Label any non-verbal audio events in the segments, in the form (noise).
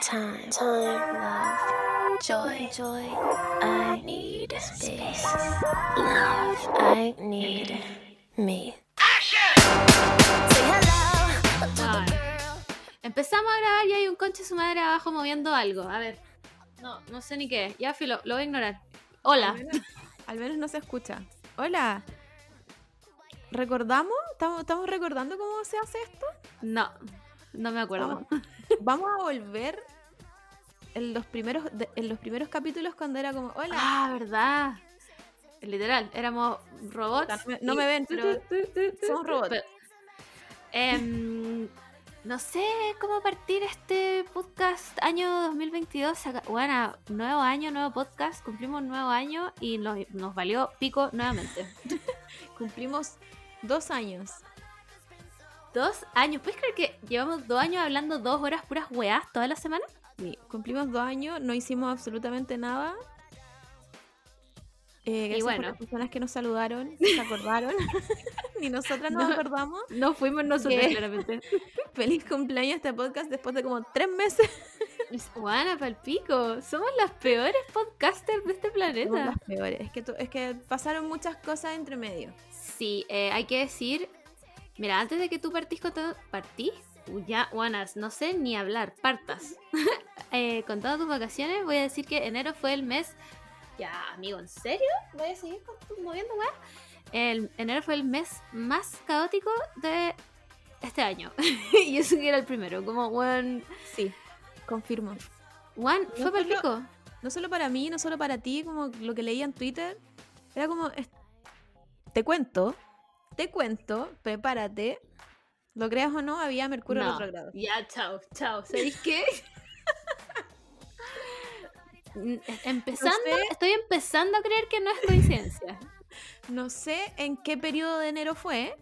time, time, love, joy, joy. I need space, love. I need me. Empezamos a grabar y hay un conche su madre abajo moviendo algo. A ver. No, no sé ni qué. es. Ya, filo, lo voy a ignorar. Hola. Al menos, al menos no se escucha. Hola. ¿Recordamos? ¿Estamos, estamos recordando cómo se hace esto? No, no me acuerdo. Vamos a volver en los primeros, en los primeros capítulos cuando era como, hola. Ah, verdad. Literal, éramos robots. No me- no me ven, pero somos robots. Pero- Em, no sé cómo partir este podcast año 2022. Saca- Bueno, nuevo año, nuevo podcast. Cumplimos un nuevo año y nos, nos valió pico nuevamente. (laughs) Cumplimos dos años. Dos años. ¿Puedes creer que llevamos dos años hablando dos horas puras weás toda la semana? Sí, cumplimos dos años, no hicimos absolutamente nada. Eh, gracias bueno. por las personas que nos saludaron, se acordaron. (laughs) Ni nosotras nos No. acordamos. No fuimos nosotros, claramente. (laughs) Feliz cumpleaños a este podcast después de como tres meses. Juana, palpico. Somos las peores podcasters de este Somos planeta. las peores. Es que, es que pasaron muchas cosas entre medio. Sí, eh, hay que decir. Mira, antes de que tú partís con todo. ¿Partís? Ya, Juanas, no sé ni hablar. Partas. (laughs) Eh, con todas tus vacaciones, voy a decir que enero fue el mes. Ya, amigo, ¿en serio? ¿Voy a seguir con tu- moviendo, weá? El enero fue el mes más caótico de este año. (laughs) y eso que era el primero. Como, one. Sí, confirmo. No fue para el solo-. No solo para mí, no solo para ti, como lo que leía en Twitter. Era como, te cuento, te cuento, prepárate. Lo creas o no, había Mercurio No, retrogrado. Ya, chao, chao. ¿Sabéis qué? (laughs) Empezando, No sé. estoy empezando a creer que no es coincidencia. (laughs) No sé en qué periodo de enero fue,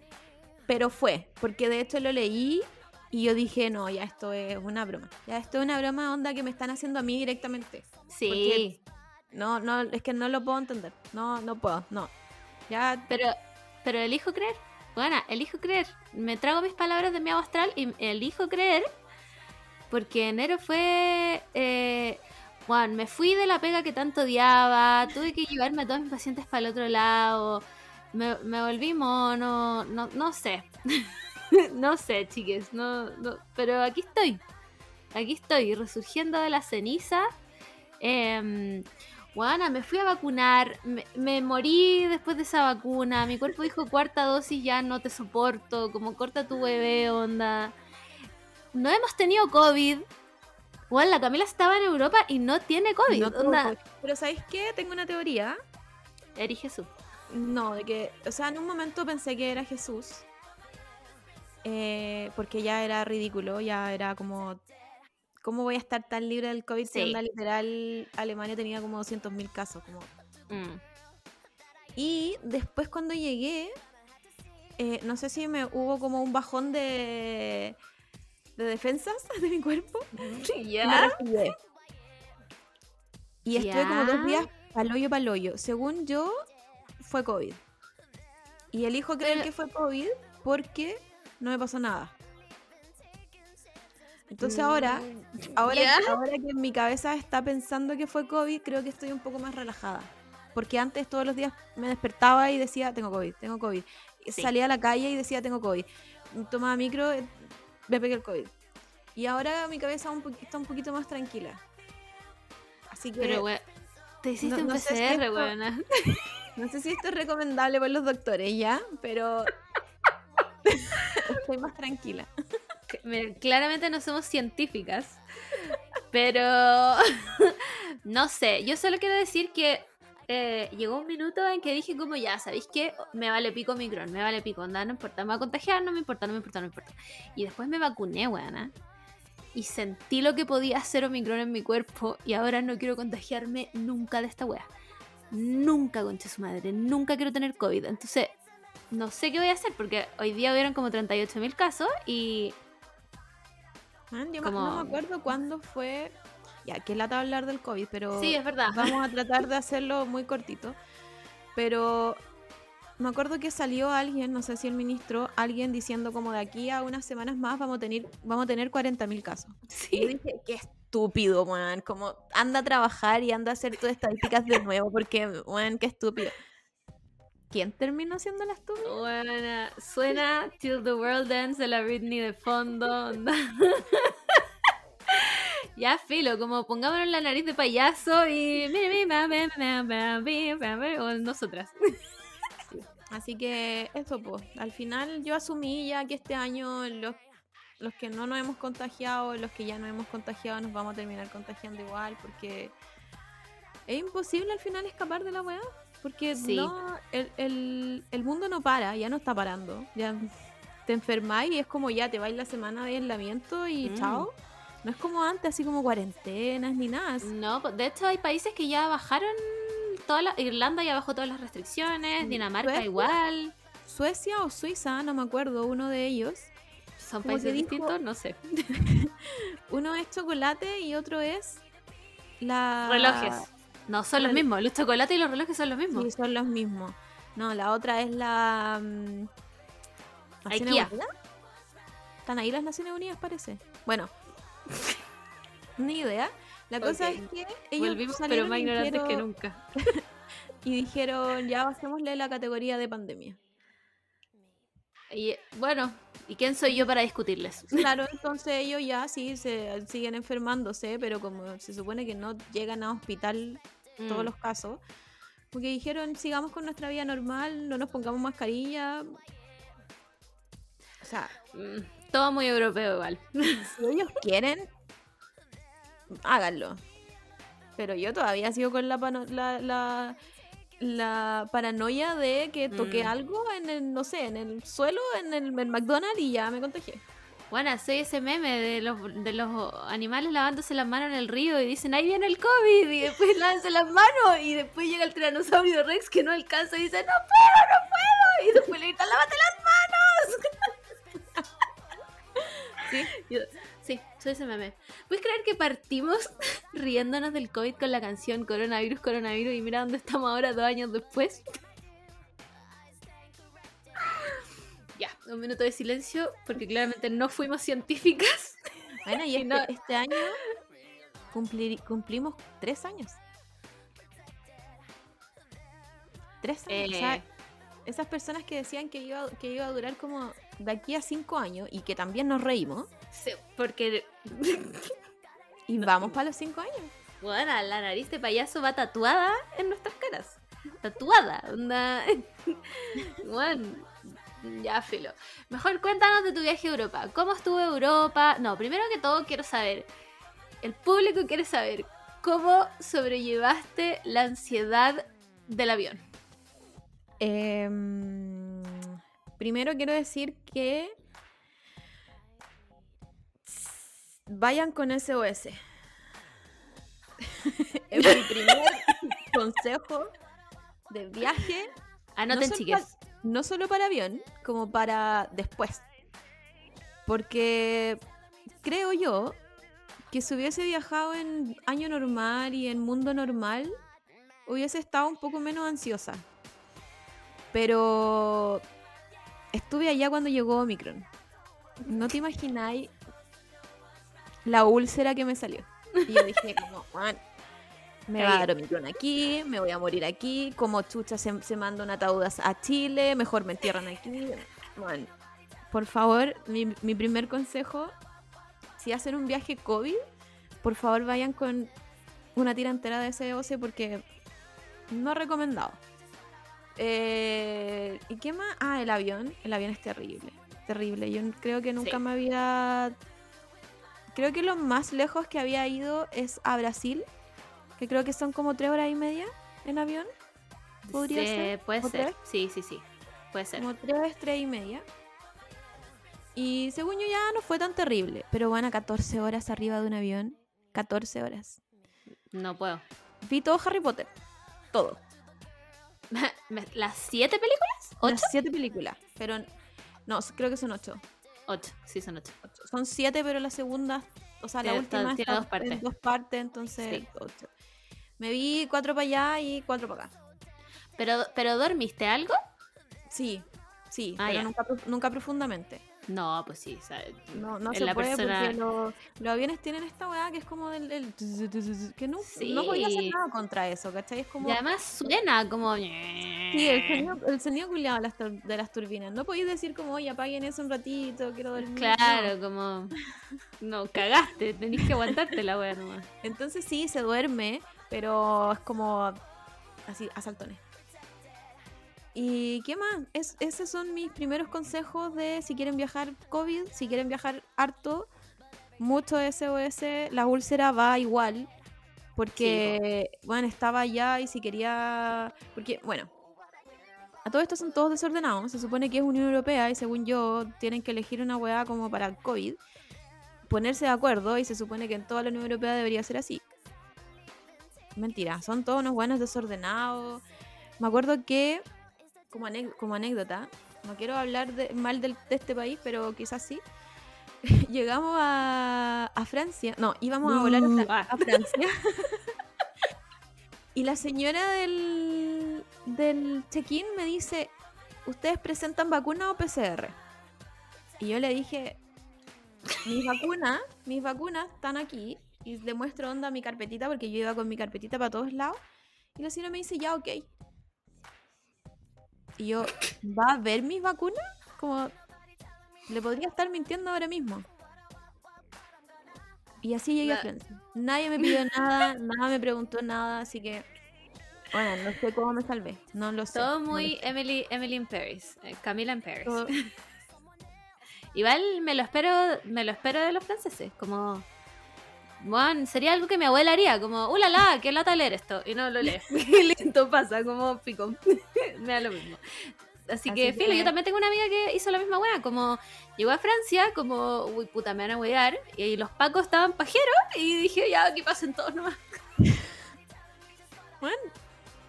pero fue, porque de hecho lo leí y yo dije, no, ya esto es una broma. Ya esto es una broma onda que me están haciendo a mí directamente. Sí, No, no, es que no lo puedo entender. No, no puedo, no. Ya, pero, pero elijo creer. Bueno, elijo creer. Me trago mis palabras de mi agua astral y elijo creer porque enero fue... Eh, Juan, me fui de la pega que tanto odiaba, tuve que llevarme a todos mis pacientes para el otro lado, me, me volví mono, no, no sé. (laughs) no sé, chiques, no, no, pero aquí estoy. Aquí estoy, resurgiendo de la ceniza. Eh, Juana, me fui a vacunar, me, me morí después de esa vacuna, mi cuerpo dijo cuarta dosis, ya no te soporto, como corta tu bebé, onda. No hemos tenido COVID. Bueno, la Camila estaba en Europa y no tiene COVID. no onda. COVID. Pero ¿sabéis qué? Tengo una teoría. Eri Jesús. No, de que, o sea, en un momento pensé que era Jesús. eh, porque ya era ridículo, ya era como, ¿cómo voy a estar tan libre del COVID si Sí. onda literal Alemania tenía como 200.000 casos? Como... Mm. Y después cuando llegué, eh, no sé si me hubo como un bajón de, de defensas (laughs) de mi cuerpo. y me ¿Ya? resfrié. Y estuve como dos días paloyo paloyo. Según yo, fue COVID. Y elijo creer Pero- que fue COVID porque no me pasó nada. Entonces ahora, Mm, ahora, ahora que en mi cabeza está pensando que fue COVID, creo que estoy un poco más relajada. Porque antes todos los días me despertaba y decía, tengo COVID, tengo COVID. Sí. Salía a la calle y decía, tengo COVID. Tomaba micro, eh, me pegué el COVID. Y ahora mi cabeza un está un poquito más tranquila. Así que Pero, we- te hiciste no- un no sé si PCR, esto- weona. (laughs) no sé si esto es recomendable para los doctores, ¿ya? Pero (laughs) estoy más tranquila. Claramente no somos científicas, pero (laughs) no sé, yo solo quiero decir que eh, llegó un minuto en que dije como ya, ¿sabéis qué? Me vale pico Omicron, me vale pico, onda, no importa, me va a contagiar, no me importa, no me importa, no me importa. Y después me vacuné, weona, y sentí lo que podía hacer Omicron en mi cuerpo y ahora no quiero contagiarme nunca de esta wea. Nunca, concha su madre, nunca quiero tener COVID. Entonces, no sé qué voy a hacer porque hoy día hubieron como 38 mil casos y Man, yo Como- no me acuerdo cuándo fue. Ya, que lata hablar del COVID, pero Sí, es verdad. vamos a (laughs) tratar de hacerlo muy cortito. Pero me acuerdo que salió alguien, no sé si el ministro, alguien diciendo como de aquí a unas semanas más vamos a tener, vamos a tener 40.000 casos. Y yo Sí. dije, qué estúpido, man. Como anda a trabajar y anda a hacer tus estadísticas de nuevo, porque, man, qué estúpido. ¿Quién terminó siendo la estúpida? Buena. Suena Till the World Ends de la Britney de fondo. (laughs) ya, filo, como pongámonos la nariz de payaso y. O nosotras. Así que eso, pues. Al final yo asumí ya que este año los, los que no nos hemos contagiado, los que ya no hemos contagiado, nos vamos a terminar contagiando igual, porque es imposible al final escapar de la weá. Porque Sí. no, el, el- el mundo no para, ya no está parando. Ya te enfermáis y es como ya te vais la semana de aislamiento y Mm. chao. No es como antes, así como cuarentenas ni nada. No, pues, de hecho hay países que ya bajaron. Toda la, Irlanda ya bajó todas las restricciones. Mm, Dinamarca Suecia. igual. Suecia o Suiza, no me acuerdo, uno de ellos. Son Como países dijo- distintos, no sé. (laughs) Uno es chocolate y otro es la... Relojes. No, son los mismos. Los chocolates y los relojes son los mismos. Sí, son los mismos. No, la otra es la... mm, ¿Naciones IKEA. Unidas? ¿Están ahí las Naciones Unidas, parece? Bueno. (laughs) Ni idea. La cosa es que ellos Volvimos, pero más ignorantes que dijeron- nunca. (laughs) Y dijeron, ya basémosle la categoría de pandemia. Y bueno, ¿y quién soy yo para discutirles? Claro, entonces ellos ya sí se siguen enfermándose, pero como se supone que no llegan a hospital todos Mm. los casos, porque dijeron sigamos con nuestra vida normal, no nos pongamos mascarilla. O sea, Mm, Todo muy europeo igual. (laughs) si ellos quieren, háganlo. Pero yo todavía sigo con la, pano- la, la, la paranoia de que toqué Mm. algo en el, no sé, en el suelo, en el, en McDonald's y ya me contagié. Bueno, soy ese meme de los, de los animales lavándose las manos en el río y dicen, ahí viene el COVID, y después (laughs) lávense las manos, y después llega el tiranosaurio Rex que no alcanza y dice, no puedo, no puedo, y después le gritan, lávate las manos. (laughs) Sí, soy ese meme. ¿Puedes creer que partimos (laughs) riéndonos del COVID con la canción Coronavirus, Coronavirus, y mira dónde estamos ahora dos años después? Ya, un minuto de silencio, porque claramente no fuimos científicas. (laughs) Bueno, y este, no- este año cumplir- cumplimos tres años. Tres años. o sea, Eh, esas personas que decían que iba, que iba a durar como de aquí a cinco años y que también nos reímos. Sí, porque, Y (laughs) vamos para los cinco años. bueno, la nariz de payaso va tatuada en nuestras caras. Tatuada, onda. (laughs) Bueno, ya filo. Mejor cuéntanos de tu viaje a Europa. ¿Cómo estuvo Europa? No, primero que todo quiero saber, el público quiere saber, ¿cómo sobrellevaste la ansiedad del avión? Em, primero quiero decir que vayan con SOS. (laughs) es mi primer (laughs) consejo de viaje, Anoten, No chiques. No solo para avión, como para después. Porque creo yo que si hubiese viajado en año normal y en mundo normal, hubiese estado un poco menos ansiosa. Pero estuve allá cuando llegó Omicron. No te imagináis la úlcera que me salió. Y yo dije, como, "Juan, me va a dar Omicron aquí, me voy a morir aquí, como chucha se, se manda un ataúd a- Chile, mejor me entierran aquí. Juan, por favor, mi, mi primer consejo, si hacen un viaje COVID, por favor vayan con una tira entera de SOS porque no recomendado. Eh, ¿Y qué más? Ah, el avión. El avión es terrible. Terrible. Yo creo que nunca Sí. me había... Creo que lo más lejos que había ido es a Brasil, que creo que son como tres horas y media en avión. ¿Podría Sí, ser? Puede ¿O ser. tres? Sí, sí, sí. Puede ser. Como tres, tres y media. Y según yo ya no fue tan terrible. Pero van a 14 horas arriba de un avión. 14 horas. No puedo. Vi todo Harry Potter. Todo. (laughs) ¿Las siete películas? ¿Ocho? Las siete películas. Pero no, creo que son ocho. Ocho, sí, son ocho. Ocho. Son siete, pero la segunda, o sea, la Tiene- última tiene dos partes. en dos partes, entonces Sí. ocho. Me vi cuatro para allá y cuatro para acá. ¿Pero, ¿Pero dormiste algo? Sí, sí, Ah, pero nunca, nunca profundamente. No, pues sí. o sea, No, no se la puede persona- porque los, los aviones tienen esta weá que es como del... del que no, no podía hacer nada contra eso, ¿cachai? Es como... Y además suena como. Sí, el sonido, el (laughs) sonido culiado de las, turbinas. No podéis decir como, oye, apaguen eso un ratito, quiero dormir. Claro, como. No, cagaste, tenés que aguantarte la wea nomás. No. Entonces sí, se duerme, pero es como así, a saltones. ¿Y qué más? Es, esos son mis primeros consejos de si quieren viajar COVID, si quieren viajar harto, mucho SOS, la úlcera va igual. Porque, bueno, estaba allá y si quería... Porque, bueno, a todo esto son todos desordenados. Se supone que es Unión Europea y según yo tienen que elegir una weá como para el COVID. Ponerse de acuerdo y se supone que en toda la Unión Europea debería ser así. Mentira, son todos unos buenos desordenados. Me acuerdo que, como, como anécdota, no quiero hablar de- mal del- de este país, pero quizás sí. (laughs) Llegamos a, a Francia. No, íbamos a volar a, Fra- Ah. a Francia. (laughs) y la señora del, del check-in me dice, ¿ustedes presentan vacuna o PCR? Y yo le dije, mis vacunas, mis vacunas están aquí. Y le muestro onda mi carpetita porque yo iba con mi carpetita para todos lados. Y la señora me dice, ya, ok. Y yo, ¿va a ver mis vacunas? Como, le podría estar mintiendo ahora mismo. Y así llegué a Francia. Nadie me pidió nada, (laughs) nada me preguntó nada, así que, bueno, no sé cómo me salvé. No lo sé. Todo no muy sé. Emily, Emily in Paris. eh, Camila in Paris. Todo- (laughs) Igual me lo espero, me lo espero de los franceses, como bueno, sería algo que mi abuela haría, como, ¡Hola la! ¡Qué lata leer esto! Y no lo lee. (laughs) Y listo, pasa, como pico. (laughs) me da lo mismo. Así, Así que, filo, yo también tengo una amiga que hizo la misma wea, como llegó a Francia, como, uy, puta, me van a wear, y los pacos estaban pajeros, y dije, ya, que pasen todos nomás. (laughs) Bueno,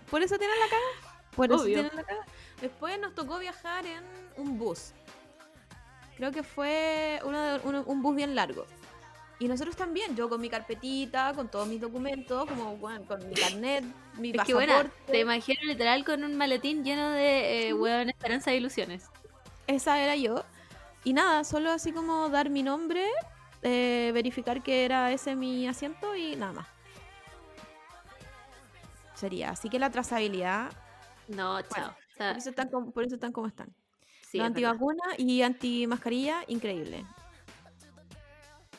por eso tienen la caga. Por eso Obvio. tienen la caga. Después nos tocó viajar en un bus. Creo que fue uno de- uno- un bus bien largo. Y nosotros también, yo con mi carpetita, con todos mis documentos, como bueno, con mi carnet, mi Es que pasaporte. bueno, te imagino literal con un maletín lleno de, eh, weón, esperanza e ilusiones. Esa era yo. Y nada, solo así como dar mi nombre, eh, verificar que era ese mi asiento y nada más. Sería. Así que la trazabilidad, No, chao. O sea, por eso están como, por eso están como están. sí, Los es verdad. antivacunas y antimascarilla, increíble.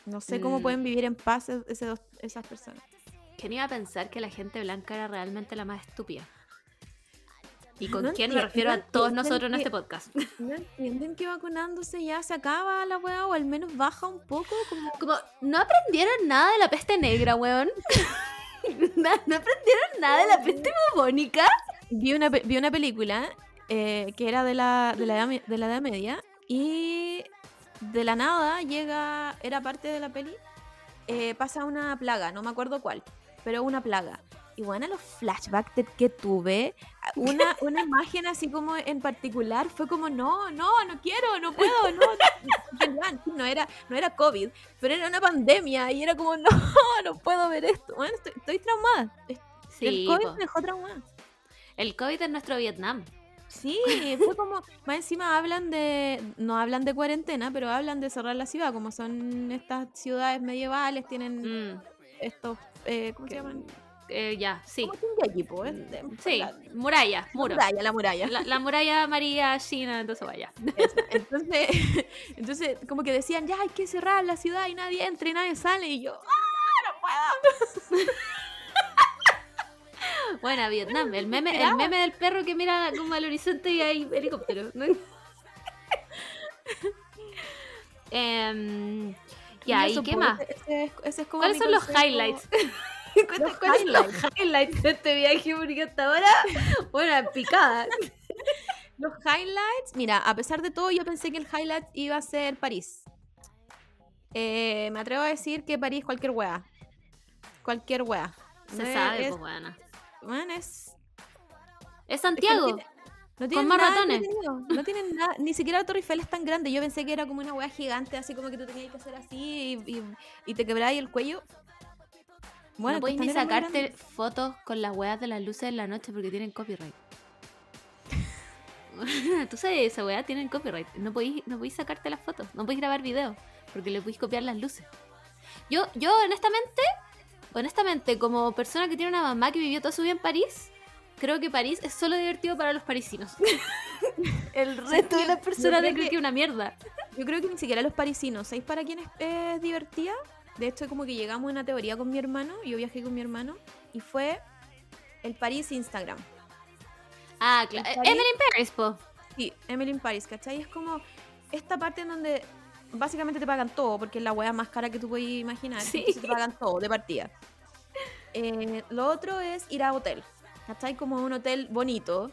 No sé cómo Mm. pueden vivir en paz ese dos- esas personas. ¿Quién iba a pensar que la gente blanca era realmente la más estúpida? ¿Y con No quién me refiero no a todos nosotros en que- este podcast? (laughs) ¿No entienden que vacunándose ya se acaba la weá o al menos baja un poco? Como... Como, no aprendieron nada de la peste negra, weón. (laughs) No aprendieron nada de la peste bubónica. Vi una, vi una película eh, que era de la, de, la edad, de la Edad Media y de la nada llega, era parte de la peli, eh, pasa una plaga, no me acuerdo cuál, pero una plaga. Y bueno, los flashbacks que tuve, una, (laughs) una imagen así como en particular fue como, no, no, no quiero, no puedo, no. (laughs) no, no era, no era COVID, pero era una pandemia y era como, (laughs) no, no puedo ver esto. Bueno, estoy, estoy traumada. Sí, el COVID po. me dejó traumada. el COVID es nuestro Vietnam. Sí, fue como, más encima hablan de, no hablan de cuarentena, pero hablan de cerrar la ciudad, como son estas ciudades medievales, tienen Mm, estos, eh, ¿cómo se llaman? eh, ya, sí. ¿Cómo se llama aquí, po? Es de- Sí, la, muralla, muro. muralla, la muralla. La, la muralla María China, entonces vaya. (laughs) Entonces, (laughs) entonces, como que decían, ya hay que cerrar la ciudad y nadie entra y nadie sale, y yo, ¡ah, no puedo! (laughs) Bueno, Vietnam, el meme, el meme del perro que mira como al horizonte y hay helicóptero. ¿no? (laughs) Em, ya, ¿y qué más? ese- ese es- ese es como ¿Cuáles (laughs) son los highlights? ¿Cuáles son los highlights de este viaje? Porque hasta ahora, bueno, picada. (laughs) Los highlights, mira, a pesar de todo, yo pensé que el highlight iba a ser París. Eh, me atrevo a decir que París cualquier wea. Cualquier wea. Se No sabe, es, pues, bueno. Bueno, es- Es Santiago. no tienen más nada ratones. No tienen nada, ni siquiera la Torre Eiffel es tan grande. Yo pensé que era como una wea gigante, así como que tú tenías que hacer así y, y, y te quebrabas el cuello. Bueno, no podéis ni sacarte fotos con las weas de las luces de la noche porque tienen copyright. (laughs) Tú sabes, esa weá tienen copyright. No podéis, no podéis sacarte las fotos, no podéis grabar video, porque le podéis copiar las luces. Yo, yo honestamente, honestamente, como persona que tiene una mamá que vivió toda su vida en París, creo que París es solo divertido para los parisinos. (laughs) El resto de las personas creo que- es una mierda. Yo creo que ni siquiera los parisinos. ¿Sabéis para quién es, es divertida? De hecho, como que llegamos a una teoría con mi hermano. Yo viajé con mi hermano. Y fue el París Instagram. Ah, claro. Emily in Paris, po. Sí, Emily in Paris, ¿cachai? Es como esta parte en donde básicamente te pagan todo, porque es la wea más cara que tú puedes imaginar. Sí. entonces te pagan todo de partida. Eh, lo otro es ir a hotel, ¿cachai? Como un hotel bonito.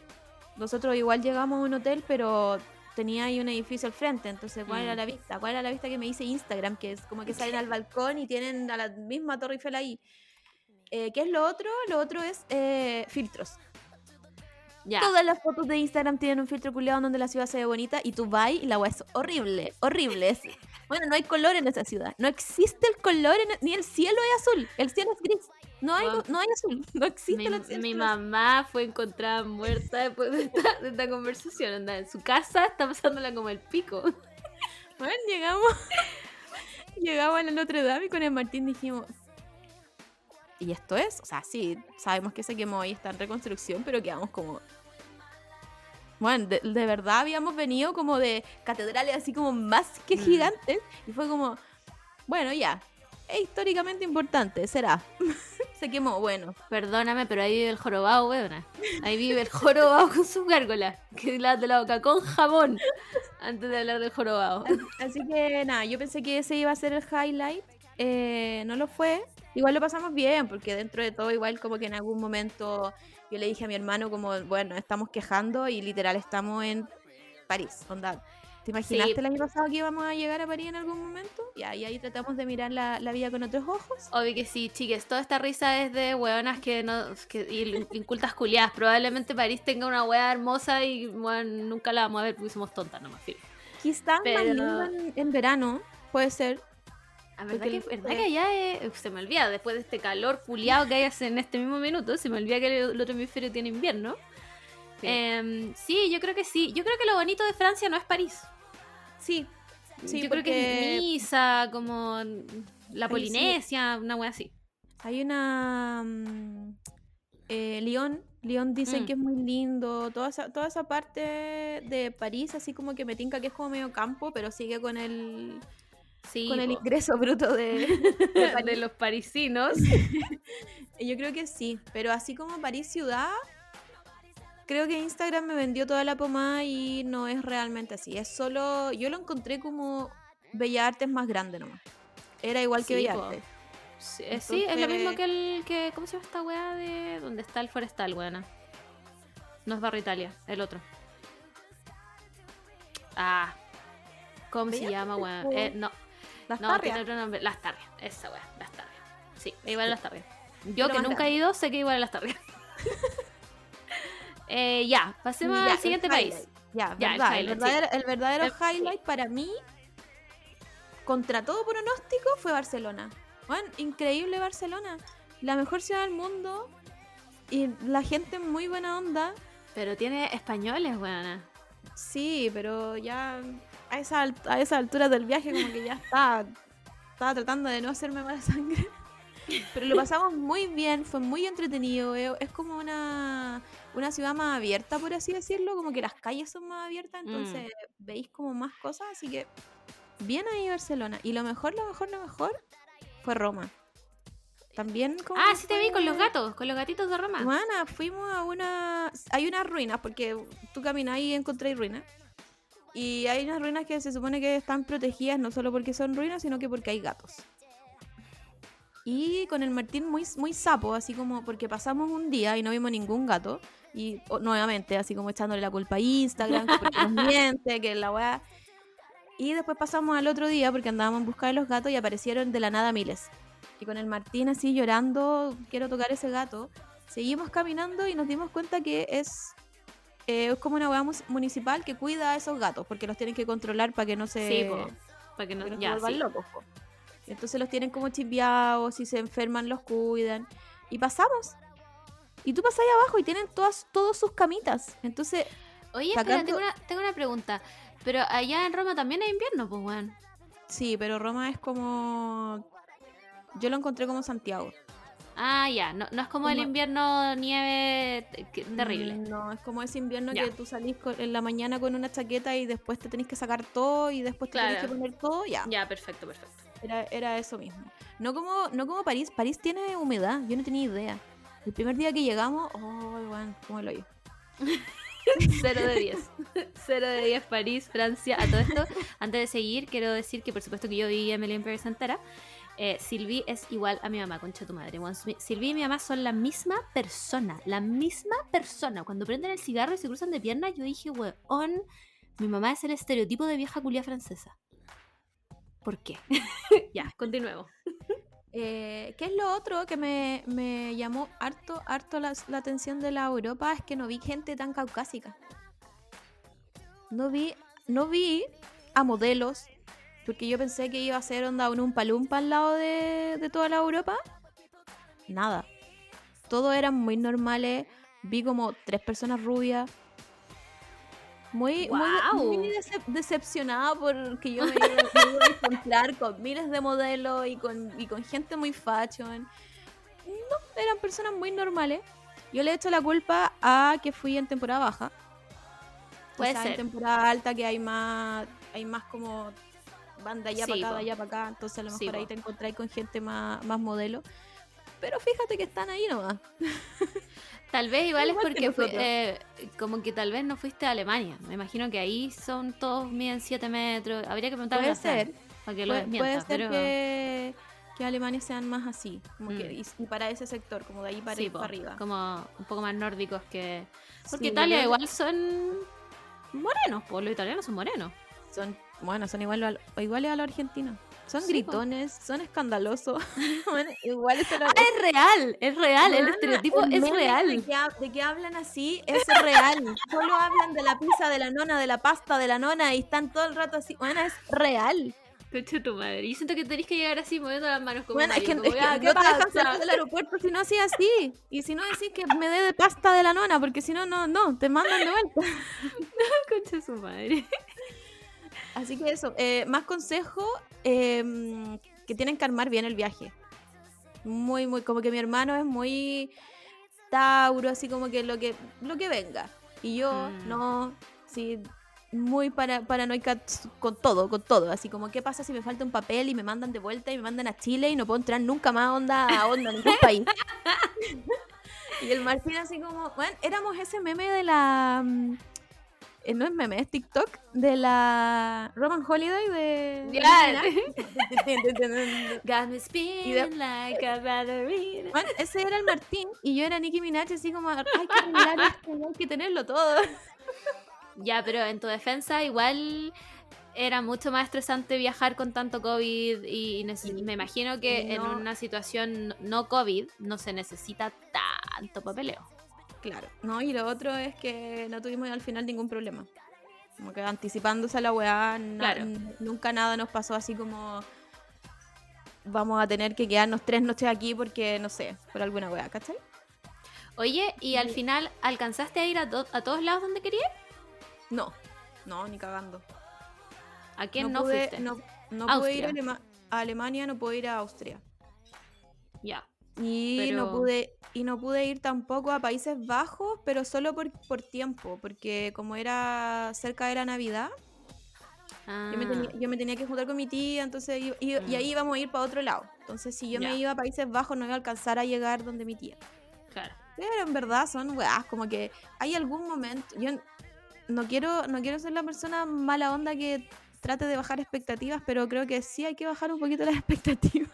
Nosotros igual llegamos a un hotel, pero tenía ahí un edificio al frente, entonces ¿cuál era Mm. la vista? ¿Cuál era la vista que me dice Instagram? Que es como que salen al balcón y tienen a la misma Torre Eiffel ahí. Eh, ¿Qué es lo otro? Lo otro es eh, filtros. Todas las fotos de Instagram tienen un filtro culiado donde la ciudad se ve bonita y tú vas y la weá es horrible, horrible. Es- Bueno, no hay color en esa ciudad. No existe el color, en- ni el cielo es azul. El cielo es gris. No hay, Wow. no hay azul. No existe Mi, el, el mi mamá fue encontrada muerta después de esta, de esta conversación. Anda, en su casa está pasándola como el pico. (laughs) Bueno, llegamos. (laughs) llegamos a la Notre Dame y con el Martín dijimos. ¿Y esto es? O sea, sí, sabemos que se quemó y está en reconstrucción, pero quedamos como. Bueno, de, de verdad habíamos venido como de catedrales así como más que Mm. gigantes. Y fue como, bueno, ya. Es históricamente importante, será. (laughs) se quemó, bueno. Perdóname, pero ahí vive el jorobado, weona. Ahí vive el jorobado con sus gárgolas. Que la de la boca con jamón. Antes de hablar del jorobado. Así que nada, yo pensé que ese iba a ser el highlight. eh, no lo fue. Igual lo pasamos bien, porque dentro de todo, igual como que en algún momento yo le dije a mi hermano como, bueno, estamos quejando y literal estamos en París. Onda, ¿te imaginaste Sí. el año pasado que íbamos a llegar a París en algún momento? Y ahí tratamos de mirar la, la vida con otros ojos. Obvio que sí, chiques. Toda esta risa es de hueonas que no. Que, y incultas culiadas. Probablemente París tenga una hueá hermosa y bueno, nunca la vamos a ver porque somos tontas nomás. Quizás Pero- más lindo en, en verano, puede ser. La verdad, que, el- verdad que allá es- se me olvida, después de este calor culiado que hay hace- en este mismo minuto, se me olvida que el, otro hemisferio tiene invierno. Sí. Em, sí, yo creo que sí. Yo creo que lo bonito de Francia no es París. Sí, sí, yo creo que es Niza, como la sí. Polinesia, una wea así. Hay una. mm, eh, Lyon. Lyon dicen Mm. que es muy lindo. Toda esa, toda esa parte de París, así como que me tinca que es como medio campo, pero sigue con el, Sí, con el ingreso bruto de, de (laughs) de, París. los parisinos. (laughs) Yo creo que sí. Pero así como París ciudad, creo que Instagram me vendió toda la pomada y no es realmente así. Es solo. Yo lo encontré como Bella Artes más grande nomás. Era igual que Sí. Artes. Eh, sí, es lo mismo que el. Que, ¿Cómo se llama esta wea de. donde está el forestal, weona? No es Barrio Italia, el otro. Ah. ¿Cómo se ¿Bella llama, o Eh, no, Las no, tiene otro nombre. Las Tarrias, esa wea, Las Tarrias. Sí, igual a Las Tarrias. Yo Pero que nunca he ido, sé que igual a Las Tarrias. (laughs) eh, ya, pasemos Ya, al siguiente país. Ya, Ya, el verdad, el, highlight, sí. verdadero, el verdadero El- highlight para mí, contra todo pronóstico, fue Barcelona. Bueno, increíble Barcelona. La mejor ciudad del mundo. Y la gente muy buena onda. Pero tiene españoles, weona. Sí, pero ya a esa, a esa altura del viaje como que ya estaba, estaba tratando de no hacerme mala sangre. (laughs) Pero lo pasamos muy bien, fue muy entretenido. eh, Es como una, una ciudad más abierta, por así decirlo, como que las calles son más abiertas, Mm. entonces veis como más cosas, así que bien ahí Barcelona. Y lo mejor, lo mejor, lo mejor fue Roma. También como Ah, sí te vi con los gatos, con los gatitos de Roma. Mana, fuimos a una. Hay unas ruinas, porque tú caminas y encontrás ruinas. Y hay unas ruinas que se supone que están protegidas no solo porque son ruinas, sino que porque hay gatos. Y con el Martín muy, muy sapo, así como porque pasamos un día y no vimos ningún gato. Y o- nuevamente, así como echándole la culpa a Instagram, que porque nos (laughs) miente, que la weá. Y después pasamos al otro día porque andábamos en busca de los gatos y aparecieron de la nada miles. Y con el Martín así llorando, quiero tocar ese gato. Seguimos caminando y nos dimos cuenta que es, eh, es como una weá municipal que cuida a esos gatos, porque los tienen que controlar para que no se, Sí, po. Para que no, se vuelvan sí. locos. po. Entonces los tienen como chipeados, si se enferman los cuidan. Y pasamos. Y tú pasas ahí abajo y tienen todas, todas sus camitas. Entonces, Oye, espera, tengo una, tengo una pregunta. Pero allá en Roma también hay invierno, pues, weón. Sí, pero Roma es como. Yo lo encontré como Santiago. Ah, ya. No, no es como el invierno nieve que- terrible. Mm, No, es como ese invierno Ya. que tú salís con- en la mañana con una chaqueta y después te tenés que sacar todo y después te tenés que Claro. poner todo. Ya, Ya, perfecto, perfecto. era, era eso mismo. No como, no como París. París tiene humedad. Yo no tenía idea. El primer día que llegamos, oh, bueno, como el hoyo. 0 de 10. 0 de 10 París, Francia. A todo esto, antes de seguir, quiero decir que por supuesto que yo vi Emily in Paris entera. Eh, Sylvie es igual a mi mamá, concha tu madre. Sylvie y mi mamá son la misma persona. La misma persona. Cuando prenden el cigarro y se cruzan de piernas, yo dije, weón, mi mamá es el estereotipo de vieja culia francesa. ¿Por qué? (laughs) ya, continuemos. (laughs) Eh, ¿Qué es lo otro que me, me llamó harto, harto la, la atención de la Europa? Es que no vi gente tan caucásica. No vi, no vi a modelos, porque yo pensé que iba a ser onda un palumpa al lado de, de toda la Europa. Nada. Todos eran muy normales. Vi como tres personas rubias. Muy, muy- ¡Guau! muy decep- decepcionada porque yo me iba, me iba a encontrar con miles de modelos y con, y con gente muy fashion. No, eran personas muy normales. Yo le echo la culpa a que fui en temporada baja. Puede Quizás ser. en temporada alta que hay más, hay más como van de allá Sí, para acá, po. de allá para acá. Entonces a lo Sí, mejor ahí po. te encontráis con gente más, más modelo. Pero fíjate que están ahí nomás. (laughs) Tal vez igual es Igual que porque fui- eh, como que tal vez no fuiste a Alemania. Me imagino que ahí son todos miden 7 metros. Habría que preguntarle Puede a ser. para que lo Puede, desmienta. puede ser pero... que, que Alemania sean más así. Como que, Mm. y, y para ese sector, como de ahí para, Sí, para arriba. como un poco más nórdicos que... Porque Sí, Italia igual son morenos, pues los italianos son morenos. Son, bueno, son igual a- o iguales a los argentinos. Son Sí, po. gritones, son escandalosos. (laughs) (laughs) Bueno, iguales a los... Es real, es real, el estereotipo el es real. De que, de que hablan así es (laughs) real. Solo hablan de la pizza de la nona, de la pasta de la nona y están todo el rato así. Bueno, es real. Concha tu madre. Y siento que tenés que llegar así moviendo las manos como Bueno, es que, Mario, es que "Ah, ¿qué no te dejan pasa?". salir del aeropuerto si no hacía así. Y si no decís que me dé de pasta de la nona, porque si no, no, no, te mandan de vuelta. Concha su madre. Así que eso, eh, más consejo, eh, que tienen que armar bien el viaje. Muy, muy, como que mi hermano es muy Tauro, así como que lo que, lo que venga. Y yo, Mm. no, sí, muy para, paranoica con todo, con todo. Así como, ¿qué pasa si me falta un papel y me mandan de vuelta y me mandan a Chile y no puedo entrar nunca más onda, a onda en ningún (laughs) país? y el Martín así como, bueno, éramos ese meme de la... eh, no es meme, es TikTok de la Roman Holiday de... Minaj. (laughs) Got me spinning like a ballerina. Bueno, ese era el Martín y yo era Nicki Minaj así como, hay que arreglar esto, hay que tenerlo todo. Ya, pero en tu defensa igual era mucho más estresante viajar con tanto COVID y Sí. me imagino que Y en una situación no COVID no se necesita tanto papeleo. Claro, no, y lo otro es que no tuvimos al final ningún problema. Como que anticipándose a la weá, Claro. nunca nada nos pasó así como vamos a tener que quedarnos tres noches aquí porque, no sé, por alguna weá, ¿cachai? Oye, ¿y al final alcanzaste a ir a, to- a todos lados donde querías? No, no, ni cagando. ¿A quién no, pude, fuiste? No, no pude ir a, Austria. Alema- a Alemania, no pude ir a Austria. Ya. Y no pude y no pude ir tampoco a Países Bajos, pero solo por, por tiempo, porque como era cerca de la Navidad, yo, me Ah, tenía, yo me tenía que juntar con mi tía, entonces i- y, Mm. ahí íbamos a ir para otro lado. Entonces si yo me iba a Países Bajos no iba a alcanzar a llegar donde mi tía. claro. Pero en verdad son weás, como que hay algún momento. Yo no quiero, no quiero ser la persona mala onda que trate de bajar expectativas, pero creo que sí hay que bajar un poquito las (laughs) expectativas.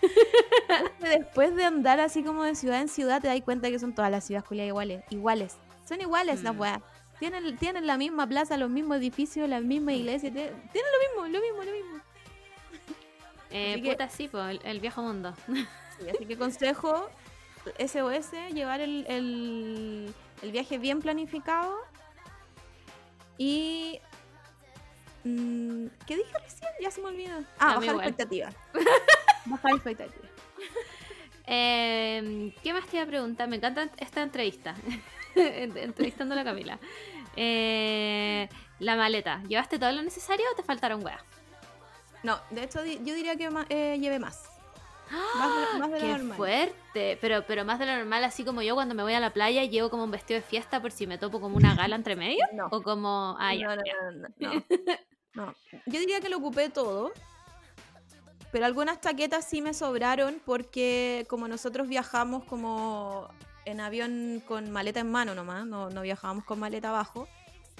(laughs) Después de andar así como de ciudad en ciudad, te das cuenta que son todas las ciudades culiadas iguales. Iguales. Son iguales las Mm. weas. Tienen, tienen la misma plaza, los mismos edificios, la misma iglesia. te- Tienen lo mismo, lo mismo, lo mismo. Eh, que- puta, sí, po, el, el viejo mundo. Sí, así que consejo SOS, llevar el, el- el viaje bien planificado. Y... mm, ¿Qué dije recién? Ya se me olvidó. Ah, mí bajar expectativas. (laughs) bajar expectativas. Eh, ¿Qué más te iba a preguntar? Me encanta esta entrevista. (laughs) Ent- Entrevistando a la Camila. Eh, la maleta. ¿Llevaste todo lo necesario o te faltaron weas? No, de hecho yo diría que eh, lleve más. Más de, más de lo ¡Qué normal. fuerte! Pero, pero más de lo normal, así como yo cuando me voy a la playa llevo como un vestido de fiesta por si me topo como una gala entre medio. No. O como... Ah, ya, no, no, no, no, no. (laughs) No. Yo diría que lo ocupé todo. Pero algunas chaquetas sí me sobraron porque como nosotros viajamos como en avión con maleta en mano nomás, no, no viajábamos con maleta abajo,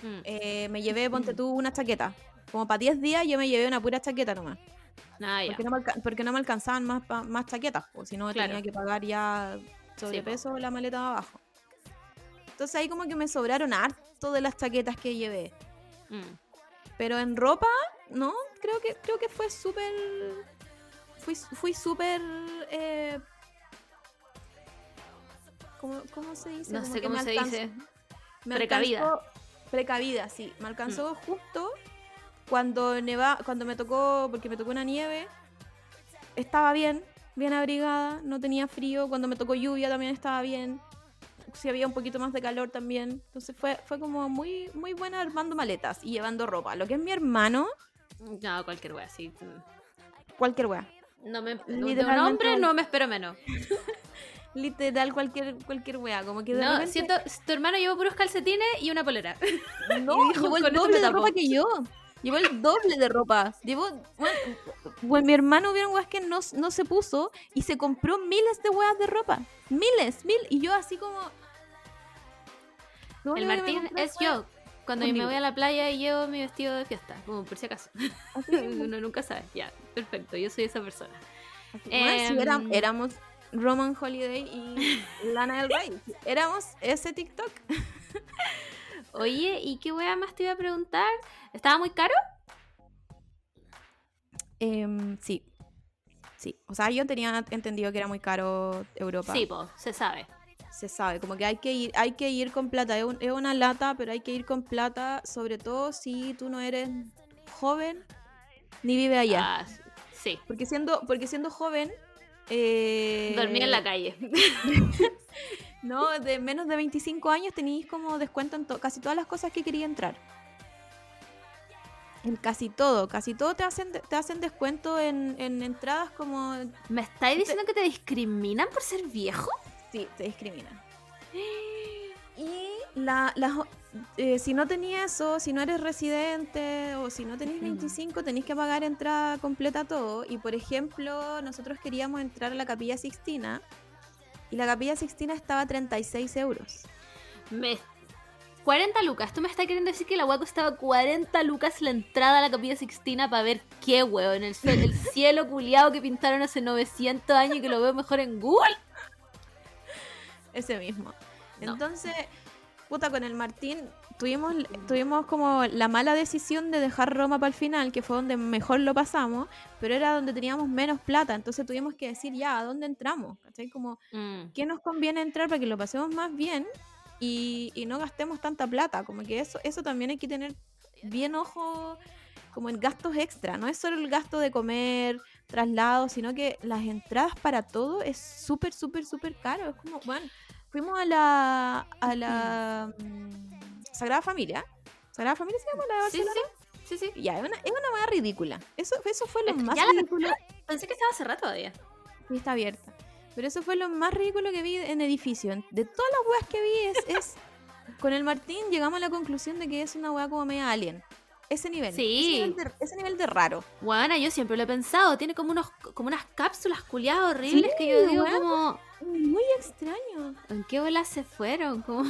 Mm. eh, me llevé, ponte tú, una chaqueta. Como para 10 días yo me llevé una pura chaqueta nomás. Ah. Porque no me, porque no me alcanzaban más, más chaquetas, o si no Claro. tenía que pagar ya sobrepeso la maleta abajo. Entonces ahí como que me sobraron harto de las chaquetas que llevé. Mm. Pero en ropa, no, creo que, creo que fue súper. Fui, fui súper. eh, ¿cómo, cómo se dice? No Como sé cómo se alcanzó- dice. Precavida. Mm. alcanzó- precavida, sí. Me alcanzó justo cuando neva, cuando me tocó, porque me tocó una nieve, estaba bien, bien abrigada, no tenía frío. Cuando me tocó lluvia también estaba bien. Si había un poquito más de calor también. Entonces fue, fue como muy, muy buena armando maletas y llevando ropa. Lo que es mi hermano, No, cualquier wea, sí. Cualquier wea. No me, de un hombre no me espero menos. (laughs) Literal, cualquier, cualquier wea. Como que de No, repente- siento, tu hermano llevó puros calcetines y una polera. No, (laughs) Y dijo, llevó el "Con esto doble de tapo". ropa que yo. Llevó el doble de ropa. Llevó. Bueno, bueno, mi hermano vieron weas que no, no se puso y se compró miles de weas de ropa. Miles, mil. Y yo así como. El Martín es yo. Cuando yo me voy a la playa y llevo mi vestido de fiesta, como por si acaso. (laughs) Uno nunca sabe. Ya, perfecto, yo soy esa persona. Era- Em. éramos Roman Holiday y Lana del Rey. (laughs) Éramos ese TikTok. (laughs) Oye, ¿y qué wea más te iba a preguntar? ¿Estaba muy caro? Em, sí. Sí. O sea, yo tenía entendido que era muy caro Europa. Sí, pues, se sabe. se sabe, como que hay que ir, hay que ir con plata, es, un- es una lata, pero hay que ir con plata, sobre todo si tú no eres joven ni vive allá. Ah, sí. Porque siendo, porque siendo joven, eh, Dormí en la calle. (laughs) No, de menos de 25 años tenéis como descuento en to- casi todas las cosas que quería entrar. En casi todo, casi todo te hacen, te hacen descuento en, en entradas como... ¿Me estáis diciendo que te discriminan por ser viejo? Sí, te discriminan. Y la, eh, si no tenías eso, si no eres residente o si no tenés 25, tenés que pagar entrada completa todo. Y por ejemplo, nosotros queríamos entrar a la Capilla Sixtina y la Capilla Sixtina estaba a 36 euros. Me... 40 lucas. ¿Tú me estás queriendo decir que la wea costaba 40 lucas la entrada a la capilla Sixtina para ver qué, weón? El, el (laughs) cielo culiado que pintaron hace 900 años y que lo veo mejor en Google. Ese mismo. No. Entonces, puta, con el Martín tuvimos, tuvimos como la mala decisión de dejar Roma para el final, que fue donde mejor lo pasamos, pero era donde teníamos menos plata. Entonces tuvimos que decir, ya, ¿a dónde entramos? ¿Cachai? Como, Mm. ¿qué nos conviene entrar para que lo pasemos más bien y, y no gastemos tanta plata? Como que eso, eso también hay que tener bien ojo como en gastos extra. No es solo el gasto de comer, traslado, sino que las entradas para todo es súper, súper, súper caro. Es como, bueno, fuimos a la, a la mm, Sagrada Familia. ¿Sagrada Familia se llama la de Sí, Barcelona? sí. Sí, sí. Ya, es una, es una hueá ridícula. Eso, eso fue lo Es más ya la- ridículo. Pensé que estaba cerrada todavía. Sí, está abierta. Pero eso fue lo más ridículo que vi en edificio. De todas las weas que vi es, (laughs) es- Con el Martín llegamos a la conclusión de que es una wea como media alien. Ese nivel. Sí. Ese nivel de, ese nivel de raro. Bueno, yo siempre lo he pensado. Tiene como unos como unas cápsulas culiadas horribles Sí, que yo digo como... Muy extraño. ¿En qué bolas se fueron? Como...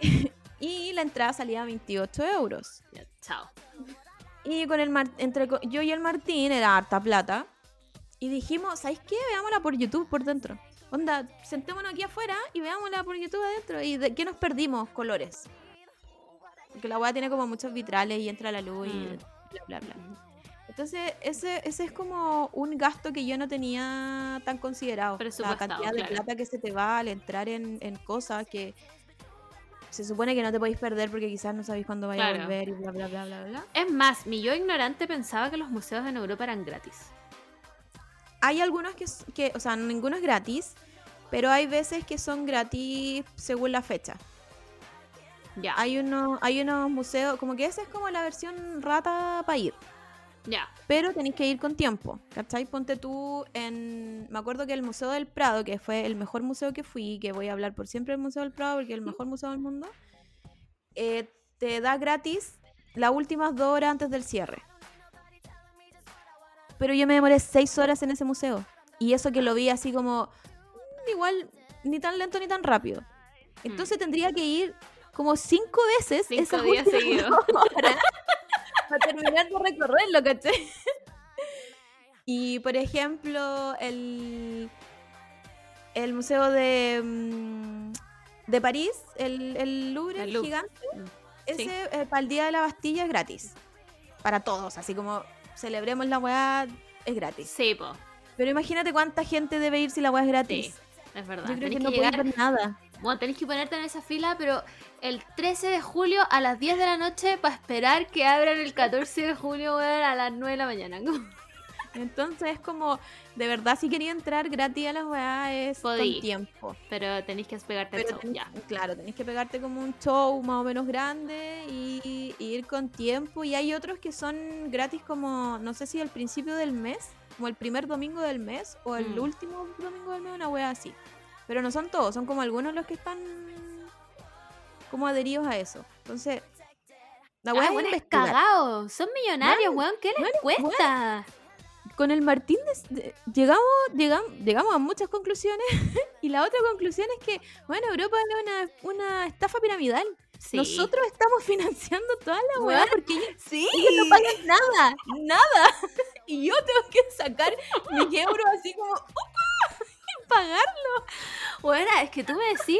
(laughs) Y la entrada salía a 28 euros. Ya, chao. Y con el Mar- entre yo y el Martín era harta plata. Y dijimos, ¿sabéis qué? Veámosla por YouTube por dentro. Onda, sentémonos aquí afuera y veámosla por YouTube adentro. ¿Y de qué nos perdimos? Colores. Porque la weá tiene como muchos vitrales y entra la luz y Mm. bla, bla, bla. Entonces, ese, ese es como un gasto que yo no tenía tan considerado. La cantidad de claro. plata que se te va al entrar en, en cosas que se supone que no te podéis perder porque quizás no sabéis cuándo vaya a volver y bla, bla, bla, bla, bla. Es más, mi yo ignorante pensaba que los museos en Europa eran gratis. Hay algunos que, que, o sea, ninguno es gratis, pero hay veces que son gratis según la fecha. Ya, Hay, uno, hay unos museos, como que esa es como la versión rata para ir. Ya. Pero tenéis que ir con tiempo, ¿cachai? Ponte tú en... Me acuerdo que el Museo del Prado, que fue el mejor museo que fui, que voy a hablar por siempre del Museo del Prado porque es el mejor museo del mundo, eh, te da gratis las últimas dos horas antes del cierre. Pero yo me demoré seis horas en ese museo. Y eso que lo vi así como... mm, Igual, ni tan lento ni tan rápido. Entonces tendría que ir como cinco veces Cinco esas días (laughs) para terminar de recorrerlo, ¿cachai? (laughs) Y por ejemplo, el, el museo de, mm, de París, el, el Louvre, El Louvre. gigante, Mm. ese eh, para el Día de la Bastilla es gratis. Para todos, así como celebremos la weá, es gratis. Sí, po. Pero imagínate cuánta gente debe ir si la weá es gratis. Sí, es verdad. Yo creo Tenés que no llegar- ver nada. Bueno, tenés que ponerte en esa fila, pero el 13 de julio a las 10 de la noche para esperar que abran el 14 de julio, weón, a las 9 de la mañana. (laughs) Entonces es como, de verdad, si quería entrar gratis a las weá es Podí. con tiempo. Pero tenéis que pegarte el Pero show, ya. claro, tenés que pegarte como un show más o menos grande y, y ir con tiempo. Y hay otros que son gratis como, no sé si al principio del mes, como el primer domingo del mes o el Mm. último domingo del mes, una wea así. Pero no son todos, son como algunos los que están como adheridos a eso. Entonces, la wea Ah, es cagados. Son millonarios, weón. ¿Qué les cuesta? Con el Martín de- llegamos, llegamos, llegamos a muchas conclusiones (laughs) y la otra conclusión es que, bueno, Europa es una, una estafa piramidal. Sí. Nosotros estamos (laughs) financiando toda la weá porque ellos, Sí. ellos no pagan nada, nada. (laughs) Y yo tengo que sacar mis euros así como y pagarlo. Bueno, es que tú me decís,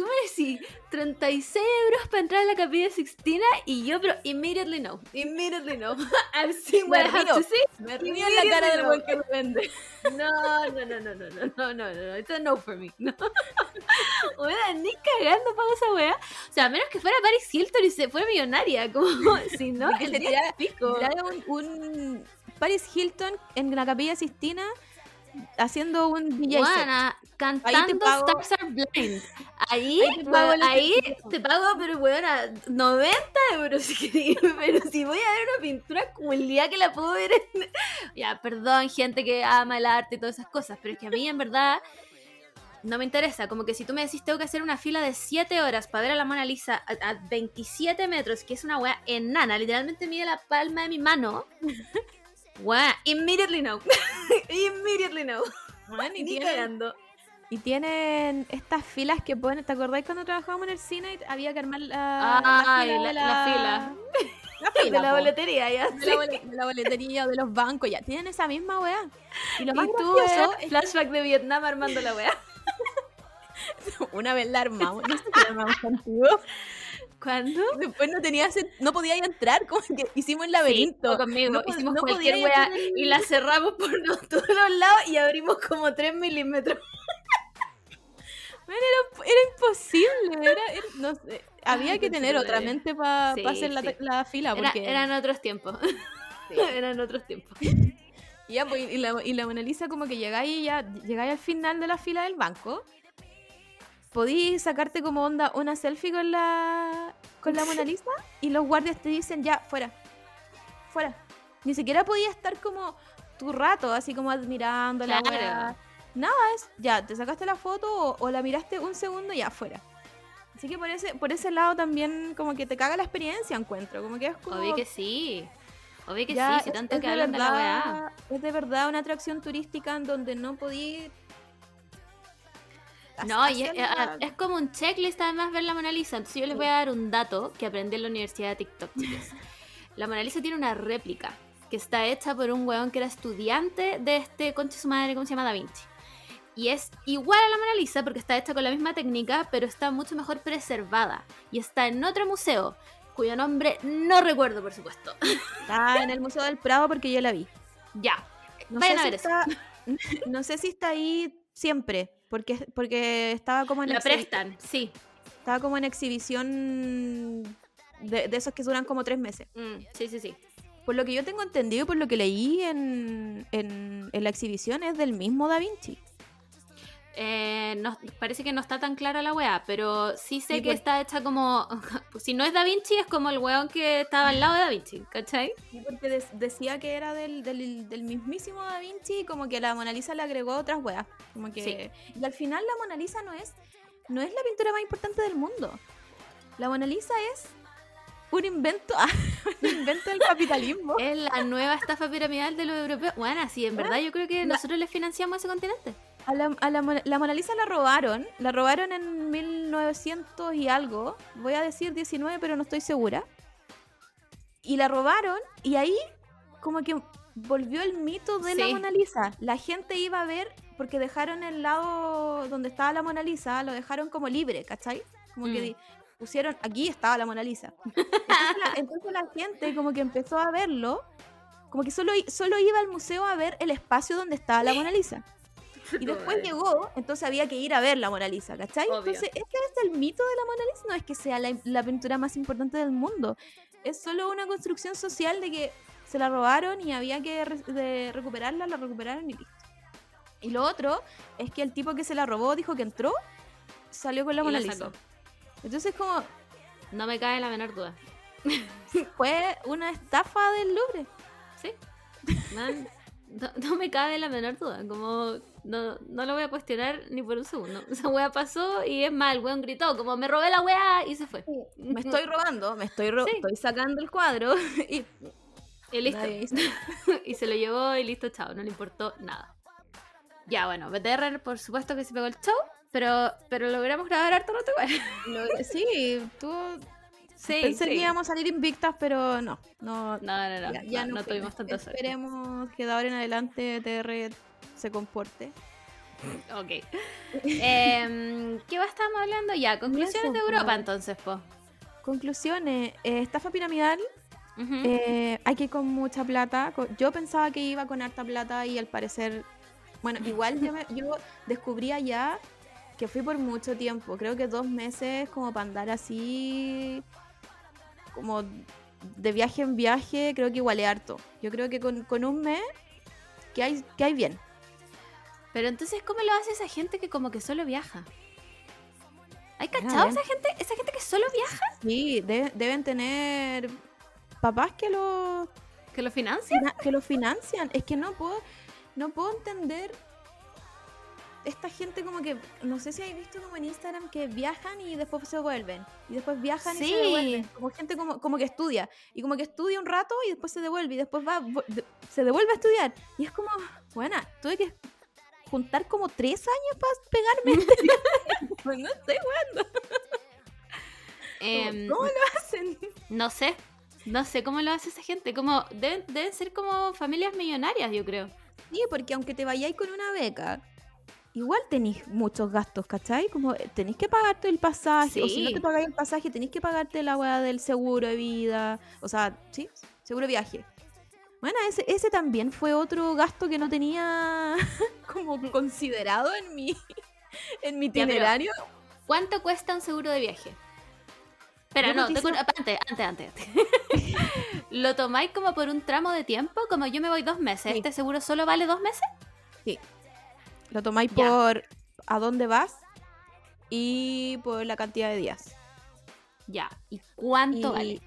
tú me decís 36 euros para entrar a la capilla Sixtina y yo, pero immediately no. Immediately no. I've seen what I have to see. Me río en la cara del no. buen que lo vende. (laughs) No, no, no, no, no, no, no, no, no, it's a no for me. No. (laughs) Weona, ni cagando pago esa wea. O sea, a menos que fuera Paris Hilton y se fuera millonaria, como (laughs) si no, el se día tira- pico. Un, un Paris Hilton en la capilla Sistina haciendo un DJ set. Buena, cantando Stars Are Blind. Ahí, Ahí te pago el ahí te pago, pero weona, 90 euros (laughs) si querés, Pero si voy a ver una pintura culia que la puedo ver en... (laughs) Ya, perdón, gente que ama el arte y todas esas cosas, pero es que a mí en verdad no me interesa. Como que si tú me decís tengo que hacer una fila de 7 horas para ver a la Mona Lisa a, a 27 metros, que es una wea enana, literalmente mide la palma de mi mano. (laughs) Wea, immediately no. (laughs) immediately no. Bueno, (laughs) y Ni tienen- cagando. Y tienen estas filas que ponen. ¿Te acordáis cuando trabajábamos en el cine y había que armar la, Ay, fila? la- la fila. (laughs) La de la po. boletería, ya. de la, bole- de la boletería o de los bancos, ya tienen esa misma weá. Y lo más Y tú, gracioso eh, flashback de Vietnam armando la que una vez la armamos, no sé si la armamos contigo. ¿Cuándo? Después no tenía no podía entrar, como que hicimos el Sí, laberinto. fue conmigo. No Hicimos no cualquier podía wea entrar en- y la (laughs) cerramos por los- todos los lados y abrimos como 3 milímetros. Era, era imposible, era, era- no sé, había que tener otra mente para Sí, hacer la, sí. la fila. Era- Porque, eran otros tiempos. Sí. (laughs) eran otros tiempos. Y, (laughs) ya, pues, y, la, y la Mona Lisa como que llegáis ya llegáis al final de la fila del banco. Podís sacarte como onda una selfie con la con la Mona Lisa y los guardias te dicen ya, fuera. Fuera. Ni siquiera podía estar como tu rato, así como admirando la Claro. Nada, es ya, te sacaste la foto o, o la miraste un segundo y ya, fuera. Así que por ese, por ese lado también como que te caga la experiencia, encuentro. Como que es como... Obvio que sí. Obvio que Ya, sí, si es- tanto es que de hablan de la weá. verdad- Es de verdad una atracción turística en donde no podí. No, y es, hacerla- es como un checklist además ver la Mona Lisa. Entonces yo les voy a dar un dato que aprendí en la Universidad de TikTok, chicos. (laughs) La Mona Lisa tiene una réplica que está hecha por un weón que era estudiante de este conche su madre, ¿cómo se llama? Da Vinci. Y es igual a la Mona Lisa porque está hecha con la misma técnica, pero está mucho mejor preservada. Y está en otro museo, cuyo nombre no recuerdo, por supuesto. Está en el Museo del Prado porque yo la vi. ya. No Vayan sé a si ver eso. está, (laughs) No sé si está ahí siempre. Porque, porque estaba como en La prestan, sí. Estaba como en exhibición de, de esos que duran como tres meses. Mm, sí, sí, sí. Por lo que yo tengo entendido y por lo que leí en, en, en la exhibición es del mismo Da Vinci. Eh, no, parece que no está tan clara la weá, pero sí sé Sí, que por- está hecha como. (laughs) si no es Da Vinci, es como el weón que estaba al lado de Da Vinci, ¿cachai? Sí, porque decía que era del, del, del mismísimo Da Vinci y como que la Mona Lisa le agregó otras weas. Como que... Y al final la Mona Lisa no es, no es la pintura más importante del mundo. La Mona Lisa es un invento, (laughs) un invento del capitalismo. Es la nueva estafa piramidal de los europeos. Bueno, sí, en verdad yo creo que nosotros les financiamos a ese continente. A la, a la Mona- la Mona Lisa la robaron, la robaron en 1900 y algo, voy a decir 19 pero no estoy segura. Y la robaron y ahí como que volvió el mito de la. Mona Lisa. La gente iba a ver porque dejaron el lado donde estaba la Mona Lisa, lo dejaron como libre, ¿cachai? Como que Mm. di- pusieron, aquí estaba la Mona Lisa. Entonces la, entonces la gente como que empezó a verlo, como que solo, solo iba al museo a ver el espacio donde estaba la Mona Lisa. (laughs) Y después llegó, entonces había que ir a ver la Mona Lisa, ¿cachai? Obvio. Entonces, este es el mito de la Mona Lisa, no es que sea la, la pintura más importante del mundo, es solo una construcción social de que se la robaron y había que re- de recuperarla, la recuperaron y listo. Y lo otro es que el tipo que se la robó dijo que entró, salió con la Y Mona la Lisa. Entonces como No me cae la menor duda. (laughs) fue una estafa del Louvre. Sí. Man, no, no me cabe la menor duda. Como no, no lo voy a cuestionar ni por un segundo. (laughs) Esa wea pasó y es mal, el weón gritó, como me robé la wea y se fue. Me estoy robando, me estoy, ro- Sí. estoy sacando el cuadro (laughs) y Y listo. (laughs) y se lo llevó y listo, chao. No le importó nada. Ya, bueno, BTR por supuesto que se pegó el show, pero, pero logramos grabar harto rato igual. Sí, tú Sí, pensé sí. que íbamos a salir invictas, pero no, no, No, no, no. ya, ya no, no tuvimos. Esperemos que de ahora en adelante TR se comporte. Ok. Em, ¿Qué va estábamos hablando? Ya, conclusiones de Europa entonces, po. Conclusiones, eh, estafa piramidal, eh, hay que ir con mucha plata. Yo pensaba que iba con harta plata y al parecer, bueno, igual yo, me- yo descubrí allá que fui por mucho tiempo, creo que dos meses como para andar así, como de viaje en viaje, creo que igual es harto. Yo creo que con, con un mes que hay, que hay bien. Pero entonces, ¿cómo lo hace esa gente que como que solo viaja? ¿Hay cachado esa gente? ¿Esa gente que solo viaja? Sí, de- deben tener papás que lo, ¿Que lo financia? fina- que lo financian. Es que no puedo, no puedo entender esta gente como que, no sé si habéis visto como en Instagram que viajan y después se vuelven. Y después viajan y se devuelven. Como gente como, como que estudia. Y como que estudia un rato y después se devuelve. Y después va, se devuelve a estudiar. Y es como, buena, tuve que juntar como tres años para (laughs) pegarme. Pues no estoy bueno. (laughs) Em, ¿Cómo lo hacen? no sé. No sé cómo lo hace esa gente. Como deben, deben ser como familias millonarias, yo creo. Sí, porque aunque te vayáis con una beca, igual tenéis muchos gastos, ¿cachai? Como eh, tenéis que pagarte el pasaje, o si no te pagáis el pasaje, tenéis que pagarte la weá del seguro de vida, o sea, sí, seguro de viaje. Bueno, ese, ese también fue otro gasto que no tenía (laughs) como considerado en mi, (laughs) en mi pero- itinerario. ¿Cuánto cuesta un seguro de viaje? Espera, Yo no, te antes, antes, antes. (laughs) ¿Lo tomáis como por un tramo de tiempo? Como yo me voy dos meses, Sí. ¿este seguro solo vale dos meses? Lo tomáis Ya. por a dónde vas y por la cantidad de días. Ya. ¿Y cuánto Y vale?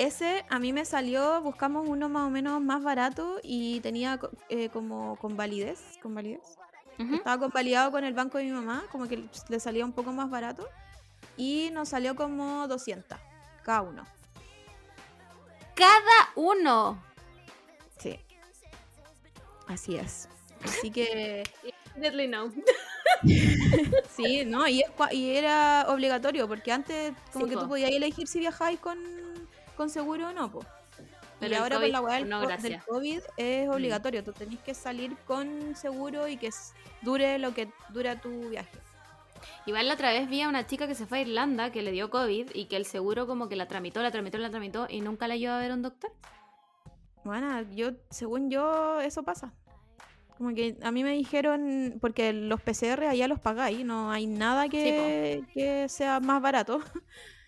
Ese a mí me salió, buscamos uno más o menos más barato y tenía co- eh, como con validez, con validez. Estaba convalidado con el banco de mi mamá, como que le salía un poco más barato y nos salió como 200 cada uno. Cada uno. Sí. Así es. Así que (laughs) Deadly no. (laughs) sí, no, y, es cua- y era obligatorio porque antes como Sí, que po. tú podías elegir si viajáis con, con seguro o no, po. Pero y ahora COVID, con la weá del, no, del. COVID es obligatorio. Tú tenés que salir con seguro y que dure lo que dura tu viaje. Igual la otra vez vi a una chica que se fue a Irlanda que le dio COVID y que el seguro como que la tramitó, la tramitó, la tramitó y nunca la llevó a ver a un doctor. Bueno, yo, según yo, eso pasa. Como que a mí me dijeron, porque los PCR allá los pagáis, no hay nada que, que sea más barato. (laughs)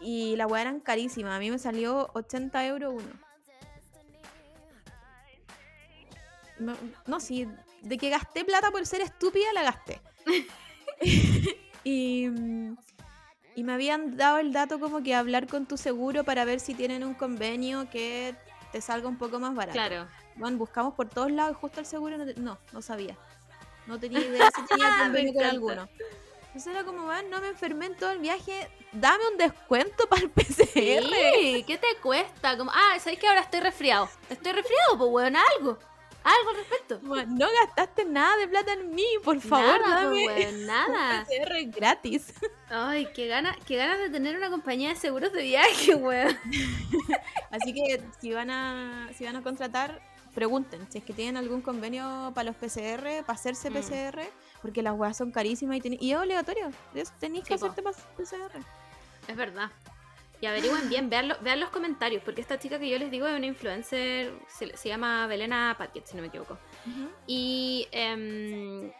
Y la weá eran carísimas. A mí me salió 80 euros uno. No, no, sí, de que gasté plata por ser estúpida, la gasté. (laughs) y, y me habían dado el dato como que hablar con tu seguro para ver si tienen un convenio que te salga un poco más barato. Claro. Bueno, buscamos por todos lados y justo el seguro no, te- no, no sabía. No tenía idea si tenía (laughs) convenio con alguno. Entonces era como, "Weón, no me enfermé en todo el viaje, dame un descuento (laughs) para el PCR. Sí, ¿qué te cuesta? Como, ah, ¿sabes que ahora estoy resfriado? Estoy resfriado, pues, weón, algo. Algo al respecto. No gastaste nada de plata en mí, por favor, nada, dame pues, weón, (laughs) nada. un PCR gratis. (laughs) Ay, qué ganas qué ganas de tener una compañía de seguros de viaje, weón. Así que si van a si van a contratar, pregunten si es que tienen algún convenio para los PCR, para hacerse Mm. PCR, porque las weas son carísimas y, tiene- y es obligatorio. Tenéis que Sí, hacerte pas- PCR. Es verdad. Y averigüen bien, vean, lo- vean los comentarios, porque esta chica que yo les digo es una influencer, se, se llama Belena Paquet, si no me equivoco. Y em,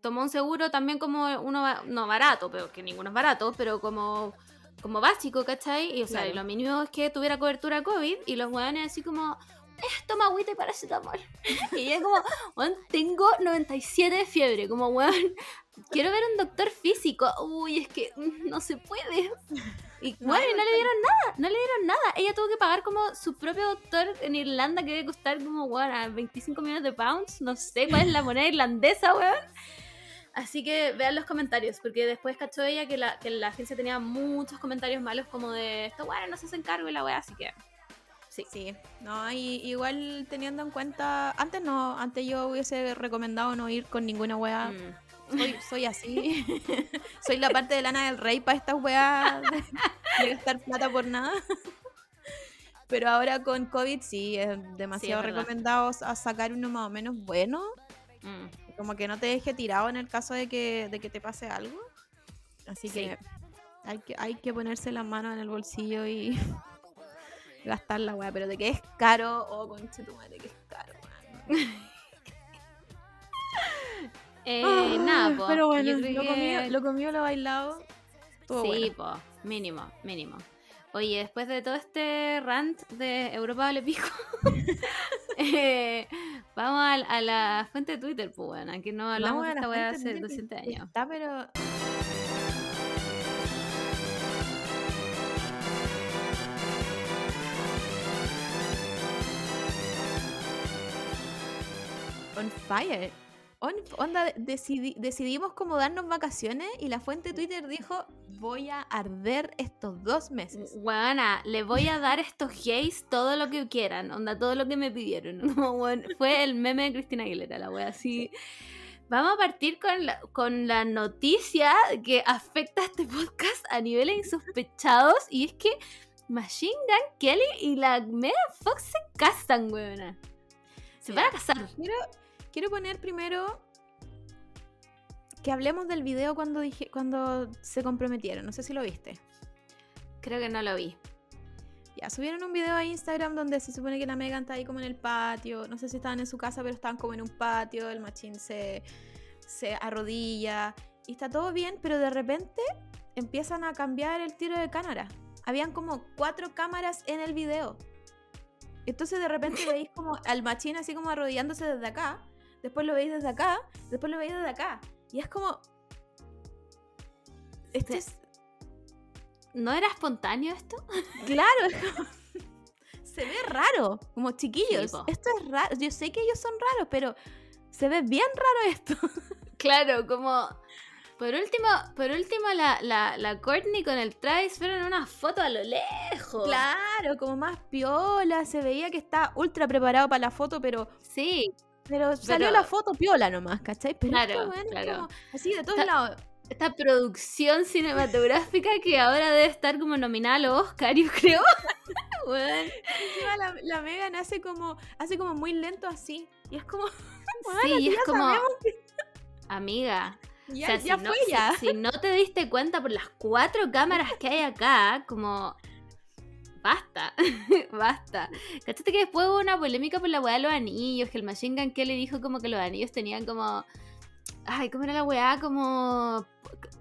tomó un seguro también como uno, no barato, pero que ninguno es barato, pero como, como básico, ¿cachai? Y o sea, Claro. lo mínimo es que tuviera cobertura COVID y los weones así como, eh, toma agüita y paracetamol. (laughs) y ella como, weón, tengo 97 de fiebre, como weón, quiero ver un doctor físico. Uy, es que no se puede. Y No bueno, y no le dieron nada, no le dieron nada. Ella tuvo que pagar como su propio doctor en Irlanda que debe costar como, weón, a 25 millones de pounds. No sé cuál es la moneda irlandesa, weón. Así que vean los comentarios, porque después cachó ella que la, que la agencia tenía muchos comentarios malos como de esto, bueno, no se hacen cargo y la weá, así que sí. Sí, no, y, igual teniendo en cuenta, antes no, antes yo hubiese recomendado no ir con ninguna wea. Mm. Soy, soy así. (laughs) soy la parte de lana del rey para estas weas de, de gastar plata por nada. Pero ahora con COVID sí, es demasiado recomendado a sacar uno más o menos bueno. Mm. Como que no te deje tirado en el caso de que, de que te pase algo. Así Sí. que hay que, hay que ponerse las manos en el bolsillo y (laughs) gastar la weá. Pero de que es caro, oh conche tu madre, que es caro. (laughs) Eh, Ah, nada, po. Pero bueno, Yo creo lo, que- comido, lo comido, lo bailado. Sí, bueno. po, mínimo, mínimo. Oye, después de todo este rant de Europa vale pico, (laughs) eh, vamos al- a, la fuente de Twitter, pues bueno, aquí no hablamos de a esta weá hace de Twitter, 200 que años. Está, pero. On fire. On- onda, decidi- decidimos como darnos vacaciones y la fuente de Twitter dijo: Voy a arder estos dos meses. Weona, le voy a dar a estos gays todo lo que quieran, onda, todo lo que me pidieron. (laughs) Fue el meme de Cristina Aguilera, la wea así. Vamos a partir con la, con la noticia que afecta a este podcast a niveles insospechados y es que Machine Gun Kelly y la Megan Fox se casan, weona. Se van a casar. Quiero poner primero que hablemos del video cuando dije cuando se comprometieron. No sé si lo viste. Creo que no lo vi. Ya, subieron un video a Instagram donde se supone que la Megan está ahí como en el patio. No sé si estaban en su casa, pero estaban como en un patio. El machín se, se arrodilla. Y está todo bien, pero de repente empiezan a cambiar el tiro de cámara. Habían como cuatro cámaras en el video. Entonces de repente (laughs) veis como al machín así como arrodillándose desde acá. Después lo veis desde acá. Después lo veis desde acá. Y es como... Esto Sí. es ¿No era espontáneo esto? (laughs) Claro, es como- se ve raro, como chiquillos. Sí, esto es raro. Yo sé que ellos son raros, pero se ve bien raro esto. (laughs) Claro, como. Por último, por último la, la, la Courtney con el Travis fueron una foto a lo lejos. Claro, como más piola. Se veía que está ultra preparado para la foto, pero, Sí, pero salió Pero- la foto piola nomás, ¿cachai? Pero Claro, esto, es claro. como así de todos lados. esta producción cinematográfica que ahora debe estar como nominada a los Oscar, yo creo. (laughs) Encima la, la Megan hace como, hace como muy lento así. Y es como, (laughs) Sí, y es como. sabemos Amiga, (laughs) ya, o sea, ya si, no, fue si- ya. si no te diste cuenta por las cuatro cámaras que hay acá, como. Basta, (laughs) basta. ¿Cachaste que después hubo una polémica por la weá de los anillos? Que el Machine Gun Kelly dijo como que los anillos tenían como. Ay, ¿cómo era la weá? Como.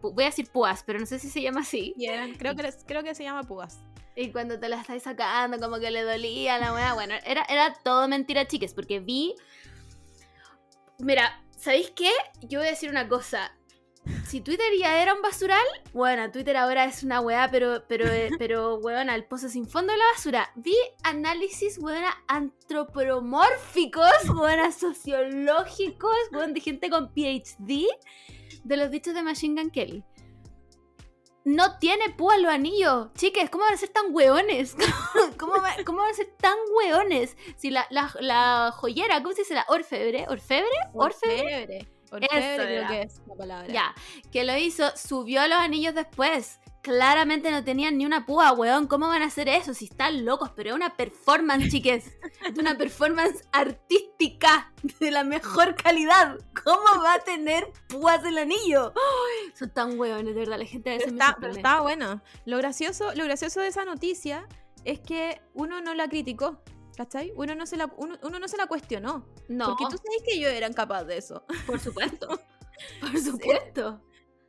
Voy a decir púas, pero no sé si se llama así. Y eran- creo, que, (laughs) creo que se llama Púas. Y cuando te la estáis sacando, como que le dolía la weá. Bueno, era, era todo mentira, chiques, porque vi Mira, ¿sabéis qué? Yo voy a decir una cosa. Si Twitter ya era un basural, bueno, Twitter ahora es una weá, pero, pero, eh, (laughs) pero, weón, al pozo sin fondo de la basura. Vi análisis, weón, antropomórficos, weón, (laughs) sociológicos, weón, de gente con PhD de los dichos de Machine Gun Kelly. No tiene púa los anillos. Chiques, ¿cómo van a ser tan weones? (laughs) ¿Cómo, va- cómo van a ser tan weones? Si la, la, la joyera, ¿cómo se dice? La orfebre, orfebre, orfebre. Orfebre. Eso creo que es la palabra. Ya, que lo hizo, subió los anillos después. Claramente no tenían ni una púa, weón. ¿Cómo van a hacer eso? Si están locos, pero es una performance, (laughs) chiques. Es una performance artística de la mejor calidad. ¿Cómo va a tener púas el anillo? Ay, son tan weones, de verdad. La gente a veces Pero me está, pero sorprende. estaba bueno. Lo gracioso, lo gracioso de esa noticia es que uno no la criticó. ¿Cachai? Uno no se la, uno, uno no se la cuestionó. No, Porque tú sabes que ellos eran capaces de eso. por supuesto. (laughs) Por supuesto.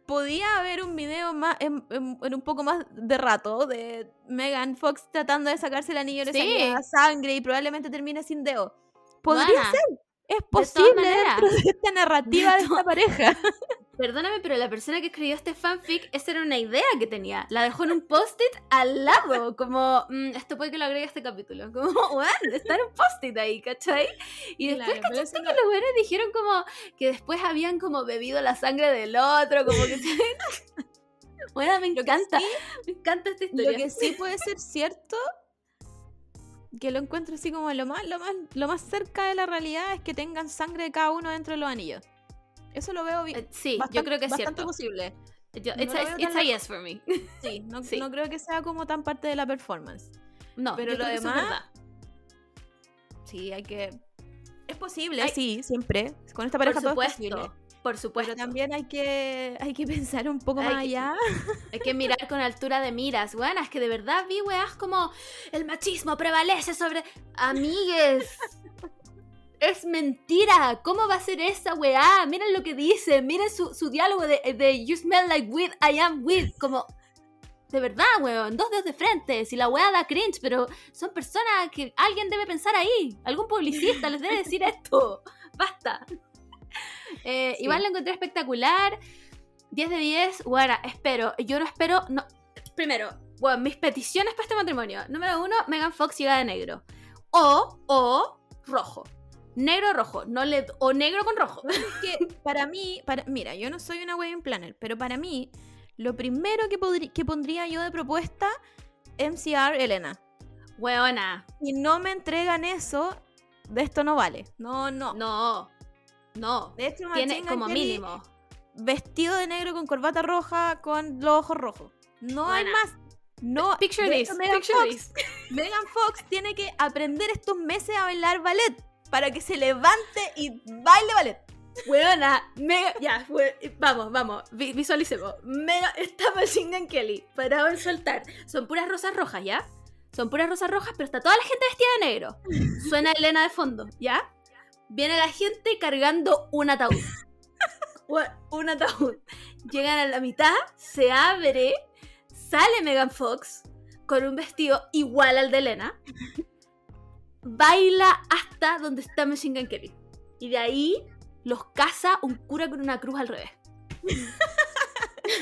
Podía haber un video más en, en- en un poco más de rato de Megan Fox tratando de sacarse el anillo de Sí. sangre y probablemente termine sin dedo. Podría ser. Es posible dentro de esta narrativa de, esta pareja. (laughs) Perdóname, pero la persona que escribió este fanfic, esa era una idea que tenía. La dejó en un post-it al lado. Como, mm, esto puede que lo agregue a este capítulo. (laughs) Como, weón, está en un post-it ahí, ¿cachai? Y después, Claro, ¿cachaste que los weones dijeron como que después habían como bebido la sangre del otro? Como que. bueno, (laughs) me Lo encanta. sí- Me encanta esta Lo historia. que sí puede ser cierto, que lo encuentro así como lo más, lo más, lo más cerca de la realidad es que tengan sangre de cada uno dentro de los anillos. Eso lo veo bien. Eh, sí, yo creo que es bastante cierto. posible. Yo- no it's, lo a, it's a yes for me. (laughs) Sí, no, Sí. no creo que sea como tan parte de la performance. No, Pero lo es demás. Sí, hay que. Es posible, Hay- sí, siempre. Con esta Por pareja todo es supuesto. posible. Por supuesto. Pero también hay que, hay que (laughs) pensar un poco Hay más que- allá. (laughs) Hay que mirar con altura de miras. Bueno, es que de verdad vi weas como el machismo prevalece sobre. Amigues. Es mentira. ¿Cómo va a ser esa weá? Miren lo que dice. Miren su, su diálogo de, de You smell like weed, I am weed. Como. De verdad, weón. Dos dedos de frente. Si la weá da cringe, pero son personas que alguien debe pensar ahí. Algún publicista les debe decir esto. (laughs) Basta. Eh, Sí. Igual lo encontré espectacular. 10 de 10. Bueno, espero. Yo no espero. No. Primero, bueno, mis peticiones para este matrimonio. Número uno, Megan Fox llega de negro. O, o, rojo. Negro o rojo. No le, o negro con rojo. que para mí, para, mira, yo no soy una wedding planner, pero para mí, lo primero que, podri- que pondría yo de propuesta, MCR Elena. Weona. Si no me entregan eso, de esto no vale. No, no. No. No. De hecho, Tiene como mínimo. Vestido de negro con corbata roja, con los ojos rojos. No hay más. No, Picture this. Megan Picture Fox this. Megan Fox tiene que aprender estos meses a bailar ballet para que se levante y baile ballet. Weona, mega. Ya, vamos, vamos. vi- visualicemos. Mega. Está Machine Kelly. Parado en soltar. Son puras rosas rojas, ¿ya? Son puras rosas rojas, pero está toda la gente vestida de negro. Suena Elena de fondo, ¿ya? Viene la gente cargando un ataúd. Un ataúd. Llegan a la mitad, se abre, sale Megan Fox con un vestido igual al de Elena. Baila hasta donde está Machine Gun Kelly. Y de ahí los caza un cura con una cruz al revés.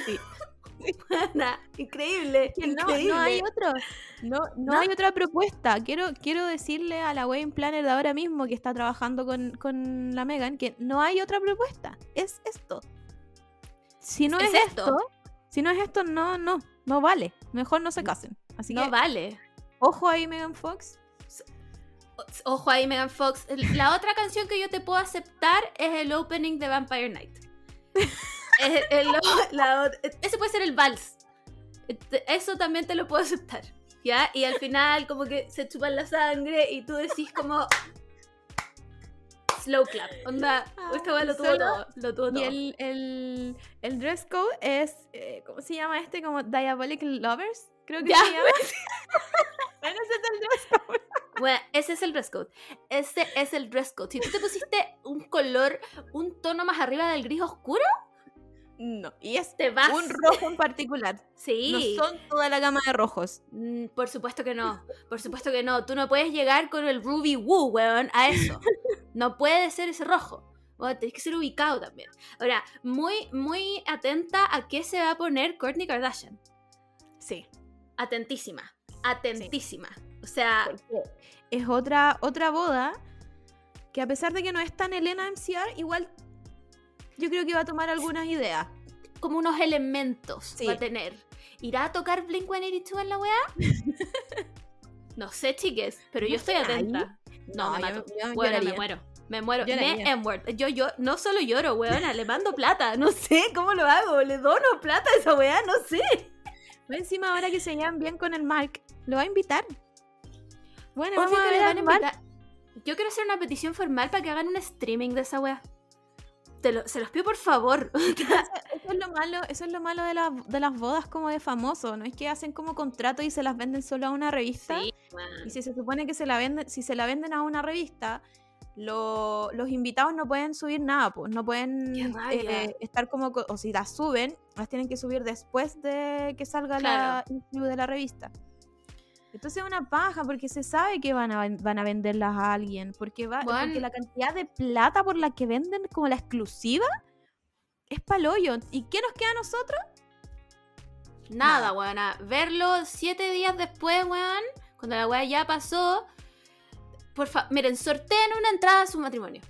Sí. (laughs) Buena, increíble, no, no hay otro. No, no, ¿No? hay otra propuesta. Quiero, quiero decirle a la wedding planner de ahora mismo que está trabajando con, con la Megan que no hay otra propuesta. Es esto. Si no es, Es esto, esto. si no es esto, no, no, no vale. Mejor no se casen. Así no que, vale. ojo ahí, Megan Fox. Ojo ahí, Megan Fox. La otra canción que yo te puedo aceptar es el opening de Vampire Night. Es el- el- la ot- ese puede ser el vals. Este- Eso también te lo puedo aceptar. ¿Ya? Y al final, como que se chupan la sangre y tú decís, como. Slow clap. Onda, esta weá lo tuvo Solo- todo. Lo tuvo Y todo. el, el, el dress code es, eh, ¿cómo se llama este? Como Diabolic Lovers, creo que Ya. se llama. (laughs) Bueno, ese es el dress code. Bueno, ese es el dress code. Ese es el dress code. Si tú te pusiste un color, un tono más arriba del gris oscuro, No, y es te vas. un rojo en particular. Sí. No son toda la gama de rojos. Mm, Por supuesto que no. Por supuesto que no. Tú no puedes llegar con el Ruby Woo, weón, a eso. No puede ser ese rojo. Bueno, tenés que ser ubicado también. Ahora, muy, muy atenta a qué se va a poner Kourtney Kardashian. Sí. Atentísima. Atentísima. O sea, Porque es otra, otra boda que a pesar de que no es tan Elena MCR, igual yo creo que va a tomar algunas ideas. como unos elementos Sí. va a tener. ¿Irá a tocar Blink 182 en la weá? (laughs) no sé, chiques, pero yo ¿No estoy ahí? atenta. No, me yo- mato. yo Weona, me muero. Me muero. Me M-word. Yo, yo, no solo lloro, weona, le mando plata. No sé cómo lo hago. Le dono plata a esa weá, no sé. Encima ahora que se llevan bien con el Mark, lo va a invitar. Bueno, vamos a ver Mark. invitar. Yo quiero hacer una petición formal para que hagan un streaming de esa weá. Te lo- se los pido por favor. (laughs) Eso es lo malo, eso es lo malo de, la- de las bodas como de famosos, no es que hacen como contrato y se las venden solo a una revista. Sí. Y si se supone que se la venden, si se la venden a una revista, lo- los invitados no pueden subir nada, pues no pueden eh, estar como, co- o si las suben, las tienen que subir después de que salga la Claro. issue de la revista. Entonces es una paja porque se sabe que van a, van a venderlas a alguien, porque, va, Bueno. porque la cantidad de plata por la que venden como la exclusiva es palollo. ¿Y qué nos queda a nosotros? Nada, Nada. weona. Verlo siete días después, weón, cuando la weá ya pasó. Por favor, miren, sorteen una entrada a su matrimonio.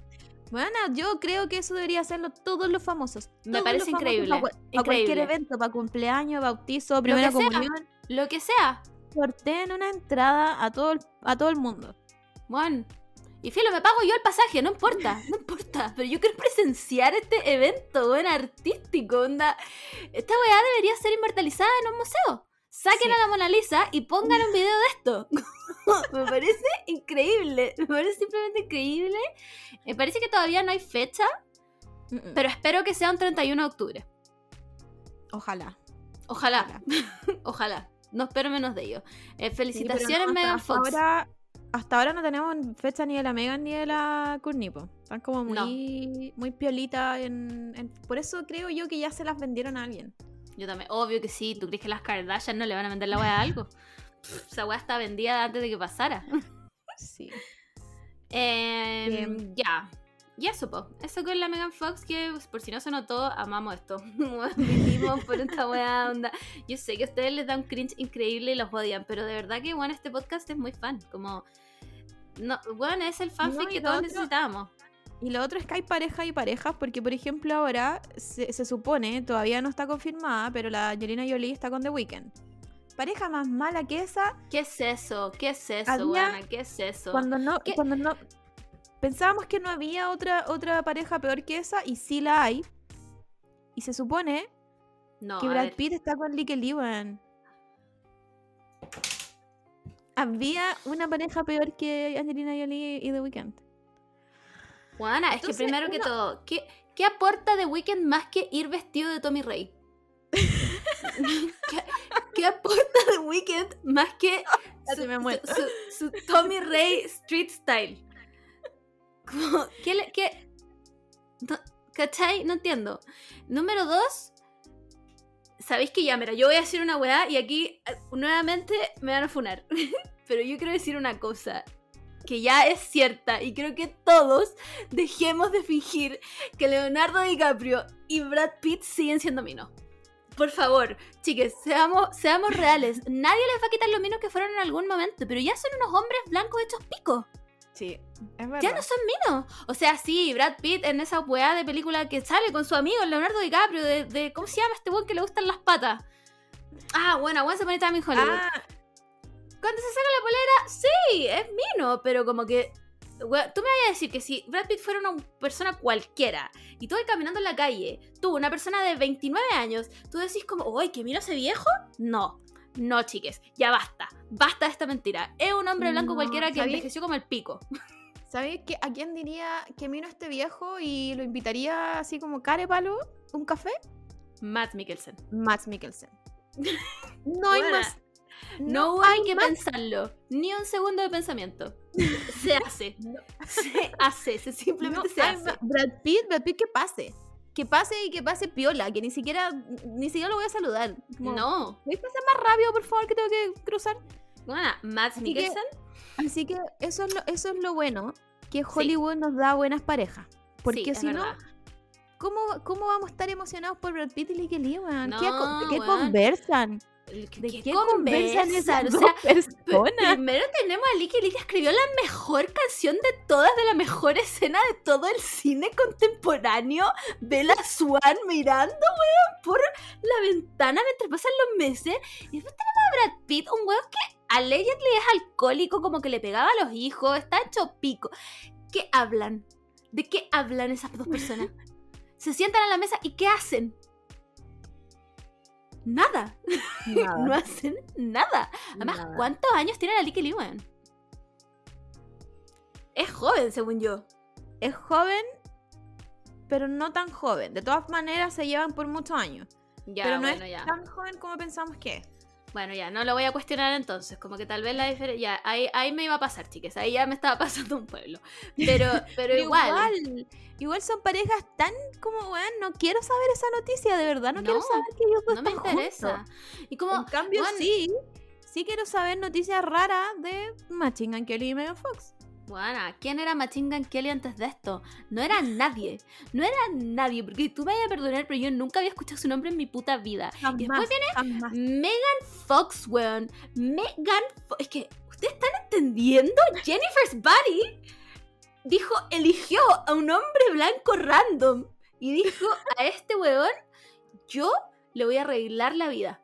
Bueno, yo creo que eso debería hacerlo todos los famosos. Me parece increíble, Para, cualquier increíble. evento, para cumpleaños, bautizo, primera sea. comunión, Lo que sea. sorteen una entrada a todo el, a todo el mundo. Bueno. Y filo, me pago yo el pasaje, no importa, no importa. (laughs) Pero yo quiero presenciar este evento, weón, artístico, onda. Esta weá debería ser inmortalizada en un museo. Saquen Sí. a la Mona Lisa y pongan un video de esto. (laughs) me parece increíble. Me parece simplemente increíble. Me parece que todavía no hay fecha, pero espero que sea un 31 de octubre. Ojalá. Ojalá, (laughs) ojalá. No espero menos de ello. Eh, felicitaciones, no, Megan Fox. hasta ahora, hasta ahora no tenemos fecha ni de la Megan ni de la Courtney, po. Están como muy, muy piolita en, en- Por eso creo yo que ya se las vendieron a alguien. Yo también, obvio que sí. ¿Tú crees que las Kardashian no le van a vender la weá a algo? Pff, (laughs) Esa weá está vendida antes de que pasara. (laughs) Sí. Bien. ya. Y eso, po. Eso con la Megan Fox, que pues, por si no se notó, amamos esto. (laughs) Vivimos por esta weá onda. Yo sé que a ustedes les da un cringe increíble y los odian, pero de verdad que, bueno, este podcast es muy fan. Como. No, bueno, es el fanfic No, que todos otro- necesitábamos. Y lo otro es que hay parejas y parejas, porque por ejemplo ahora se, se supone, todavía no está confirmada, pero la Angelina Jolie está con The Weeknd. Pareja más mala que esa, ¿Qué es eso? ¿Qué es eso, weona? ¿Qué es eso? cuando no, ¿Qué? cuando no. Pensábamos que no había otra, otra pareja peor que esa, y sí la hay. Y se supone No, que Brad. Pitt está con Lewan. Había una pareja peor que Angelina Jolie y The Weeknd. Juana, es que primero que todo, ¿qué, ¿qué aporta The Weeknd más que ir vestido de Tommy Rey? (laughs) ¿Qué, qué aporta The Weeknd más que su, me su- su Tommy Rey street style? Como, ¿Qué le- qué- no, ¿Cachai? No entiendo. Número dos, sabéis que ya, mira, yo voy a decir una weá y aquí eh, nuevamente me van a funar. (laughs) Pero yo quiero decir una cosa que ya es cierta y creo que todos dejemos de fingir que Leonardo DiCaprio y Brad Pitt siguen siendo minos. Por favor, chiques, seamos, seamos reales. (laughs) Nadie les va a quitar los minos que fueron en algún momento, pero ya son unos hombres blancos hechos pico. Sí, es verdad. Ya no son minos. O sea, sí, Brad Pitt en esa weá de película que sale con su amigo Leonardo DiCaprio, de, de- ¿cómo se llama este weón que le gustan las patas? Ah, bueno, Once Upon a Time in Hollywood. Ah, Cuando se saca la polera, sí, es mino, pero como que. Tú me vas a decir que si Brad Pitt fuera una persona cualquiera y tú vas caminando en la calle, tú, una persona de 29 años, tú decís como, ¡ay, que miro ese viejo! No, no, chiques, ya basta, basta de esta mentira. Es un hombre blanco No, cualquiera que ¿sabí? envejeció como el pico. (laughs) ¿Sabes qué? ¿A quién diría que vino este viejo y lo invitaría así como carepalo un café? Matt Mikkelsen. Max Mikkelsen. (laughs) No hay más. No, hay que pensarlo, ni un segundo de pensamiento. (laughs) Se hace, se hace, se simplemente No se hace. más. Brad Pitt, Brad Pitt que pase. Que pase y que pase piola, que ni siquiera ni siquiera lo voy a saludar. Como, No, ¿Puedes pasar más rápido, por favor, que tengo que cruzar? bueno, Matt que- Mikkelsen Así que eso es lo, eso es lo bueno, que Hollywood nos da buenas parejas. Porque si no. ¿cómo, ¿cómo vamos a estar emocionados por Brad Pitt y Licky Lee, weón? ¿Qué, No, co- ¿De qué weón. conversan? ¿Qué, ¿De qué qué conversan esas? O sea, (laughs) personas? Primero tenemos a Lee que escribió la mejor canción de todas, de la mejor escena de todo el cine contemporáneo. Bella Swan mirando, weón, por la ventana mientras pasan los meses. Y después tenemos a Brad Pitt, un weón que allegedly es alcohólico, como que le pegaba a los hijos, está hecho pico. ¿Qué hablan? ¿De qué hablan esas dos personas? Se sientan a la mesa y ¿qué hacen? Nada. (laughs) Nada, No hacen nada. Además, nada. ¿cuántos años tiene la Licky Lee, weón? Es joven, según yo. Es joven, pero no tan joven. De todas maneras, se llevan por muchos años. Ya, pero no bueno, es ya. tan joven como pensamos que es. Bueno, ya, no lo voy a cuestionar entonces. Como que tal vez la diferencia. Ya, ahí, ahí me iba a pasar, chiques. Ahí ya me estaba (laughs) pasando un pueblo. Pero, pero igual. igual, igual son parejas tan como, weón, no quiero saber esa noticia, de verdad, no, quiero saber que ellos dos No me están interesa. juntos. Y como. En cambio, sí, sí quiero saber noticias raras de Machine Kelly y Megan Fox. Bueno, ¿quién era Machine Gun Kelly antes de esto? No era nadie. No era nadie. Porque tú me vayas a perdonar, pero yo nunca había escuchado su nombre en mi puta vida. Jamás, Y después viene jamás. Megan Fox, weón. Megan Fox. Es que, ¿ustedes están entendiendo? Jennifer's Body dijo, eligió a un hombre blanco random. Y dijo a este weón, yo le voy a arreglar la vida.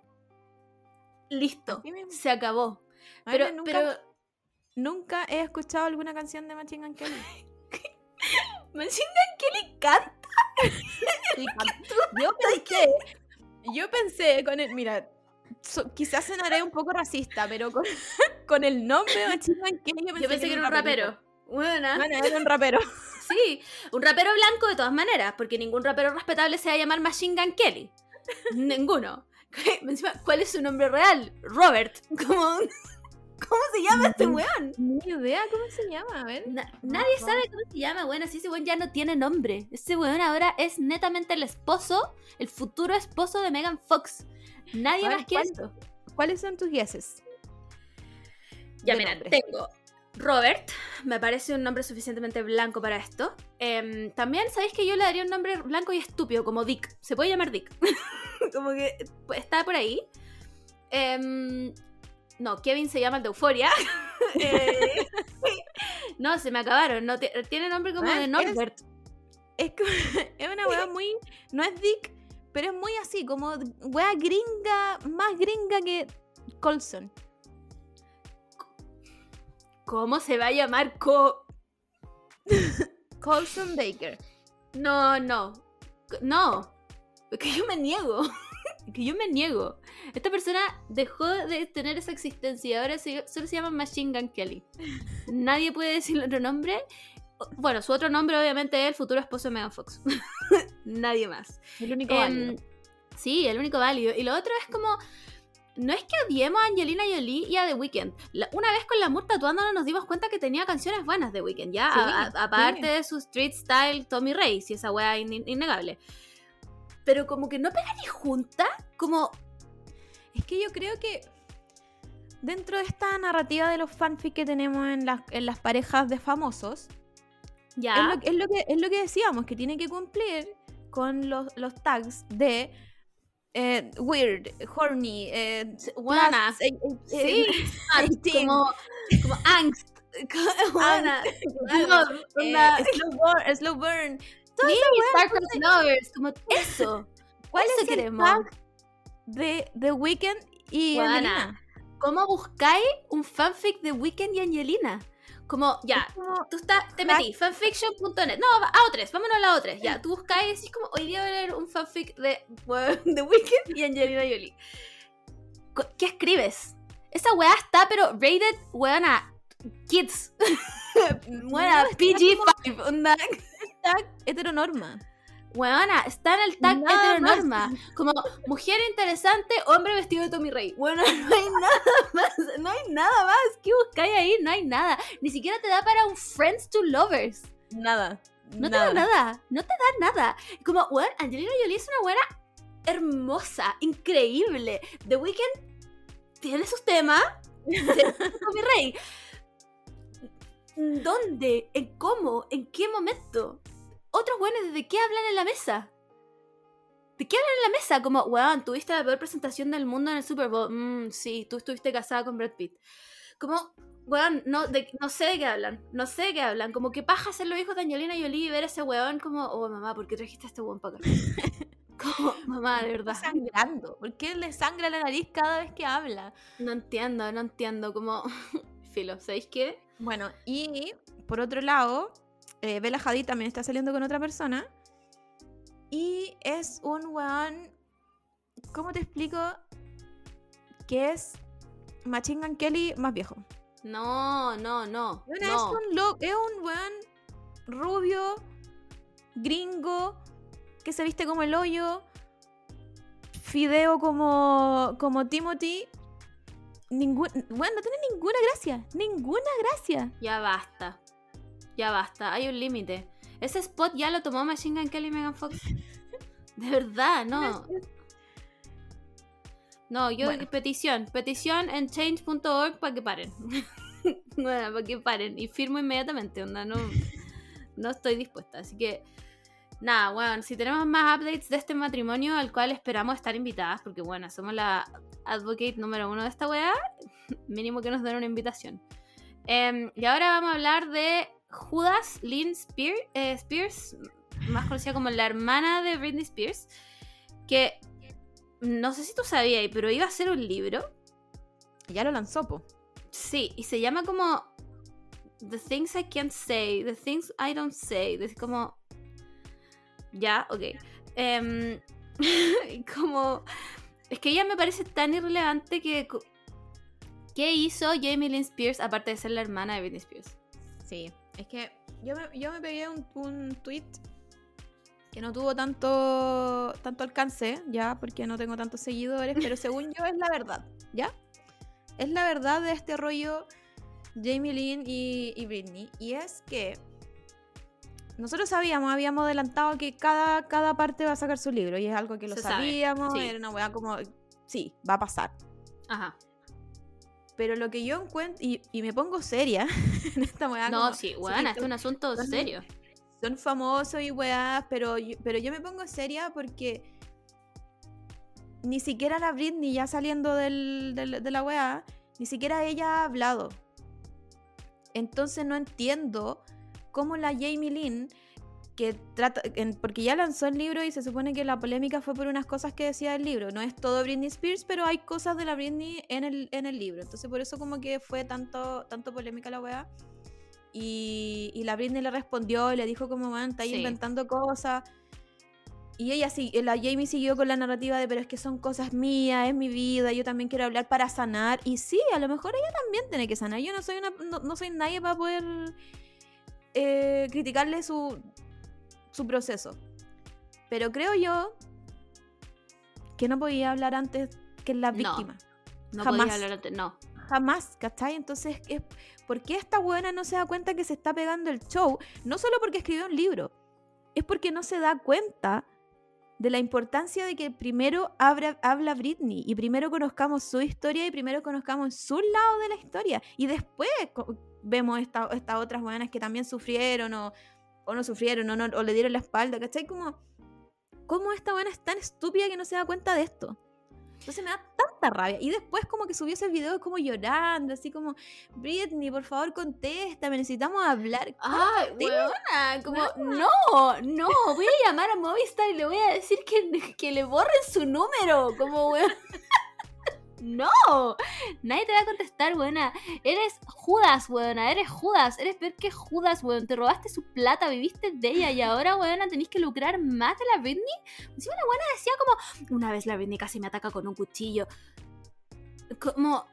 Listo. Se acabó. Pero nunca he escuchado alguna canción de Machine Gun Kelly. (laughs) Machine Gun Kelly canta. (laughs) Sí, yo pensé, yo pensé con el, mira, so- quizás sonaré un poco racista, pero con, (laughs) con el nombre de Machine Gun Kelly yo pensé, Yo pensé que era un rapero. Buena. Bueno, era un rapero. Sí, un rapero blanco de todas maneras, porque ningún rapero respetable se va a llamar Machine Gun Kelly. Ninguno. Encima, ¿Cuál es su nombre real? Robert. ¿Cómo, cómo se llama este weón? Ni idea cómo se llama, a ver. Na- nadie sabe cómo se llama, bueno, así ese weón ya no tiene nombre. Ese weón ahora es netamente el esposo, el futuro esposo de Megan Fox. Nadie ver, más esto. ¿Cuáles son tus guesses? Ya, mira, nombre? tengo Robert, me parece un nombre suficientemente blanco para esto. Em, también, ¿sabéis que yo le daría un nombre blanco y estúpido, como Dick? Se puede llamar Dick. (laughs) como que pues, está por ahí. Em, no, Kevin se llama el de Euforia. (laughs) Eh, no, se me acabaron. No, ti- tiene nombre como Ah, de Norbert. Es, (laughs) una wea muy. No es Dick, pero es muy así, como wea gringa, más gringa que Colson. ¿Cómo se va a llamar Co... (laughs) Colson Baker. No, no. No. Es que yo me niego. Que yo me niego. Esta persona dejó de tener esa existencia y ahora se- solo se llama Machine Gun Kelly. Nadie puede decirle otro nombre. Bueno, su otro nombre obviamente es el futuro esposo de Megan Fox. (laughs) Nadie más. El único Em, válido. sí, el único válido. Y lo otro es como. No es que odiemos a Angelina Jolie y a The Weeknd. La- una vez con la Moore tatuándonos nos dimos cuenta que tenía canciones buenas The Weeknd, ¿ya? Sí, aparte sí. de su street style Tommy Ray, si esa wea es in- innegable. Pero como que no pega ni junta, como. Es que yo creo que dentro de esta narrativa de los fanfic que tenemos en las, en las parejas de famosos, Ya. es, lo, es lo que, es lo que decíamos, que tiene que cumplir con los, los tags de eh, weird, horny, eh, eh, Sí, eh, eighteen, (laughs) como, como angst. (laughs) Love, eh, onda. slow burn, slow burn. Sí, Star-Crossed Lovers, como eso. (laughs) ¿Cuál Eso es el queremos. tag de The Weeknd y. Angelina? ¿Cómo buscáis un fanfic de Weekend y Angelina? Como, ya, Es como- tú estás, te metí, fanfiction.net. No, a O3, vámonos a la O3. Ya, tú buscáis y decís como, hoy día voy a leer un fanfic de, (laughs) de Weekend y Angelina Jolie. ¿Qué escribes? Esa weá está, pero rated, weona, kids. (laughs) Está PG-5, onda. Tag heteronorma. Weona, está en el tag Nada heteronorma. Como mujer interesante, hombre vestido de Tommy Rey. Bueno, (laughs) no hay nada más. No hay nada más. ¿Qué buscáis ahí? No hay nada. Ni siquiera te da para un Friends to Lovers. Nada. No te da nada. No te da nada. Como, weón, Angelina Jolie es una buena hermosa, increíble. The Weeknd tiene sus temas. (laughs) Tommy Rey. ¿Dónde? ¿En cómo? ¿En qué momento? Otros weones, ¿de qué hablan en la mesa? ¿De qué hablan en la mesa? Como, weón, tuviste la peor presentación del mundo en el Super Bowl. Mm, sí, tú estuviste casada con Brad Pitt. Como, weón, no, de- no sé de qué hablan. No sé de qué hablan. Como que paja ser los hijos de Angelina Jolie y ver a ese weón como, oh, mamá, ¿por qué trajiste a este weón para acá? (laughs) como, mamá, de verdad. Sangrando. ¿Por qué le sangra la nariz cada vez que habla? No entiendo, no entiendo. Como, (laughs) filo, ¿sabéis qué? Bueno, y por otro lado, eh, Bella Hadid también está saliendo con otra persona. Y es un weón. ¿Cómo te explico? Que es Machine Gun Kelly más viejo. No, no, no. Bueno, no. Es un lo- es un weón rubio, gringo, que se viste como el hoyo, fideo como, como Timothy. Ningún, bueno, no tiene ninguna gracia. Ninguna gracia. Ya basta. Ya basta. Hay un límite. Ese spot ya lo tomó Machine Gun Kelly y Megan Fox. (laughs) De verdad, no. No, yo Bueno. petición, petición en change.org para que paren. (laughs) bueno, para que paren. Y firmo inmediatamente, onda, no, no estoy dispuesta. Así que, nada, bueno, si tenemos más updates de este matrimonio al cual esperamos estar invitadas, porque bueno, somos la advocate número uno de esta weá, (laughs) mínimo que nos den una invitación. Em, y ahora vamos a hablar de Judas Lynn eh, Spears, más conocida como la hermana de Britney Spears, que no sé si tú sabías, pero iba a ser un libro. Ya lo lanzó, po. Sí, y se llama como The Things I Can't Say, The Things I Don't Say. Es como. Ya, ok. Em, (laughs) como. Es que ella me parece tan irrelevante que. ¿Qué hizo Jamie Lynn Spears aparte de ser la hermana de Britney Spears? Sí, es que yo me, yo me pegué un, un tweet que no tuvo tanto, tanto alcance, ya, porque no tengo tantos seguidores, pero (laughs) según yo es la verdad, ¿ya? Es la verdad de este rollo Jamie Lynn y, y Britney. Y es que nosotros sabíamos, habíamos adelantado que cada, cada parte va a sacar su libro, y es algo que lo Se sabe, sabíamos, sí. era una weá como, sí, va a pasar. Ajá. Pero lo que yo encuentro, y, y me pongo seria (laughs) en esta weá. No, como, sí, este es un asunto son- serio. son famosos y weás, pero yo, pero yo me pongo seria porque ni siquiera la Britney ya saliendo del, del- de la weá, ni siquiera ella ha hablado. Entonces no entiendo cómo la Jamie Lynn, que trata, en- porque ya lanzó el libro y se supone que la polémica fue por unas cosas que decía el libro. No es todo Britney Spears, pero hay cosas de la Britney en el, en el libro. Entonces por eso como que fue tanto, tanto polémica la weá. Y, y la Britney le respondió y le dijo como, man, está ahí Sí. inventando cosas. Y ella sí, la Jamie siguió con la narrativa de, pero es que son cosas mías, es mi vida, yo también quiero hablar para sanar. Y sí, a lo mejor ella también tiene que sanar. Yo no soy, una, no, no soy nadie para poder eh, criticarle su, su proceso. Pero creo yo que no podía hablar antes que la No. víctima. No jamás. podía hablar antes. No. Jamás, ¿cachai? Entonces, es, ¿por qué esta buena no se da cuenta que se está pegando el show? No solo porque escribió un libro, es porque no se da cuenta de la importancia de que primero habla, habla Britney y primero conozcamos su historia y primero conozcamos su lado de la historia y después vemos esta- estas otras buenas que también sufrieron o, o no sufrieron o, no, o le dieron la espalda, ¿cachai? Como, ¿cómo esta buena es tan estúpida que no se da cuenta de esto? Entonces me da tanta rabia. Y después como que subió ese video como llorando, así como, Britney, por favor, contéstame, necesitamos hablar. Sí, weona, como, no, no, voy a llamar a Movistar y le voy a decir que, que le borren su número, como, weón. (laughs) No, nadie te va a contestar, weona. Eres Judas, weona, eres Judas, eres peor que Judas, weón. Te robaste su plata, viviste de ella y ahora, weona, tenés que lucrar más de la Britney. Encima la buena decía como, una vez la Britney casi me ataca con un cuchillo. Como,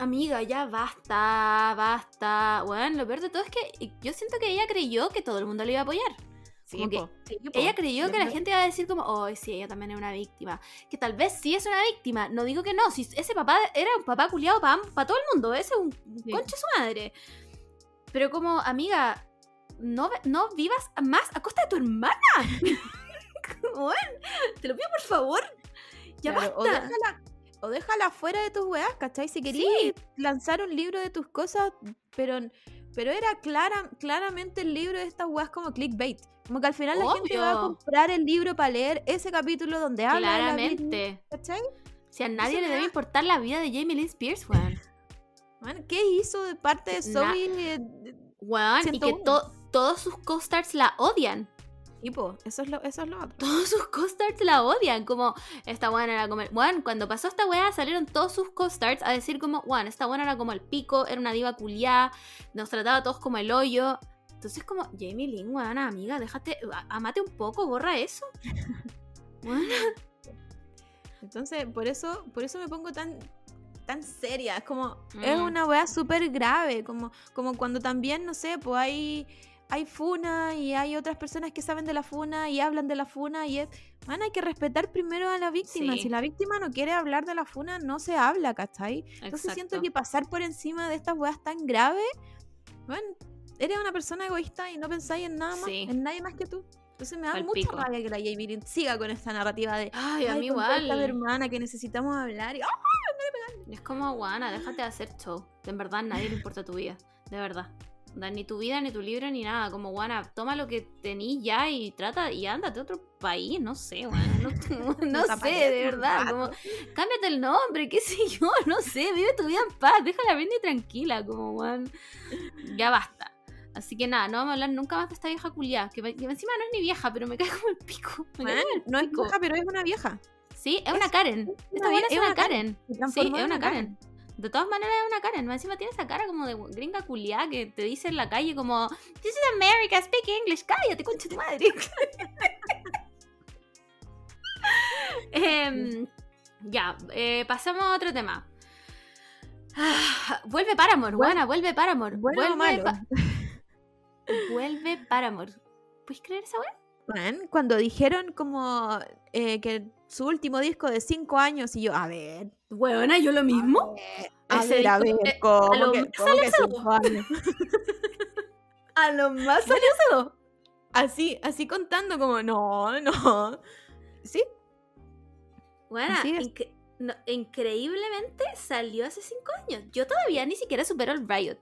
Amiga, ya basta, basta. Bueno, lo peor de todo es que yo siento que ella creyó que todo el mundo le iba a apoyar. Que sí, po. Ella creyó que la gente iba a decir como, oh, sí, ella también es una víctima. Que tal vez sí es una víctima. No digo que no. Si ese papá era un papá culiado para todo el mundo. Ese es un Sí. concha su madre. Pero como, amiga, no, no vivas más a costa de tu hermana. (laughs) bueno, te lo pido por favor. Ya Claro, o basta. déjala, o déjala fuera de tus weas, ¿cachai? Si querías lanzar un libro de tus cosas, pero, pero era clara, claramente el libro de estas weas como clickbait. Como que al final la gente va a comprar el libro para leer ese capítulo donde habla de la Claramente. ¿cachai? Si a nadie le debe importar la vida de Jamie Lynn Spears, weón. Man, ¿Qué hizo de parte de Zoe? eh, Weón, y que 101. to- todos sus co-stars la odian. Tipo, eso es lo, eso es lo otro. Todos sus co-stars la odian. Como, esta buena era como. el- Weón, cuando pasó esta weá, salieron todos sus co-stars a decir, como, weón, esta buena era como el pico, era una diva culiá, nos trataba a todos como el hoyo. Entonces, como, Jamie Lynn, weón, amiga, déjate, amate un poco, borra eso. (laughs) Entonces, por eso, por eso me pongo tan tan seria, es como es Mm. una weá súper grave, como como cuando también, no sé, pues hay hay funa y hay otras personas que saben de la funa y hablan de la funa y es, man, hay que respetar primero a la víctima. Sí. Si la víctima no quiere hablar de la funa, no se habla, ¿cachai? Entonces siento que pasar por encima de estas weas tan graves, bueno, eres una persona egoísta y no pensáis en nada más, Sí. en nadie más que tú. Entonces me da mucha pico. rabia que la Jamie siga con esta narrativa de Ay, a "Ay, mí igual. hermana que necesitamos hablar y ¡ah! Es como, guana, déjate de hacer show. En verdad, a nadie le importa tu vida. De verdad. Da, Ni tu vida, ni tu libro, ni nada. Como, guana, toma lo que tenís ya y trata y ándate a otro país. No sé, guana. No, (laughs) no (laughs) sé, Desaparece de verdad. Como, cámbiate el nombre, qué sé yo. (laughs) No sé, vive tu vida en paz. Deja a la Britney tranquila, como, guan. Ya basta. Así que nada, no vamos a hablar nunca más de esta vieja culiada. Que, que encima no es ni vieja, pero me cae como el pico. (laughs) Me cae Man, como el no es vieja, pero es una vieja. Sí, es una Es- Karen. es Esta vie- es una Karen. Sí, es una Karen. De todas maneras es una Karen. Encima tiene esa cara como de gringa culiá que te dice en la calle como This is America, speak English, cállate, concha tu madre. (laughs) Em, ya, eh, pasamos a otro tema. Ah, vuelve Paramore, buena, vuelve Paramore. Bueno o vuelve, malo. Pa- (laughs) vuelve Paramore. ¿Puedes creer esa weá? Man, cuando dijeron como eh, que su último disco de cinco años y yo, a ver, Weona, yo lo mismo. a ver, a ver, eh, ¿cómo a lo que, más cómo que cinco años? (laughs) A lo más salió Así, así contando como, no, no. Sí, Bueno, incre- no, increíblemente salió hace 5 años. Yo todavía ni siquiera supero el Riot.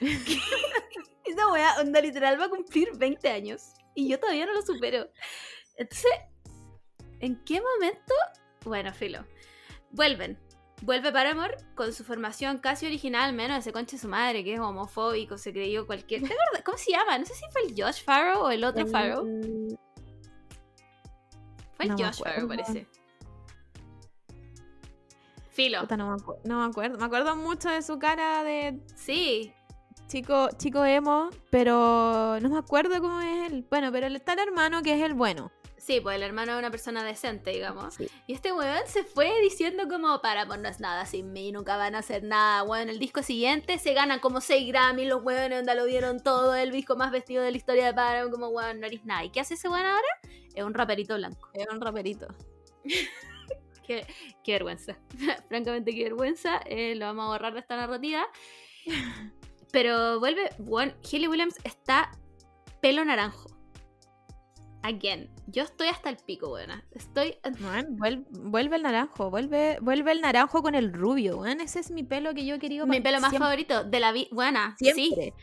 (laughs) Esa wea, onda literal, va a cumplir 20 años. Y yo todavía no lo supero. Entonces, ¿en qué momento? Bueno, filo. Vuelven. Vuelve Paramore con su formación casi original, menos ese conche de su madre, que es homofóbico, se creyó cualquier. ¿Cómo se llama? No sé si fue el Josh Farrow o el otro Farrow. Fue el no Josh Farrow, parece. Filo. puta, no, me no me acuerdo. Me acuerdo mucho de su cara de Sí, chico, chico emo, pero no me acuerdo cómo es él. Bueno, pero está el hermano que es el bueno. Sí, pues el hermano es una persona decente, digamos. Sí. Y este weón se fue diciendo como, para, pues no es nada sin mí, nunca van a hacer nada. Weón, el disco siguiente se ganan como 6 Grammy, los weones onda lo dieron todo, el disco más vestido de la historia de Paramount, como weón, no eres nada. ¿Y qué hace ese weón ahora? Es un raperito blanco. Era un raperito. (laughs) Qué, qué vergüenza. (laughs) Francamente, qué vergüenza. Eh, lo vamos a borrar de esta narrativa. Pero vuelve, bueno, Hayley Williams está pelo naranjo. Again. Yo estoy hasta el pico, buena. Estoy. Man, vuel- vuelve, el naranjo, vuelve, vuelve el naranjo con el rubio, weón. Ese es mi pelo que yo he querido Mi pelo más siempre, favorito de la vida. Buena, sí. siempre.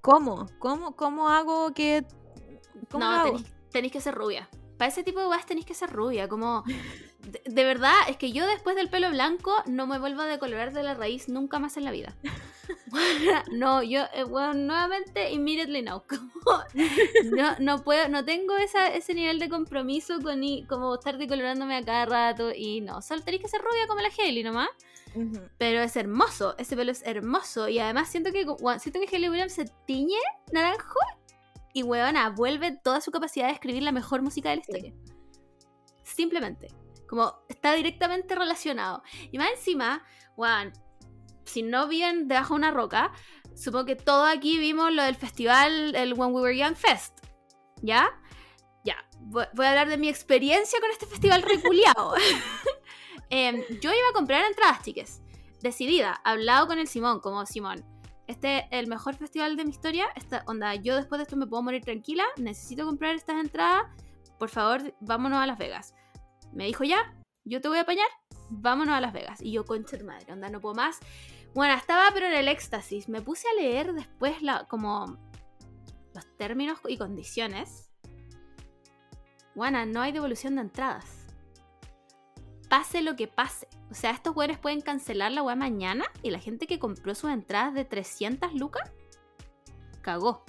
¿Cómo? ¿Cómo? ¿Cómo hago que.? ¿Cómo No, hago? tenéis, tenéis que ser rubia. Para ese tipo de weas tenéis que ser rubia. Como. De, de verdad, es que yo después del pelo blanco no me vuelvo a decolorar de la raíz nunca más en la vida. (laughs) no, yo, eh, bueno, nuevamente, immediately no. (laughs) Como, no, no puedo, no tengo esa, ese nivel de compromiso con como estar decolorándome a cada rato y no. Solo tenéis que ser rubia como la Hailey nomás. Ujú. Pero es hermoso, ese pelo es hermoso. Y además siento que, siento que Hailey Williams se tiñe naranjo y huevona, vuelve toda su capacidad de escribir la mejor música de la Sí. historia. Simplemente. Como está directamente relacionado. Y más encima, weón, si no viven debajo de una roca, supongo que todos aquí vimos lo del festival, el When We Were Young Fest. ¿Ya? Ya. Voy voy a hablar de mi experiencia con este festival reculeado. (laughs) Em, yo iba a comprar entradas, chiques. Decidida, hablado con el Simón, como Simón. Este es el mejor festival de mi historia. Esta onda, yo después de esto me puedo morir tranquila. Necesito comprar estas entradas. Por favor, vámonos a Las Vegas. Me dijo ya, yo te voy a apañar. Vámonos a Las Vegas. Y yo, concha de madre, onda, no puedo más. Bueno, estaba pero en el éxtasis. Me puse a leer después la, como los términos y condiciones. Juana, no hay devolución de entradas. Pase lo que pase. O sea, estos weones pueden cancelar la weá mañana y la gente que compró sus entradas de 300 lucas, cagó.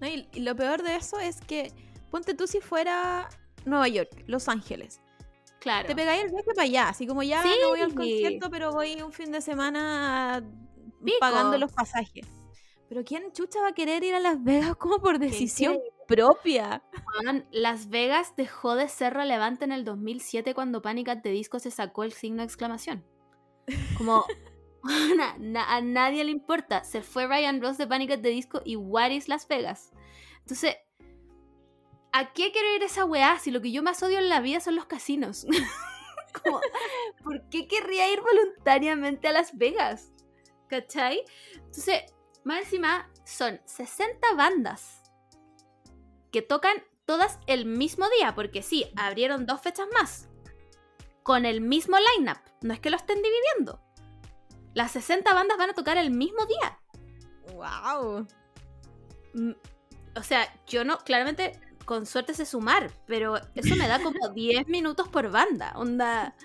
Y lo peor de eso es que, ponte tú si fuera Nueva York, Los Ángeles. Claro. Te pegáis el viaje para allá, así como ya Sí. no voy al concierto, pero voy un fin de semana Pico. pagando los pasajes. Pero ¿quién chucha va a querer ir a Las Vegas como por decisión propia? Las Vegas dejó de ser relevante en el 2007 cuando Panic at the Disco se sacó el signo de exclamación. Como (laughs) na- na- a nadie le importa. Se fue Ryan Ross de Panic at the Disco y what is Las Vegas. Entonces, ¿a qué quiero ir esa weá si lo que yo más odio en la vida son los casinos? (laughs) Como, ¿Por qué querría ir voluntariamente a Las Vegas? ¿Cachai? Entonces, más encima, son 60 bandas que tocan todas el mismo día, porque sí, abrieron dos fechas más, con el mismo lineup, no es que lo estén dividiendo. Las 60 bandas van a tocar el mismo día. ¡Wow! Mm, O sea, yo no, claramente, con suerte sé sumar, pero eso me da como (laughs) 10 minutos por banda. Onda.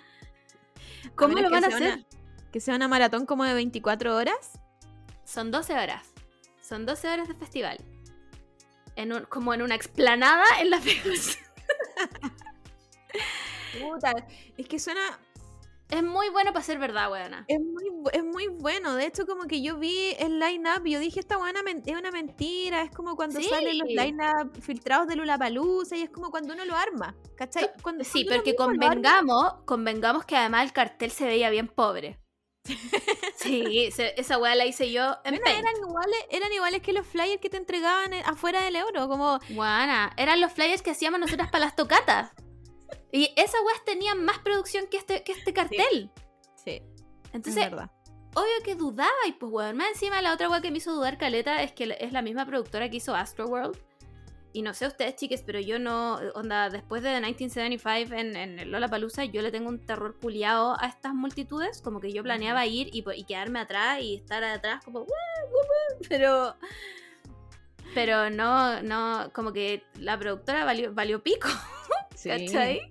¿Cómo lo van a hacer? que sea una maratón como de 24 horas. Son 12 horas. Son 12 horas de festival. En un- como en una explanada en Las (laughs) Vegas. (laughs) Puta, es que suena. Es muy bueno para ser verdad, weona. Es muy, es muy bueno. De hecho, como que yo vi el line-up y yo dije, esta buena es una mentira. Es como cuando Sí. salen los line-up filtrados de Lollapalooza y es como cuando uno lo arma. ¿Cachai? Cuando, Sí, cuando porque convengamos, convengamos que además el cartel se veía bien pobre. (laughs) Sí, se- esa weá la hice yo en eran iguales, eran iguales que los flyers que te entregaban eh, afuera del euro, como Guana, eran los flyers que hacíamos nosotras para las tocatas. Y esas weas tenían más producción que este, que este cartel. Sí, Entonces, es verdad. obvio que dudaba y pues weón, más encima la otra wea que me hizo dudar caleta es que es la misma productora que hizo Astroworld. Y no sé ustedes, chiques, pero yo no, onda, después de 1975 en, en Lollapalooza, yo le tengo un terror culiado a estas multitudes, como que yo planeaba ir y, po- y quedarme atrás y estar atrás como, "Woo, woo, woo", (laughs) pero, pero no, no, como que la productora valió, valió pico, Sí. ¿cachai?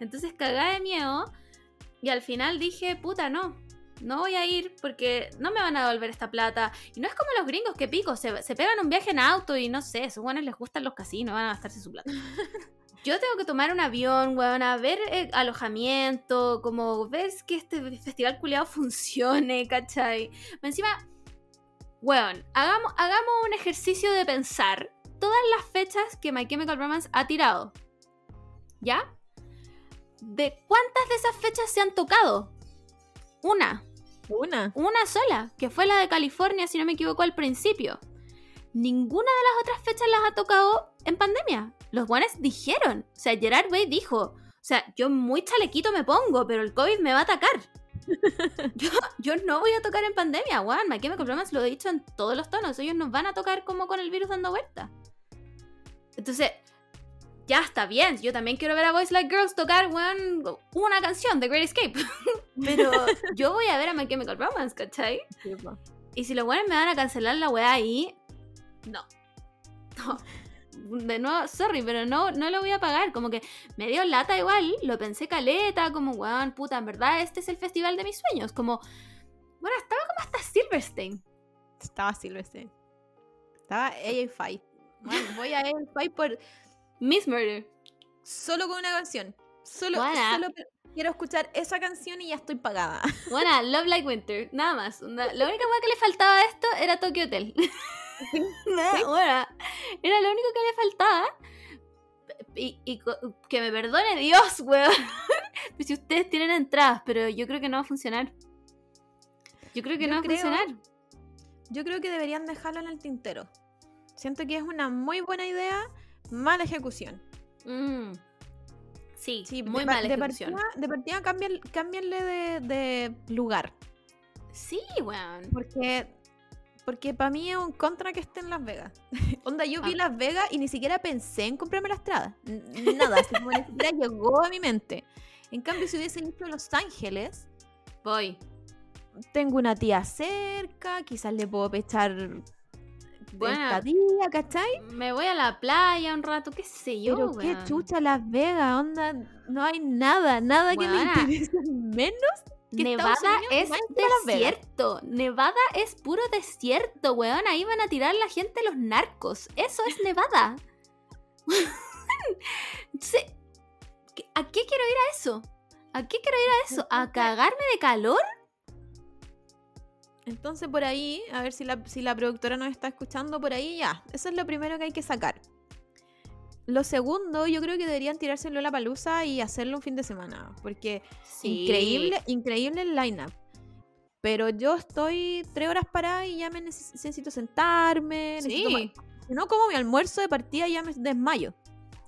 Entonces cagada de miedo y al final dije, puta, no, no voy a ir porque no me van a devolver esta plata. Y no es como los gringos que pico, se, se pegan un viaje en auto y no sé, esos buenos les gustan los casinos, van a gastarse su plata. (laughs) Yo tengo que tomar un avión, weón, a ver eh, alojamiento, como ver que este festival culiado funcione, ¿cachai? Encima, weón, hagamos, hagamos un ejercicio de pensar todas las fechas que My Chemical Romance ha tirado. ¿Ya? ¿De cuántas de esas fechas se han tocado? Una Una. una sola, que fue la de California, si no me equivoco, al principio. Ninguna de las otras fechas las ha tocado en pandemia. Los buenos dijeron. O sea, Gerard Way dijo. O sea, yo muy chalequito me pongo, pero el COVID me va a atacar. (laughs) yo, yo no voy a tocar en pandemia, weón. My Chemical Romance lo he dicho en todos los tonos. Ellos nos van a tocar como con el virus dando vuelta. Entonces, ya está bien. Yo también quiero ver a Boys Like Girls tocar, weón, una canción, The Great Escape. (laughs) Pero yo voy a ver a My Chemical Romance, ¿cachai? Y si los buenos me van a cancelar la weá ahí, no. No. De nuevo, sorry, pero no, no lo voy a pagar. Como que me dio lata igual, lo pensé caleta, como weón, puta, en verdad este es el festival de mis sueños. Como, bueno, estaba como hasta Silverstein. Estaba Silvestre. Estaba Fight. Bueno, voy a Fight por Miss Murder. solo con una canción. Solo, Buena. solo quiero escuchar esa canción y ya estoy pagada. (laughs) Bueno, Love Like Winter, nada más. Onda, La única que le faltaba a esto era Tokyo Hotel. (laughs) Nada, bueno, era lo único que le faltaba. Y, que me perdone Dios, weón. (laughs) Si ustedes tienen entradas, pero yo creo que no va a funcionar. Yo creo que Yo no va a funcionar. Yo creo que deberían dejarlo en el tintero. Siento que es una muy buena idea, mala ejecución. Mm. Sí, Sí, muy de, mala de ejecución. partida, de partida cámbian- cámbianle de, de lugar. Sí, weón. Porque, porque para mí es un contra que esté en Las Vegas. (laughs) Onda, yo vi Ah. Las Vegas y ni siquiera pensé en comprarme la estrada. Nada, así como ni siquiera llegó a mi mente. En cambio, si hubiese ido a Los Ángeles, Voy. tengo una tía cerca, quizás le puedo pechar Bueno. estadía, ¿cachai? Me voy a la playa un rato, qué sé yo, Pero qué chucha Las Vegas, onda, no hay nada, nada que me interese menos que Nevada es desierto. Nevada es puro desierto, weón. Ahí van a tirar la gente los narcos. Eso es Nevada. (laughs) Entonces, ¿qué- ¿a qué quiero ir a eso? ¿A qué quiero ir a eso? ¿A cagarme de calor? Entonces por ahí, a ver si la, si la productora nos está escuchando por ahí, ya. Eso es lo primero que hay que sacar. Lo segundo, yo creo que deberían tirárselo a la palusa y hacerlo un fin de semana. Porque Sí. increíble, increíble el lineup. Pero yo estoy tres horas parada y ya me neces- necesito sentarme. necesito Sí. ma- Si no como mi almuerzo de partida ya me desmayo.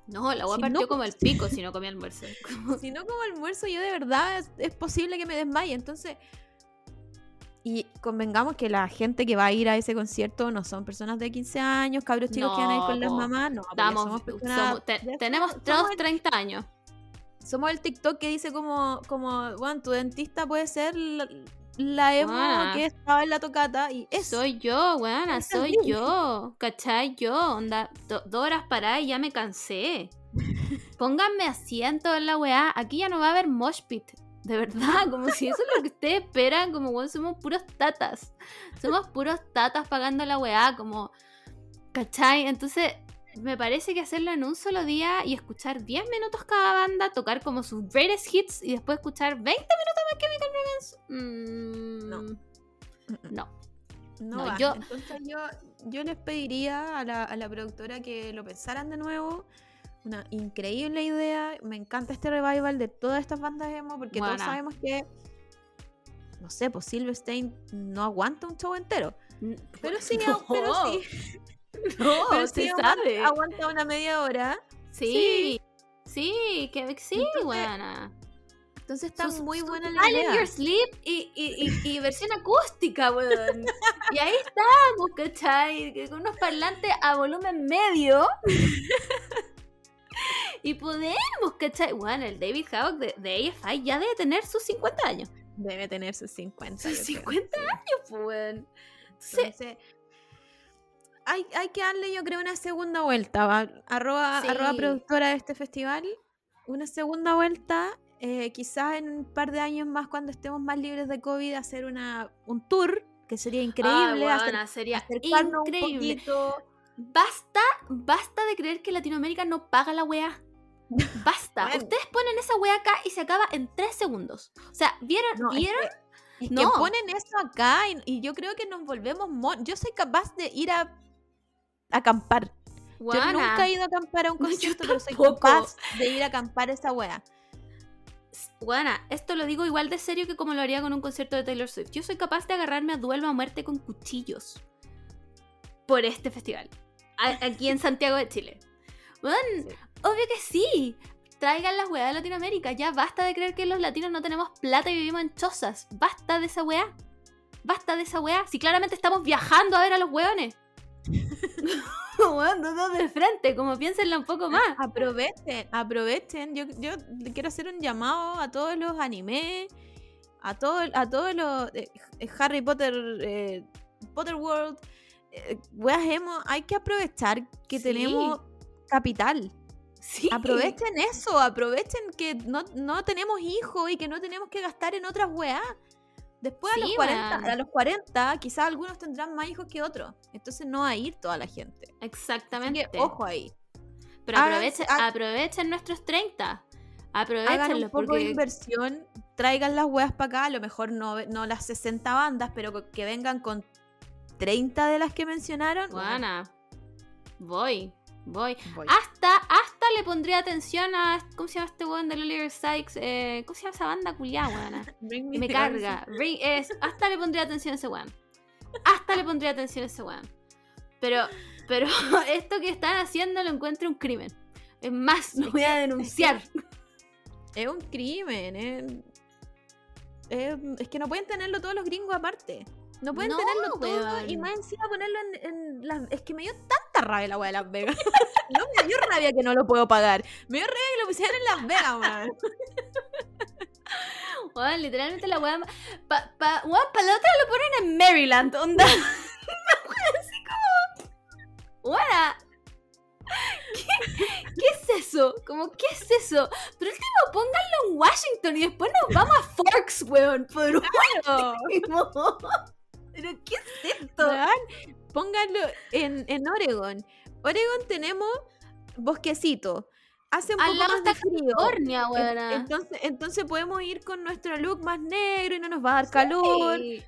No, la agua Si partió no- como el (laughs) pico si no comía almuerzo. (laughs) si no como almuerzo, yo de verdad es, es posible que me desmaye. Entonces, y convengamos que la gente que va a ir a ese concierto no son personas de 15 años, cabros chicos que van a ir con las mamás. No, Estamos, somos personas- somos- te- ya tenemos todos somos el- 30 años. somos el TikTok que dice como, como bueno, tu dentista puede ser la, la emo Ah. que estaba en la tocata y eso. Soy yo, weona, soy yo. ¿Cachai? Yo, onda, do- dos horas paradas y ya me cansé. (laughs) Pónganme asiento en la weá. Aquí ya no va a haber mosh pit. De verdad, como si eso es lo que ustedes esperan, como weón, somos puros tatas. Somos puros tatas pagando la weá, como. ¿Cachai? Entonces, me parece que hacerlo en un solo día y escuchar 10 minutos cada banda, tocar como sus greatest hits y después escuchar 20 minutos más Chemical Romance. mm, No. No. No, No, va. yo- Entonces yo, yo les pediría a la, a la productora que lo pensaran de nuevo. Una increíble idea. Me encanta este revival de todas estas bandas emo porque todos sabemos que, no sé, pues Silverstein no aguanta un show entero. (laughs) Pero sí, (laughs) No. pero sí. No, pero se sí aguanta- sabe. aguanta una media hora. Sí, sí, que sí, Entonces, buena. Entonces está muy sus buena la Smile in idea. Your Sleep y, y, y, y versión acústica, weón. y ahí estamos, ¿cachai? Con unos parlantes a volumen medio. (laughs) y podemos, ¿cachai? Bueno, el David Havoc de, de AFI ya debe tener sus 50 años. Debe tener sus 50. Sus yo creo. 50 años, pues. Entonces, Entonces, hay, hay que darle, yo creo, una segunda vuelta. ¿va? Arroba, Sí. arroba productora de este festival. Una segunda vuelta. eh, quizás en un par de años más, cuando estemos más libres de COVID, hacer una, un tour, que sería increíble. ah, weona, sería increíble. un. Basta, basta de creer que Latinoamérica no paga la weá. Basta. Bueno. Ustedes ponen esa weá acá y se acaba en tres segundos. O sea, ¿vieron? No, ¿Vieron? Es que No. ponen eso acá y, y yo creo que nos volvemos Yo soy capaz de ir a a acampar. Yo nunca he ido a acampar a un (laughs) No, concierto, pero soy capaz de ir a acampar a esa wea. weona, esto lo digo igual de serio que como lo haría con un concierto de Taylor Swift. Yo soy capaz de agarrarme a duelo a muerte con cuchillos. Por este festival. A- aquí en Santiago de Chile. Sí. Obvio que sí. Traigan las weas de Latinoamérica. Ya basta de creer que los latinos no tenemos plata y vivimos en chozas. Basta de esa weá. Basta de esa weá. Si claramente estamos viajando a ver a los weones. (laughs) No, de frente, como piénsenla un poco más. Aprovechen, aprovechen. Yo, yo quiero hacer un llamado a todos los animes, a, todo, a todos los eh, Harry Potter, eh, Potter World, eh, weas emo. Hay que aprovechar que Sí. tenemos capital. Sí. Aprovechen eso, aprovechen que no, no tenemos hijos y que no tenemos que gastar en otras weas. Después a, los Sí, 40, weón. a los 40, quizás algunos tendrán más hijos que otros. Entonces no va a ir toda la gente. Exactamente. que ojo ahí. Pero aprovechen, aprovechen nuestros 30. Hagan un Aprovechenlos poco de porque. inversión, traigan las weas para acá, a lo mejor no, no las 60 bandas, pero co- que vengan con 30 de las que mencionaron. Buena. Voy. Voy. Voy. Hasta, hasta le pondría atención a. ¿Cómo se llama este weón de Lily Sykes? Eh, ¿Cómo se llama esa banda culiada? (laughs) Bring Me carga. Ring- es- hasta le pondría atención a ese weón. Hasta le pondría atención a ese weón. Pero, pero (laughs) esto que están haciendo lo encuentro un crimen. Es más, lo voy a denunciar. (laughs) Es un crimen, es, es, es que no pueden tenerlo todos los gringos aparte. No pueden No, tenerlo todo weón. y más encima ponerlo en, en las... Es que me dio tanta rabia la wea de Las Vegas. (laughs) no me dio rabia que no lo puedo pagar. Me dio rabia que lo pusieran en Las Vegas, man. (laughs) Weón, literalmente la weá. Pa, pa, weón, para la otra lo ponen en Maryland, onda. (laughs) Weá así como. Buena. ¿Qué, ¿Qué es eso? Como, ¿qué es eso? Pero último, pónganlo en Washington y después nos vamos a Forks, weón. Por último. ¿Pero qué es esto? Pónganlo en, en Oregon. Oregon tenemos bosquecito. Hace un Al poco más de frío. California, weona. Entonces, entonces podemos ir con nuestro look más negro y no nos va a dar calor. Sí.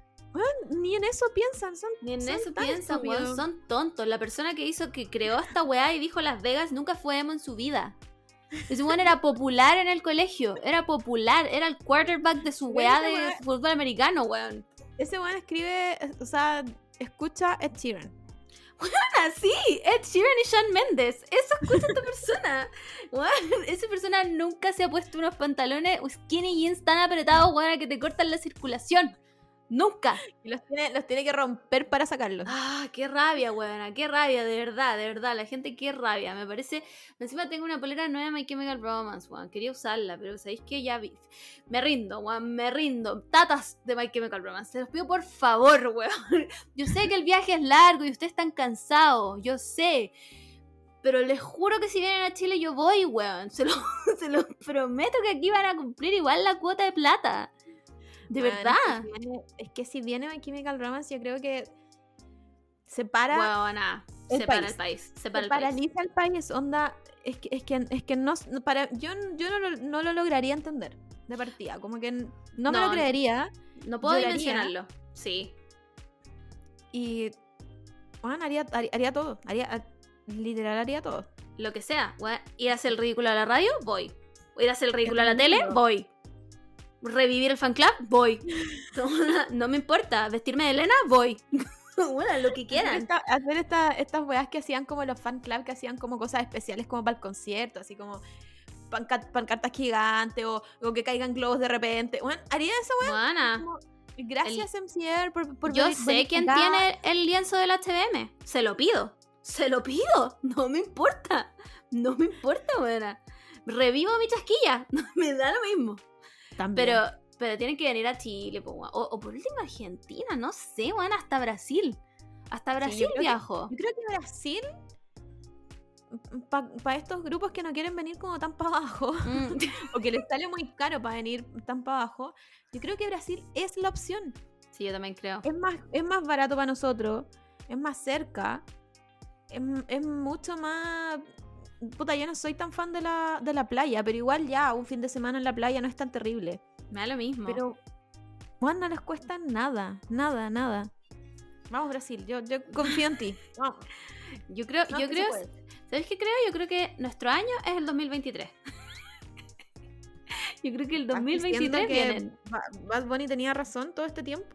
Ni en eso piensan, son Ni en son eso piensan, weón. Son tontos. La persona que hizo, que creó esta weá y dijo Las Vegas nunca fue emo en su vida. Ese weón era popular en el colegio. Era popular. Era el quarterback de su (laughs) weá de fútbol americano, weón. Ese weón escribe, o sea, escucha Ed Sheeran. (laughs) Ah, sí, Ed Sheeran y Shawn Mendes. Eso escucha esta persona. (laughs) Esa persona nunca se ha puesto unos pantalones skinny jeans tan apretados, weón, que te cortan la circulación. Nunca. Y los tiene, los tiene que romper para sacarlos. Ah, qué rabia, weona, qué rabia, de verdad, de verdad. La gente, qué rabia. Me parece. Encima tengo una polera nueva de My Chemical Romance, weón. Quería usarla, pero sabéis que ya vi. Me rindo, weón, me rindo. Tatas de My Chemical Romance. Se los pido por favor, (laughs) weón. Yo sé que el viaje es largo y ustedes están cansados. Yo sé. Pero les juro que si vienen a Chile yo voy, weón. Se los (laughs) se los prometo que aquí van a cumplir igual la cuota de plata. De verdad. Es que, si viene, es que si viene My Chemical Romance, yo creo que se para, Weona, el separa país. el país. se Separa el país. paraliza el país. Onda, es que, es que, es que no, para, yo, yo no, lo, no lo lograría entender de partida. Como que no, me lo creería. No puedo Lloraría. dimensionarlo. Sí. Y, bueno, haría, haría, haría todo. Haría, literal, haría todo. Lo que sea. Ir a hacer el ridículo a la radio, voy. Ir a hacer el ridículo a la tele, voy. Revivir el fan club, voy. (laughs) No, me importa. Vestirme de Elena, voy. (laughs) bueno, lo que quieran. esta- hacer esta- estas weas que hacían como los fan club, que hacían como cosas especiales como para el concierto, así como panca- pancartas gigantes o, o que caigan globos de repente. Bueno, haría eso, Buena. como, Gracias, MCR, por, por Yo sé quién tiene el lienzo del HBM. Se lo pido. Se lo pido. (laughs) No me importa. No me importa, buena. Revivo mi chasquilla. me da lo mismo. También. Pero, pero tienen que venir a Chile, o, o por último Argentina, no sé, weón, hasta Brasil. Hasta Sí, Brasil que- viajo. Yo creo que Brasil, para estos grupos que no quieren venir como tan para abajo, Mm, (laughs) o que les sale muy caro para venir tan para abajo, yo creo que Brasil es la opción. sí, yo también creo. Es más, es más barato para nosotros, es más cerca, es, es mucho más... Puta, yo no soy tan fan de la, de la playa, pero igual ya un fin de semana en la playa no es tan terrible. Me da lo mismo. Pero, bueno, no les cuesta nada, nada, nada. Vamos, Brasil, yo, yo confío en ti. (laughs) Vamos. yo creo, No, yo creo. ¿sabes qué creo? Yo creo que nuestro año es el 2023. (laughs) yo creo que el ¿Estás 2023 diciendo que vienen. Ba- Bad Bunny tenía razón todo este tiempo.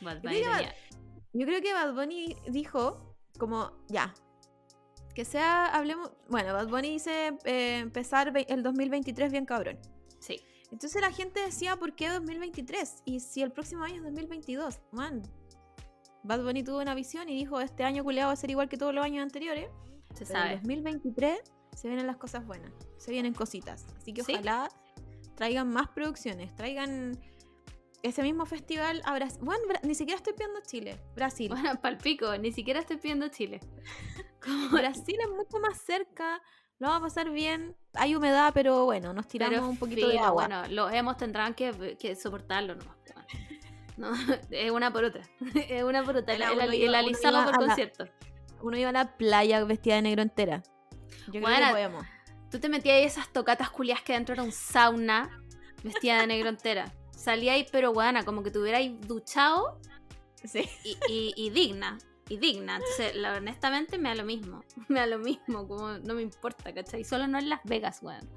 Bad creo Bunny que tenía- Yo creo que Bad Bunny dijo como, ya, que sea, hablemos, bueno, Bad Bunny dice eh, empezar el 2023 bien cabrón. Sí. Entonces la gente decía, ¿por qué 2023? Y si el próximo año es 2022, man. Bad Bunny tuvo una visión y dijo, este año culeado va a ser igual que todos los años anteriores. Se Pero en sabe. 2023 se vienen las cosas buenas, se vienen cositas. Así que Sí. ojalá traigan más producciones, traigan ese mismo festival a Brasil. Bueno, Bra- ni siquiera estoy pidiendo Chile, Brasil. Bueno, (laughs) palpico, ni siquiera estoy pidiendo Chile. (laughs) Brasil es mucho más cerca, lo vamos a pasar bien. Hay humedad, pero bueno, nos tiramos Pero un poquito de agua. Bueno, los hemos tendrán que, que soportarlo nomás. No, (laughs) es una por otra. Es una por otra. Era el- el iba- alisado por la- concierto. Uno iba a la playa vestida de negro entera. Yo creo Buena. que podemos. Tú te metías ahí esas tocatas culias que dentro era un sauna vestida de negro entera. Salía ahí, pero buena, como que te hubierais duchado Sí. y, y- y digna. Y digna. Entonces, la- honestamente, me da lo mismo. (laughs) Me da lo mismo, como no me importa, ¿cachai? Solo no en Las Vegas, weón.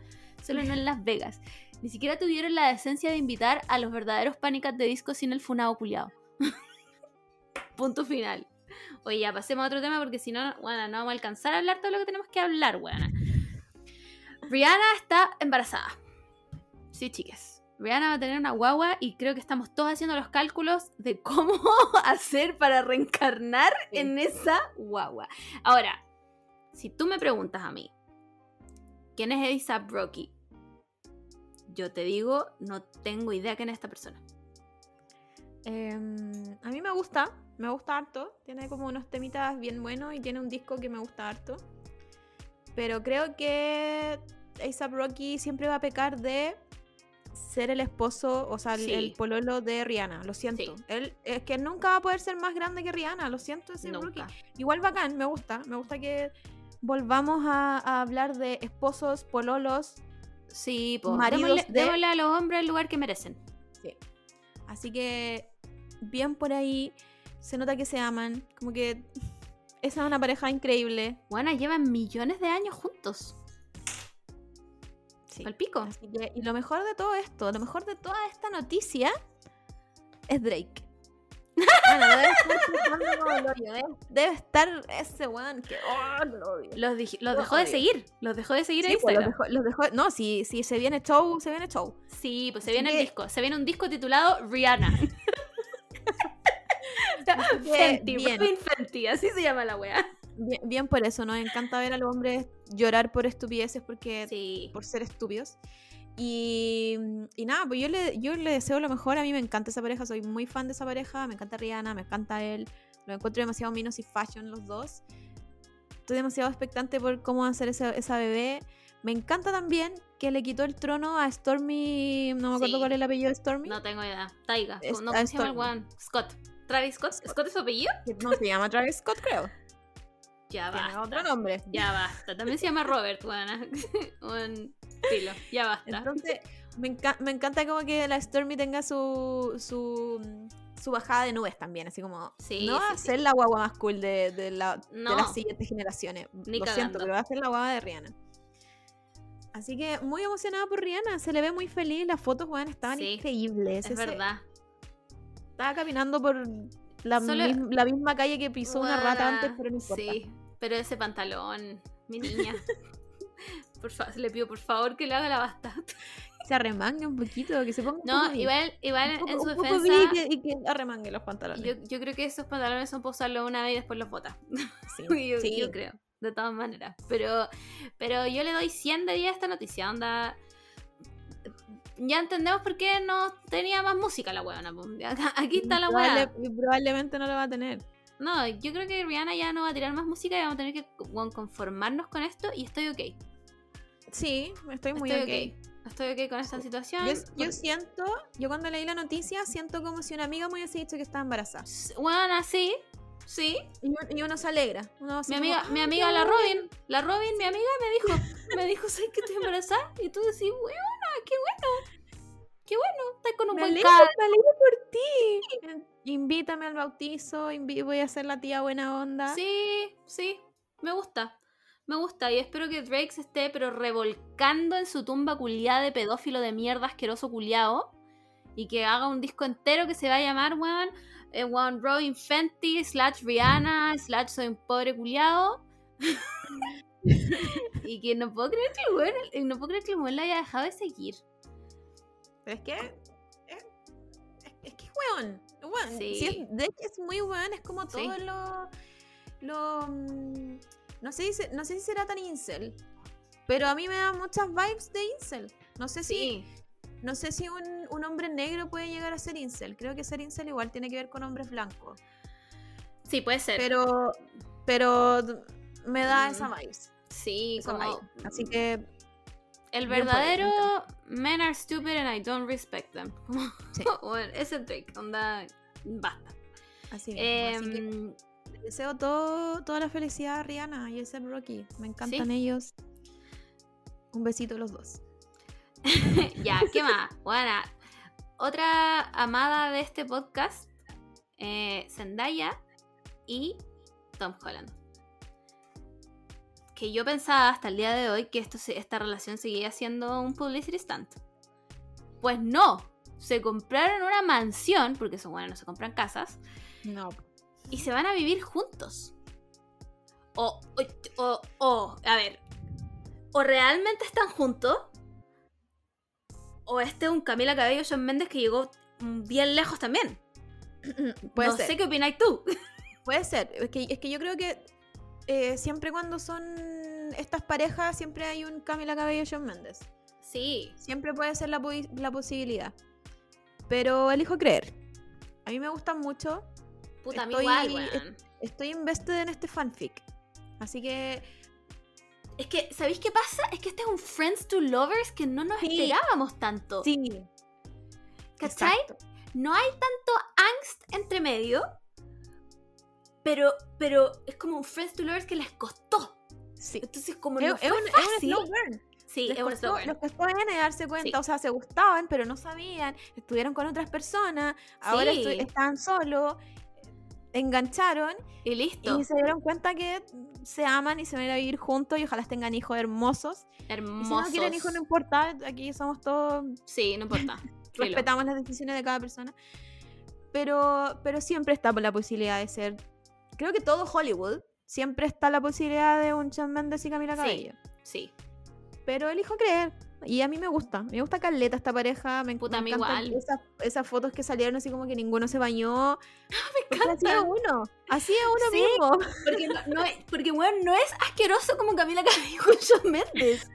Solo no en Las Vegas. Ni siquiera tuvieron la decencia de invitar a los verdaderos pánicas de disco sin el funado culiado. (laughs) Punto final. Oye, ya pasemos a otro tema porque si no, bueno, no vamos a alcanzar a hablar todo lo que tenemos que hablar, weón. Rihanna está embarazada. Sí, chicas. Rihanna va a tener una guagua y creo que estamos todos haciendo los cálculos de cómo (laughs) hacer para reencarnar Sí. en esa guagua. Ahora, si tú me preguntas a mí, ¿quién es Elisa Brocky? Yo te digo, no tengo idea quién es esta persona. Em, a mí me gusta, me gusta harto. Tiene como unos temitas bien buenos y tiene un disco que me gusta harto. Pero creo que ASAP Rocky siempre va a pecar de ser el esposo, o sea, el- Sí. el pololo de Rihanna. Lo siento. Sí. Él es que nunca va a poder ser más grande que Rihanna. Lo siento. Nunca. Igual bacán, me gusta. Me gusta que volvamos a, a hablar de esposos, pololos. Sí, pues. Maridos Démosle, de- démosle a los hombres el lugar que merecen. Sí. Así que, bien por ahí. Se nota que se aman. Como que esa es una pareja increíble. Bueno, llevan millones de años juntos. Sí. Al pico. Así que, y lo mejor de todo esto, lo mejor de toda esta noticia es Drake. Bueno, debe estar como el hoyo, debe, debe estar ese weón que oh, lo odio. Los, dij- los Lo dejó de odio. seguir. Los dejó de seguir Sí, en pues, los Instagram. dejó- los dejó- no, si, si se viene show, se viene show. Sí, pues se Así viene el que- disco. Se viene un disco titulado Rihanna. (laughs) (laughs) Fenty. Robin Fenty, así se llama la wea. Bien, bien por eso, nos encanta ver a los hombres llorar por estupideces porque Sí. por ser estúpidos. Y, y nada, pues yo le, yo le deseo lo mejor. A mí me encanta esa pareja, soy muy fan de esa pareja. Me encanta Rihanna, me encanta él. Lo encuentro demasiado minos y fashion los dos. Estoy demasiado expectante por cómo va a ser esa, esa bebé. Me encanta también que le quitó el trono a Stormy. No me acuerdo Sí. cuál es el apellido de Stormy. No tengo idea. Taiga. Es- no, ¿cómo se llama el weón? Scott. Travis Scott. ¿Scott es su apellido? No se llama Travis Scott, creo. Ya Tiene basta. otro nombre. Ya basta. También se llama Robert, weona. (laughs) Un filo. Ya basta. Entonces, me, enca- me encanta como que la Stormy tenga su, su, su bajada de nubes también, así como... Sí, no va sí, a sí. ser la guagua más cool de, de la- de No. las siguientes generaciones. Ni Lo cagando. siento, pero va a ser la guagua de Rihanna. Así que muy emocionada por Rihanna, se le ve muy feliz, las fotos, weón, estaban increíbles. es Ese- verdad. Estaba caminando por la, Solo- misma, la misma calle que pisó una rata antes, pero no importa. Sí, pero ese pantalón, mi niña. (laughs) Por fa- le pido por favor que le haga la basta. Se arremangue un poquito, que se ponga un No, poco bien. igual, igual Un poco- en su un poco defensa, y que, y que arremangue los pantalones. yo, yo creo que esos pantalones son para usarlo una vez y después los bota. (laughs) sí, yo, sí. yo creo, de todas maneras. Pero, pero yo le doy 100 de 10 a esta noticia, onda... Ya entendemos por qué no tenía más música la. Acá- (laughs) Aquí está la Probable- weá. y probablemente no lo va a tener. No, yo creo que Rihanna ya no va a tirar más música y vamos a tener que conformarnos con esto y estoy ok. Sí, estoy muy estoy ok. ok. Estoy ok con esta situación. Yo, siento, yo cuando leí la noticia, siento como si una amiga me hubiese dicho que estaba embarazada. Bueno, sí, sí. Y, uno- y uno se alegra. Uno Mi como, amiga, mi "Ah, amiga la bueno". Robin, la Robin, mi amiga me dijo, me dijo, ¿sabes que estoy embarazada? Y tú decís, weona, qué bueno. Qué bueno, estás con un Me buen alegro, me alegro por ti. Invítame al bautizo, voy a ser la tía buena onda. Sí, sí, me gusta. Me gusta y espero que Drake se esté pero revolcando en su tumba culiada de pedófilo de mierda asqueroso culiao y que haga un disco entero que se va a llamar, weón, eh, weón, Robin Fenty, slash Rihanna, slash soy un pobre culiao. (laughs) y que no puedo creer que el weón, no puedo creer que el weón la haya dejado de seguir. Pero es que. Es, es- es que es weón. Weón. Sí. Si es, de hecho es muy weón, es como Sí. todo lo. lo mm, no, sé, si- no sé si será tan incel. Pero a mí me da muchas vibes de incel. No sé si. Sí, No sé si un, un hombre negro puede llegar a ser incel. Creo que ser incel igual tiene que ver con hombres blancos. sí, puede ser. Pero. Pero me da Mm. esa vibes. sí, esa como vibe. Así que. El verdadero men are stupid and I don't respect them. (laughs) Sí. bueno, ese Drake, onda, basta. Así mismo. Así que Em, deseo todo, toda la felicidad a Rihanna y a A$AP Rocky. Me encantan Sí. ellos. Un besito a los dos. (laughs) ya, ¿qué más? (laughs) Bueno, otra amada de este podcast, eh, Zendaya y Tom Holland. Que yo pensaba hasta el día de hoy que esto, esta relación seguía siendo un publicity stunt. Pues no, se compraron una mansión, porque son bueno, no se compran casas, No. y se van a vivir juntos. O, o, o, o, a ver, o realmente están juntos, o este es un Camila Cabello John Méndez que llegó bien lejos también. Puede no ser. sé qué opináis tú. (laughs) Puede ser. Es que, es que yo creo que eh, siempre cuando son estas parejas, siempre hay un Camila Cabello John Méndez. Sí, Siempre puede ser la, posi- la posibilidad. Pero elijo creer. A mí me gustan mucho. Puta, a mí estoy, igual, weón. estoy invested en este fanfic. Así que Es que, ¿sabéis qué pasa? Es que este es un Friends to Lovers que no nos Sí. esperábamos tanto. sí. ¿Cachai? exacto. No hay tanto angst entre medio, pero, pero es como un Friends to Lovers que les costó. Sí. Entonces, como Es, no es fue un, es un fácil, sí, les es un costó, burn. les costó N darse cuenta, Sí. o sea, se gustaban, pero no sabían, estuvieron con otras personas, ahora Sí. están solos, engancharon Y listo. y se dieron cuenta que se aman y se van a ir a vivir juntos y ojalá tengan hijos hermosos. Y si Hermosos. no quieren hijos, no importa, aquí somos todos, Sí, no importa. (laughs) Respetamos las decisiones de cada persona. Pero, pero siempre está la posibilidad de ser, creo que todo Hollywood, siempre está la posibilidad de un Shawn Mendes y Camila Sí. Cabello. Sí. Pero elijo creer. Y a mí me gusta. Me gusta Caleta esta pareja. Me, Puta, me encantan. Esas, esas fotos que salieron así como que ninguno se bañó. Me Porque Así es encanta. uno. Así es uno Sí. mismo. Porque, no, no es, porque weón, no es asqueroso como Camila Cabello Mendes.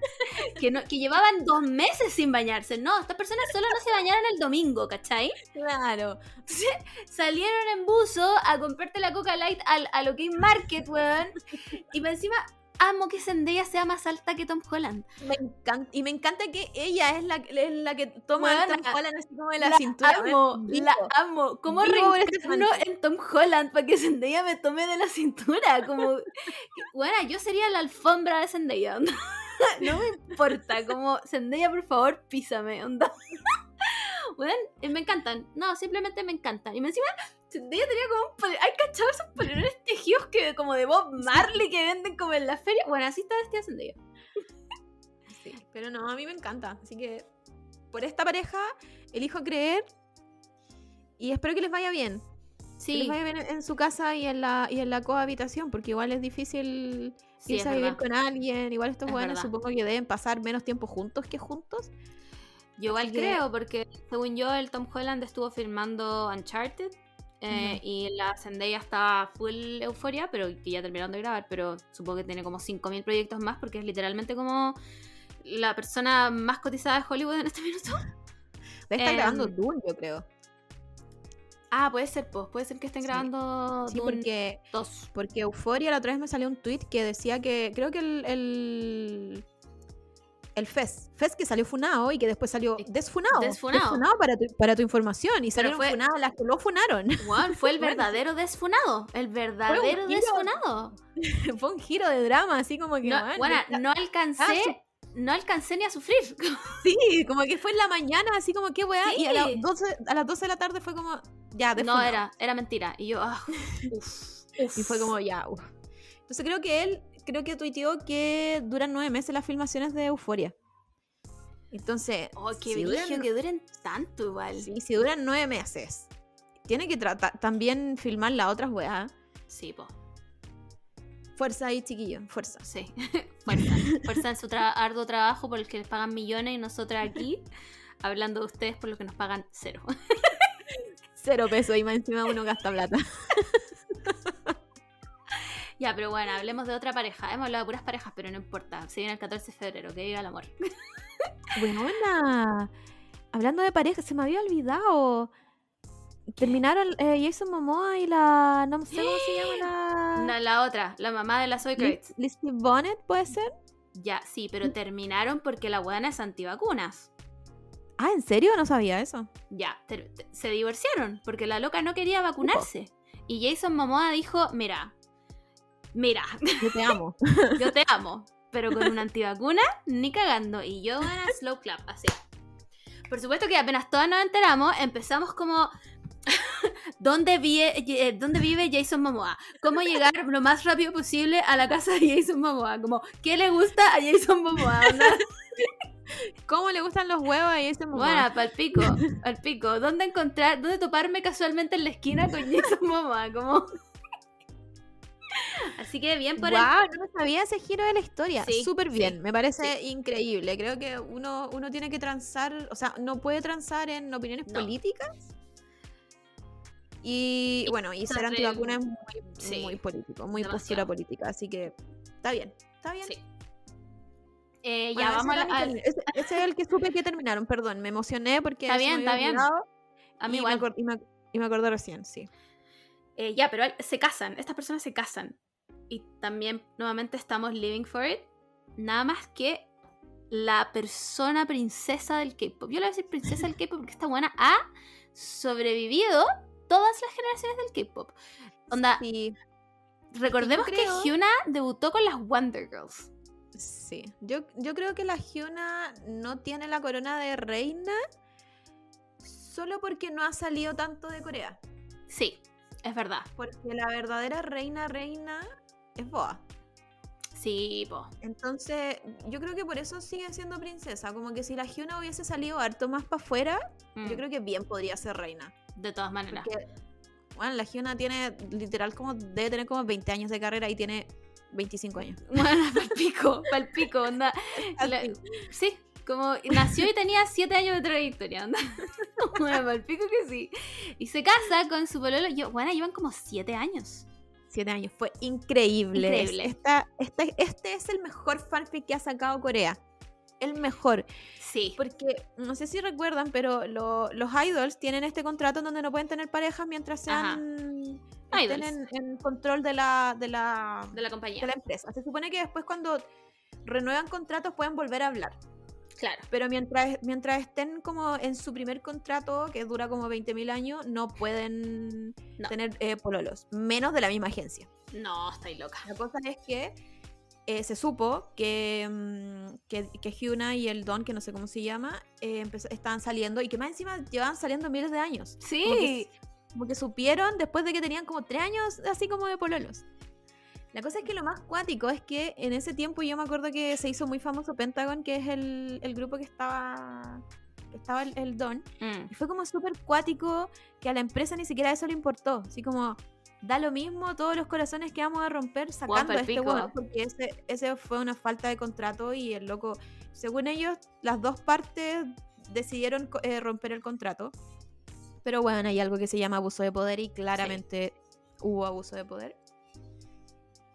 Que, no, que llevaban dos meses sin bañarse. No, estas personas solo no se bañaron el domingo, ¿cachai? Claro. Salieron en buzo a comprarte la Coca Light al, a lo que Market, weón. Y encima, amo que Zendaya sea más alta que Tom Holland. Me encanta. Y me encanta que ella es la, es la que toma Buena. Tom Holland así como de la, La cintura. amo, la amo. ¿Cómo reencarno en Tom Holland para que Zendaya me tome de la cintura? Como, bueno, yo sería la alfombra de Zendaya. onda. (laughs) No me importa, como Zendaya, por favor, písame, onda. (laughs) Bueno, me encantan. No, simplemente me encantan. Y me encima, Zendaya tenía como un ¿Hay cachado esos polerones tejidos que como de Bob Marley que venden como en la feria? Bueno, así está vestida Zendaya. (laughs) Sí, pero no, a mí me encanta. Así que por esta pareja elijo creer y espero que les vaya bien. Que les Sí, vaya bien en su casa y en la, y en la cohabitación, porque igual es difícil sí, es irse a vivir verdad. con alguien. Igual estos Es buenos supongo que deben pasar menos tiempo juntos que juntos. Yo igual creo, porque según yo, el Tom Holland estuvo filmando Uncharted. Eh. Y la Zendaya estaba full euforia, pero que ya terminaron de grabar. Pero supongo que tiene como 5.000 proyectos más, porque es literalmente como la persona más cotizada de Hollywood en este minuto. (laughs) Debe estar grabando Em, Dune, yo creo. Ah, puede ser, pues. Puede ser que estén Sí. grabando Sí, Dune porque, 2. porque Euforia la otra vez me salió un tweet que decía que. Creo que el. El, el Fez. Fez que salió funado y que después salió Eh, desfunado. desfunado. para, tu, para tu información. Y salieron fue- funadas las que lo funaron. (laughs) Fue el verdadero desfunado. El verdadero desfunado. (laughs) Fue un giro de drama, así como que. No, man, bueno, está- no alcancé. Ah, No alcancé ni a sufrir. (laughs) Sí, como que fue en la mañana, así como que weá. Y a las, Sí. 12, a las 12 de la tarde fue como. Ya, No, desfunado. era, era mentira. Y yo, ah, uf, uf. Y fue como ya. Entonces creo que él, creo que tuiteó que duran nueve meses las filmaciones de Euforia. Entonces, Oh, qué si brillo duran, que duren tanto igual. Sí, sí, si duran nueve meses, tiene que tratar también filmar las otras weas. po. Fuerza ahí, chiquillo, fuerza. Sí. (laughs) Fuerza. Fuerza en su tra- arduo trabajo por el que les pagan millones y nosotras aquí (laughs) hablando de ustedes por lo que nos pagan cero. Cero pesos y más encima uno gasta plata. (laughs) ya, pero bueno, hablemos de otra pareja. Hemos hablado de puras parejas, pero no importa. Se viene el 14 de febrero, que viva el amor. (laughs) Buena. Hablando de pareja, se me había olvidado. Terminaron eh, Jason Momoa y la. No sé cómo se llama la. (gasps) No, la otra, la mamá de la Soy. Liz- Lizzie Bonnet, ¿puede ser? Ya, sí, pero terminaron porque la buena es antivacunas. Ah, ¿en serio? No sabía eso. Ya, se divorciaron porque la loca no quería vacunarse. Y Jason Momoa dijo, mira, mira, Yo te amo. (laughs) yo te (laughs) amo, pero con una antivacuna, ni cagando. Y yo, van a slow clap, así. Por supuesto que apenas todas nos enteramos, empezamos como... (laughs) ¿Dónde, vive, eh, ¿Dónde vive Jason Momoa? ¿Cómo llegar lo más rápido posible a la casa de Jason Momoa? Como, ¿qué le gusta a Jason Momoa? ¿Cómo le gustan los huevos a Jason Momoa? Bueno, pal pico, al pico. ¿Dónde encontrar, dónde toparme casualmente en la esquina con Jason Momoa? Como... Así que bien por el... Guau, no sabía ese giro de la historia. Súper sí, bien, me parece increíble. Creo que uno, uno tiene que transar, o sea, no puede transar en opiniones No. políticas. Y bueno, y ser antivacuna es muy, político, muy demasiado. postura política. Así que está bien, está bien. Sí. Eh, Bueno, ya, vamos a, al- ese, ese es el que supe que terminaron, perdón, me emocioné porque Está bien, está bien. a mí y, igual. Me y, me, y me acordé recién, sí. Eh, ya, pero se casan, estas personas se casan. Y también nuevamente estamos living for it. Nada más que la persona princesa del K-pop. Yo le voy a decir princesa del K-pop porque esta buena ha sobrevivido todas las generaciones del K-pop. Onda, Sí, recordemos creo- que Hyuna debutó con las Wonder Girls. sí. Yo, yo creo que la Hyuna no tiene la corona de reina solo porque no ha salido tanto de Corea. Sí, es verdad. Porque la verdadera reina, reina es Boa. Sí, po. Entonces, yo creo que por eso sigue siendo princesa. Como que si la Hyuna hubiese salido harto más para afuera, Mm, yo creo que bien podría ser reina. De todas maneras. Porque, bueno, la Hyuna tiene literal como, debe tener como 20 años de carrera y tiene 25 años. Bueno, (laughs) palpico, palpico, onda. (laughs) La- sí, como nació y tenía 7 años de trayectoria, onda. (laughs) Bueno, palpico que sí. Y se casa con su pololo. Yo, bueno, llevan como 7 años. 7 años, fue increíble. Increíble. Es- esta- esta- este es el mejor fanfic que ha sacado Corea. El mejor. Sí. Porque no sé si recuerdan, pero lo- los idols tienen este contrato en donde no pueden tener parejas mientras Ajá. sean estén Idols. en, en control de la, de la, De la compañía. de la empresa. Se supone que después cuando renuevan contratos pueden volver a hablar. Claro. Pero mientras, mientras estén como en su primer contrato, que dura como 20.000 años, no pueden No. tener eh, pololos, menos de la misma agencia. No, estoy loca. La cosa es que eh, se supo que, mm, que, que Hyuna y el Don, que no sé cómo se llama, eh, empezó- estaban saliendo y que más encima llevaban saliendo miles de años. Como que, Sí. como que supieron después de que tenían como tres años así como de pololos. La cosa es que lo más cuático es que en ese tiempo yo me acuerdo que se hizo muy famoso Pentagon, que es el, el grupo que estaba, que estaba el, el Don. Mm, Y fue como súper cuático que a la empresa ni siquiera eso le importó. Así como, da lo mismo todos los corazones que vamos a romper sacando a este weón. Porque ese, ese fue una falta de contrato y el loco, según ellos, las dos partes decidieron eh, romper el contrato. Pero bueno, hay algo que se llama abuso de poder y claramente hubo abuso de poder.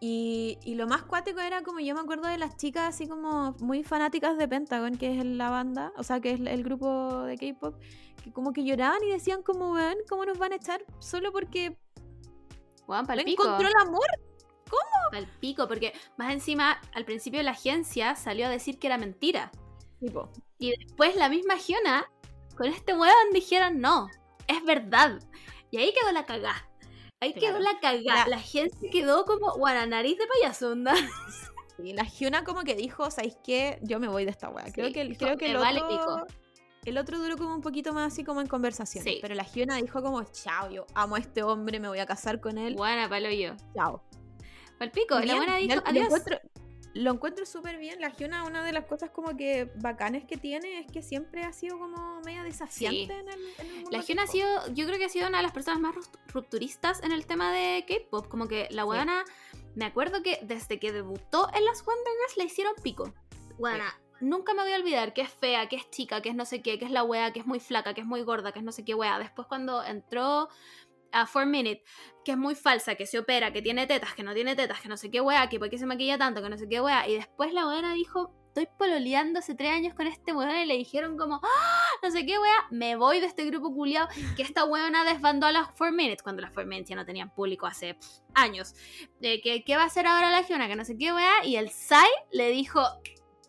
Y, y lo más cuático era como yo me acuerdo de las chicas así como muy fanáticas de Pentagon, que es la banda, o sea, que es el grupo de K-pop, que como que lloraban y decían como, weón, ¿cómo nos van a echar? Solo porque Juan, palpico. encontró el amor. Palpico, porque más encima, al principio la agencia salió a decir que era mentira. Tipo, Y después la misma Hyuna, con este weón, dijeron no, es verdad. Y ahí quedó la cagá. Ahí Claro. quedó la cagá. La- La gente quedó como, bueno, nariz de payaso, onda. sí, la Hyuna como que dijo, ¿sabéis qué? Yo me voy de esta weá. Creo Sí, que, dijo, creo que "Me el vale otro... pico". El otro duró como un poquito más así como en conversación. Sí. Pero la Hyuna dijo como, chao, yo amo a este hombre, me voy a casar con él. Buena, palo yo. Chao. Palpico, la buena dijo, lo adiós. encuentro- Lo encuentro súper bien. La Hyuna, una de las cosas como que bacanes que tiene es que siempre ha sido como media desafiante Sí. en, el, en el mundo La Hyuna ha sido, yo creo que ha sido una de las personas más rupturistas en el tema de K-pop. Como que la buena, me acuerdo que desde que debutó en las Wonder Girls la hicieron pico. Buena, nunca me voy a olvidar que es fea, que es chica, que es no sé qué, que es la wea, que es muy flaca, que es muy gorda, que es no sé qué wea. Después cuando entró a 4 Minute, que es muy falsa, que se opera, que tiene tetas, que no tiene tetas, que no sé qué wea, que por qué se maquilla tanto, que no sé qué wea. Y después la buena dijo, estoy pololeando hace tres años con este weón y le dijeron como, ¡Ah! no sé qué wea, me voy de este grupo culiado que esta weona desbandó a las 4 Minutes, cuando las 4 Minutes ya no tenían público hace años. Eh, ¿qué, ¿Qué va a hacer ahora la Giona? Que no sé qué wea. Y el Sai le dijo,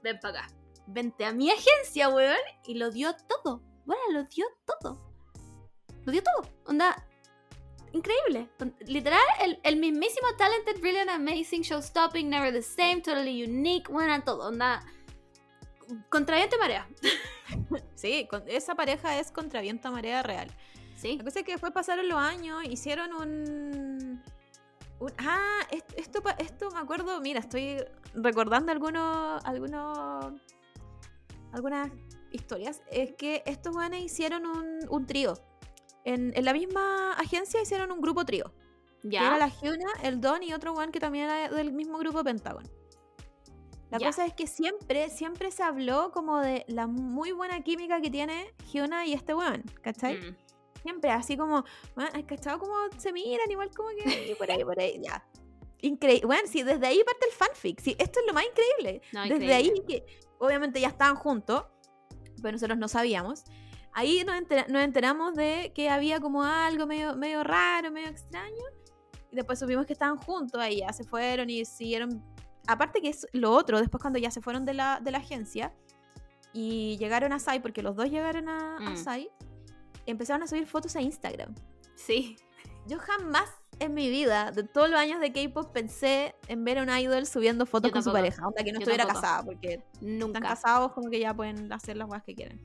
ven para acá, vente a mi agencia, weón. Y lo dio todo. Bueno, lo dio todo. Lo dio todo. Onda, increíble. Literal, el, el mismísimo Talented, Brilliant, Amazing, Showstopping, Never the Same, Totally Unique, bueno, todo. Onda, contra viento y marea. (laughs) Sí, con- esa pareja es contra viento a marea real. Sí. La cosa es que después pasaron los años, hicieron un... un- ah, est- esto, esto me acuerdo, mira, estoy recordando algunos, algunos, algunas historias. Es que estos weones hicieron un, un trío. En, en la misma agencia hicieron un grupo trío. Que era Ya. la Hyuna, el Don y otro one que también era del mismo grupo Pentagon. La Ya. cosa es que siempre, siempre se habló como de la muy buena química que tiene Hyuna y este weón, ¿cachai? Mm. Siempre, así como, ¿has cachado cómo se miran? Igual como que (laughs) y por ahí, por ahí, ya. Increíble. Bueno, sí, desde ahí parte el fanfic. Sí, esto es lo más increíble. No, desde increíble. ahí que obviamente ya estaban juntos, pero nosotros no sabíamos. Ahí nos, nos enteramos de que había como algo medio, medio raro, medio extraño. Y después supimos que estaban juntos, ahí ya se fueron y siguieron. Aparte que es lo otro, después cuando ya se fueron de la, de la agencia y llegaron a SAI, porque los dos llegaron a, a Mm. SAI, empezaron a subir fotos a Instagram. Sí. Yo jamás en mi vida, de todos los años de K-pop, pensé en ver a un idol subiendo fotos con su pareja. Onda que no Yo estuviera tampoco. casada, porque están Nunca. casados, como que ya pueden hacer las cosas que quieran.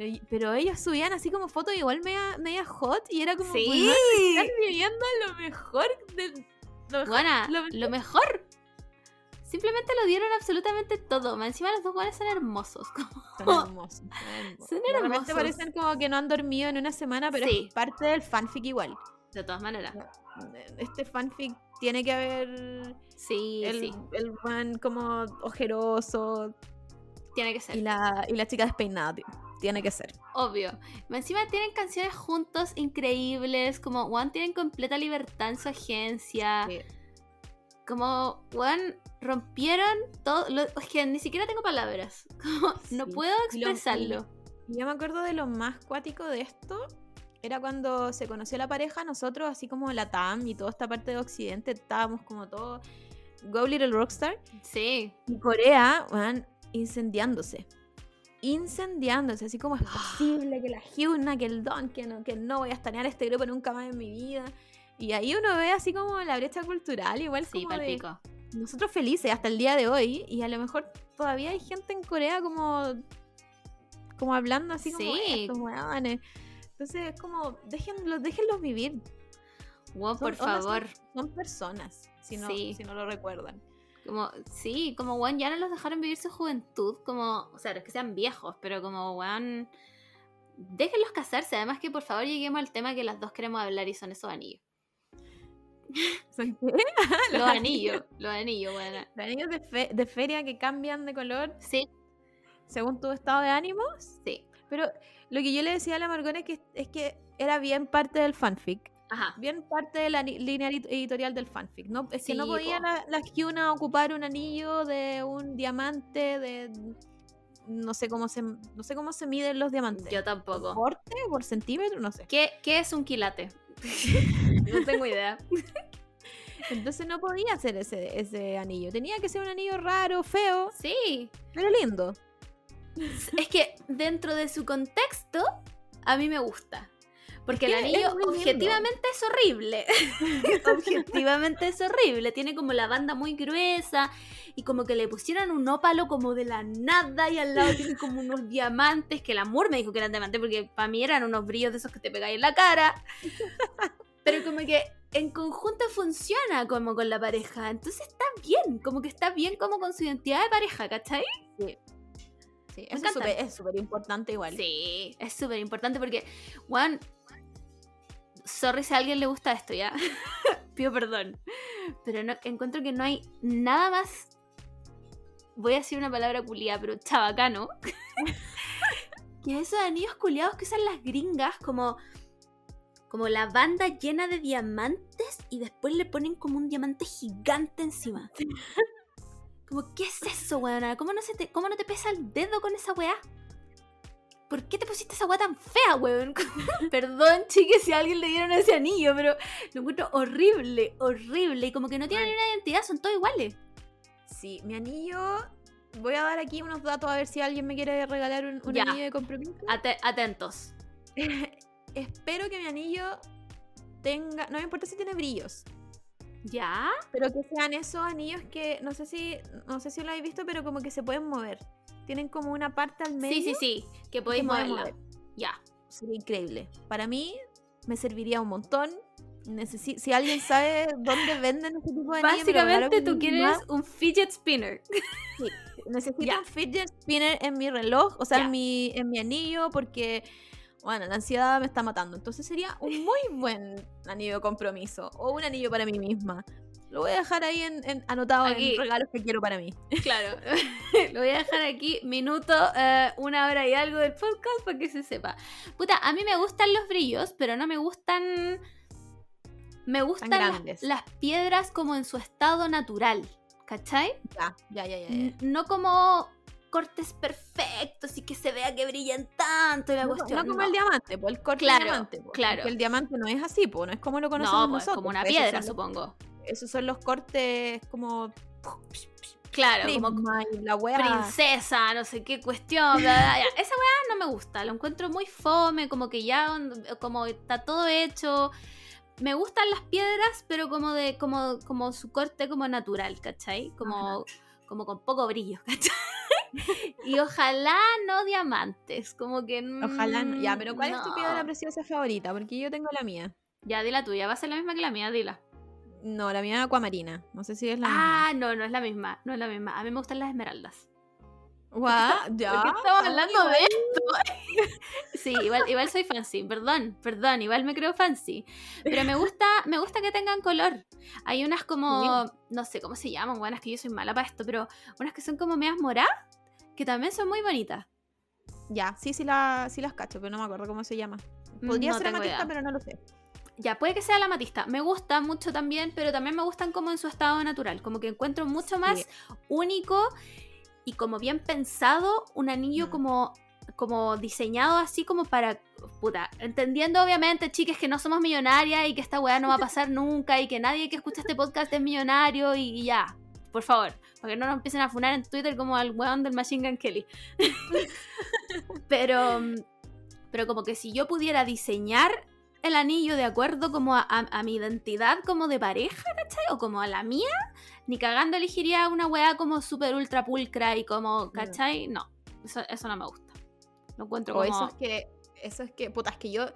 Pero, pero ellos subían así como fotos igual media, media hot y era como, Sí. "Weón, están viviendo lo mejor de lo mejor". Buena, lo lo, mejor. Simplemente lo dieron absolutamente todo. Más Encima los dos guanes (laughs) son hermosos. Son hermosos. Son hermosos. Son parecen como que no han dormido en una semana, pero Sí. es parte del fanfic igual. De todas maneras. Este fanfic tiene que haber Sí, el, sí. el man como ojeroso Tiene que ser. y la, y la chica despeinada. tío. Tiene que ser. Obvio. Encima tienen canciones juntos increíbles. Como One tienen completa libertad en su agencia. Sí. Como One rompieron todo. lo- es que ni siquiera tengo palabras. (laughs) Como, no puedo lo- expresarlo. Yo me acuerdo de lo más cuático de esto. Era cuando se conoció la pareja, nosotros, así como la TAM y toda esta parte de Occidente, estábamos como todos Go Little Rockstar. Sí. Y Corea, van incendiándose. Incendiándose, así como es posible que la Hyuna, que el Don, que no, que no voy a estanear este grupo nunca más en mi vida. Y ahí uno ve así como la brecha cultural, igual Sí, como de- nosotros felices hasta el día de hoy y a lo mejor todavía hay gente en Corea como como hablando así como Sí. estos weones. Entonces es como déjenlos déjenlos vivir. Wow, Son- por son- favor. Son personas, si no, Sí. si no lo recuerdan. Como, sí, como weón, ya no los dejaron vivir su juventud, como, o sea, es que sean viejos, pero como weón, déjenlos casarse, además que por favor lleguemos al tema que las dos queremos hablar y son esos anillos. ¿Son qué? (laughs) Los anillos, los anillos, weón. Los anillos de, fe- de feria que cambian de color Sí, según tu estado de ánimo. sí. Pero lo que yo le decía a la Margona es que, es que era bien parte del fanfic. Ajá. bien parte de la línea edit- editorial del fanfic. No, es que no Sí, podía po. la, Hyuna ocupar un anillo de un diamante de no sé cómo se no sé cómo se miden los diamantes. Yo ¿Por tampoco. porte? ¿Por centímetro? No sé. ¿Qué, qué es un quilate? (laughs) no tengo idea. Entonces no podía hacer ese, ese anillo. Tenía que ser un anillo raro, feo, Sí, pero lindo. es que dentro de su contexto, a mí me gusta. Porque el es anillo objetivamente es horrible. (laughs) objetivamente es horrible. Tiene como la banda muy gruesa y como que le pusieron un ópalo como de la nada y al lado tiene como unos diamantes que el amor me dijo que eran diamantes porque para mí eran unos brillos de esos que te pegáis en la cara. (laughs) Pero como que en conjunto funciona como con la pareja. Entonces está bien, como que está bien como con su identidad de pareja, ¿cachai? Sí, eso es súper importante igual. Sí, es súper importante porque, Juan, sorry si a alguien le gusta esto, ¿ya? (laughs) Pido perdón. Pero no, encuentro que no hay nada más, voy a decir una palabra culiada, pero chabacano, (laughs) que esos anillos culiados que usan las gringas como... Como la banda llena de diamantes y después le ponen como un diamante gigante encima. Como, ¿qué es eso, weona? ¿Cómo no, se te, ¿Cómo no te pesa el dedo con esa weá? ¿Por qué te pusiste esa weá tan fea, weón? (laughs) Perdón, chiques, si a alguien le dieron ese anillo, pero lo encuentro horrible, horrible. Y como que no tienen una identidad, son todos iguales. Sí, mi anillo. Voy a dar aquí unos datos a ver si alguien me quiere regalar un, anillo de compromiso. Ate- atentos. (laughs) Espero que mi anillo tenga. No me importa si tiene brillos. ¿Ya? Pero que sean esos anillos que. No sé si. No sé si lo habéis visto, pero como que se pueden mover. Tienen como una parte al medio. Sí, sí, sí. Que podéis moverla. mover. Ya. Sería increíble. Para mí, me serviría un montón. Necesi- si alguien sabe (laughs) dónde venden ese tipo de Básicamente tú quieres un fidget spinner. Necesito Ya. un fidget spinner en mi reloj, o sea, en mi, en mi anillo, porque, bueno, la ansiedad me está matando. Entonces sería un muy buen anillo de compromiso, o un anillo para mí misma. Lo voy a dejar ahí en, en- anotado Aquí. en regalos que quiero para mí. (laughs) Claro. (laughs) Lo voy a dejar aquí, minuto, eh, una hora y algo del podcast para que se sepa. Puta, a mí me gustan los brillos, pero no me gustan. Me gustan las, las piedras como en su estado natural. ¿Cachai? Ya, ya, ya, ya. No como cortes perfectos y que se vea que brillan tanto y la No, cuestión. no como no. el diamante, pues el corte Claro, diamante. po, claro. porque El diamante no es así, pues no es como lo conocemos No, nosotros. como una piedra, los- supongo. Esos son los cortes como Claro, como la wea. princesa, no sé qué cuestión. bla, bla, bla. Ya, Esa weá no me gusta, lo encuentro muy fome, como que ya como está todo hecho. Me gustan las piedras, pero como de como como su corte como natural, ¿cachai? Como como con poco brillo, (laughs) ¿cachai? Y ojalá no diamantes, como que Ojalá no. Ya, mm, pero ¿cuál es tu no. piedra preciosa favorita? Porque yo tengo la mía. Ya, di la tuya, va a ser la misma que la mía, dila. No, la mía es acuamarina. No sé si es la misma. Ah, no, no es la misma, no es la misma. A mí me gustan las esmeraldas. Guau, ya. ¿Por qué estamos hablando de esto? (laughs) Sí, igual, igual soy fancy, perdón, perdón, igual me creo fancy. Pero me gusta, me gusta que tengan color. Hay unas como, no sé cómo se llaman, buenas que yo soy mala para esto, pero unas que son como medias moradas, que también son muy bonitas. Ya, sí, sí, la, sí las cacho, pero no me acuerdo cómo se llama. Podría No ser amatista, idea. pero no lo sé. Ya, puede que sea la matista. Me gusta mucho también, pero también me gustan como en su estado natural. Como que encuentro mucho más único y como bien pensado un anillo Mm. como, como diseñado así como para... Puta, entendiendo obviamente, chicas, que no somos millonarias y que esta weá no va a pasar (laughs) nunca y que nadie que escucha este podcast es millonario y, y ya. Por favor, para que no nos empiecen a funar en Twitter como al weón del Machine Gun Kelly. (laughs) pero, pero como que si yo pudiera diseñar el anillo de acuerdo como a, a- a mi identidad como de pareja, ¿cachai? O como a la mía, ni cagando elegiría una weá como súper ultra pulcra y como, ¿cachai? No, eso, eso no me gusta. Lo encuentro O como... eso es que, eso es que, puta, es que yo.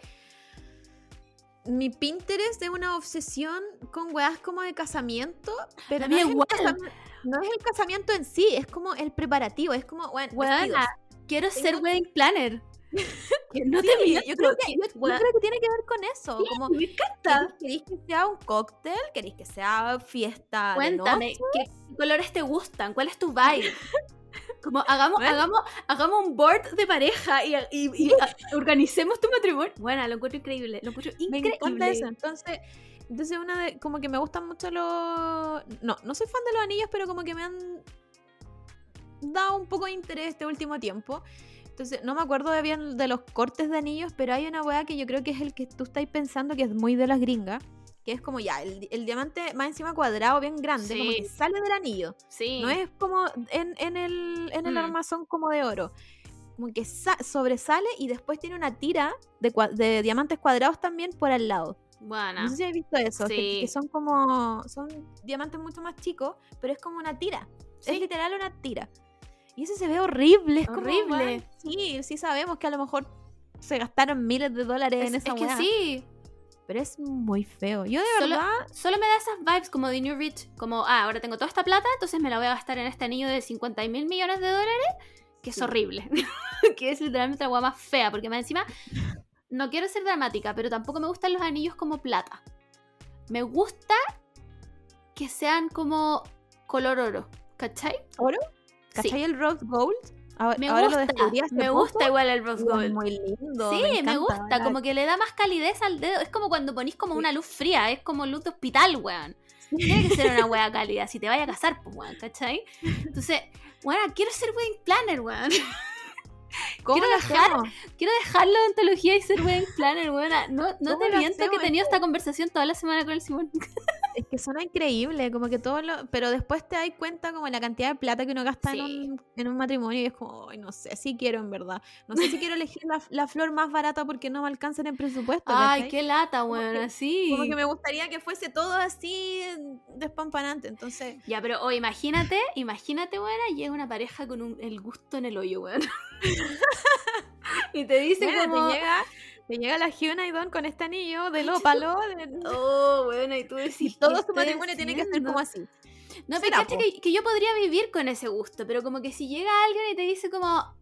Mi Pinterest es una obsesión con weas como de casamiento, pero no es, el igual. casam- no es el casamiento en sí, es como el preparativo, es como, bueno, vestidos. quiero ser wedding planner. No Sí, te miento, yo, creo que, yo- yo weona. creo que tiene que ver con eso, como me encanta. ¿Queréis que sea un cóctel? ¿Queréis que sea fiesta de Cuéntame, noche? ¿qué colores te gustan? ¿Cuál es tu vibe? Como hagamos, Bueno. hagamos, hagamos un board de pareja y, y- y, a- organicemos tu matrimonio. Bueno, lo encuentro increíble. Lo encuentro Me increíble. encanta eso. Entonces, entonces una de, como que me gustan mucho los... No, no soy fan de los anillos, pero como que me han dado un poco de interés este último tiempo. Entonces, no me acuerdo de bien de los cortes de anillos, pero hay una weá que yo creo que es el que tú estás pensando que es muy de las gringas. Que es como ya, el, el diamante más encima cuadrado, bien grande, como que sale del anillo. Sí. No es como en, en el, en el Mm. armazón como de oro. Como que sa- sobresale y después tiene una tira de, cua- de diamantes cuadrados también por al lado. Bueno. No sé si habéis visto eso, que, son como. Son diamantes mucho más chicos, pero es como una tira. Sí. Es literal una tira. Y eso se ve horrible. Es como, Horrible. sí, sí sabemos que a lo mejor se gastaron miles de dólares Es, en esa es que sí. Pero es muy feo. Yo de Solo- verdad. Solo me da esas vibes como de New Rich. Como, ah, ahora tengo toda esta plata, entonces me la voy a gastar en este anillo de 50 mil millones de dólares. Que es Sí. horrible. (laughs) que es literalmente la hueá más fea. Porque más encima, no quiero ser dramática, pero tampoco me gustan los anillos como plata. Me gusta que sean como color oro. ¿Cachai? ¿Oro? Sí. ¿Cachai el Rose Gold? Ahora, Me ahora gusta, me poco. gusta igual el rose gold. Muy lindo. Sí, me, gusta, ¿verdad? como que le da más calidez al dedo. Es como cuando ponís como Sí. una luz fría, es como luz de hospital, weón. Tiene que ser una (laughs) wea cálida, si te vayas a casar, pues weón, ¿cachai? Entonces, weón, quiero ser wedding planner, weón. (laughs) ¿Cómo quiero dejar-? Quiero dejar la odontología y ser wedding planner, weón. No, no ¿Cómo te miento que he tenido esta conversación toda la semana con el Simón. (laughs) Es que suena increíble, como que todo lo... Pero después te das cuenta como la cantidad de plata que uno gasta en, un, en un matrimonio y es como, ay, no sé si quiero en verdad. No sé si quiero elegir la, (laughs) la flor más barata porque no me alcanza en el presupuesto. Ay, ¿cachai? qué lata, weón, así. Como que me gustaría que fuese todo así despampanante, entonces... Ya, pero oh, imagínate, imagínate, weón, llega una pareja con un- el gusto en el hoyo, weón. (laughs) y te dice Bueno, como... te llega... Te llega la Hyuna y Don con este anillo del ópalo. de- Oh, bueno, y tú decís. y ¿qué todo su matrimonio tiene que ser como así. No, pero po. que, que yo podría vivir con ese gusto, pero como que si llega alguien y te dice como.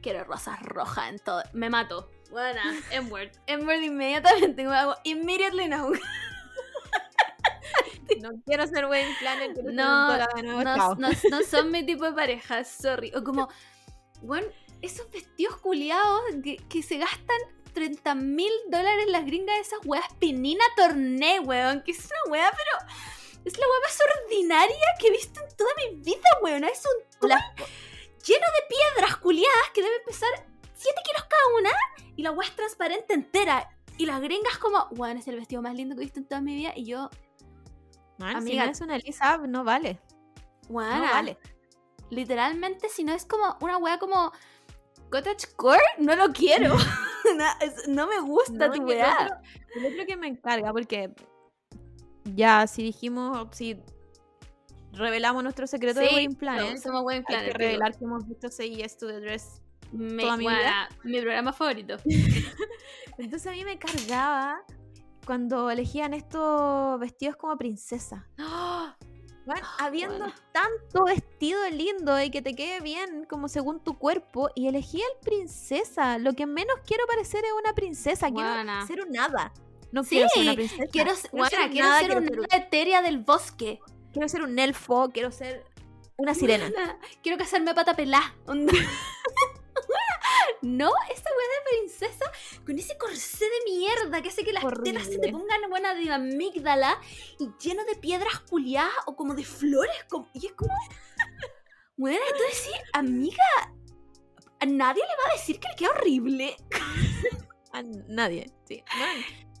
Quiero rosas rojas en todo. Me mato. Bueno. M-word (laughs) inmediatamente. Me hago immediately no. (laughs) No quiero ser buen planner, quiero ser No, un de no, no son mi tipo de pareja, sorry. O como, bueno, esos vestidos culiados que, que se gastan 30 mil dólares las gringas de esas weas pinina torné, weón. Que es una wea, pero es la wea más ordinaria que he visto en toda mi vida, weón. Es un Las- lleno de piedras culiadas que deben pesar 7 kilos cada una y la weá es transparente entera. Y las gringas como, weón, es el vestido más lindo que he visto en toda mi vida y yo, Man, Amiga. si no es una Lisa, no vale. weón, No vale. literalmente si no es como una weá como cottagecore, no lo quiero. (laughs) (laughs) no, es- no me gusta No, tu weá. otro- el otro que me encarga, porque ya, si dijimos, si revelamos nuestro secreto de Wedding Planet, somos buen hay plan. que revelar que hemos visto Say Yes to the Dress. Mi, toda mi vida. mi programa favorito. (laughs) Entonces a mí me cargaba cuando elegían estos vestidos como princesa. Bueno, habiendo buena. tanto vestido lindo y que te quede bien como según tu cuerpo y elegí el princesa. Lo que menos quiero parecer es una princesa. Quiero ser un hada. No Sí, quiero ser una princesa. Quiero, ser- quiero nada, ser quiero una ser un- etérea del bosque. Quiero ser un elfo, quiero ser una sirena. (laughs) Quiero casarme a pata pelá. (laughs) No, esa weá de princesa con ese corsé de mierda que hace que las tetas se te pongan buena de amígdala y lleno de piedras culiadas o como de flores. como- y es como. Bueno, entonces sí, amiga, a nadie le va a decir que le queda horrible. (laughs) A nadie. Sí.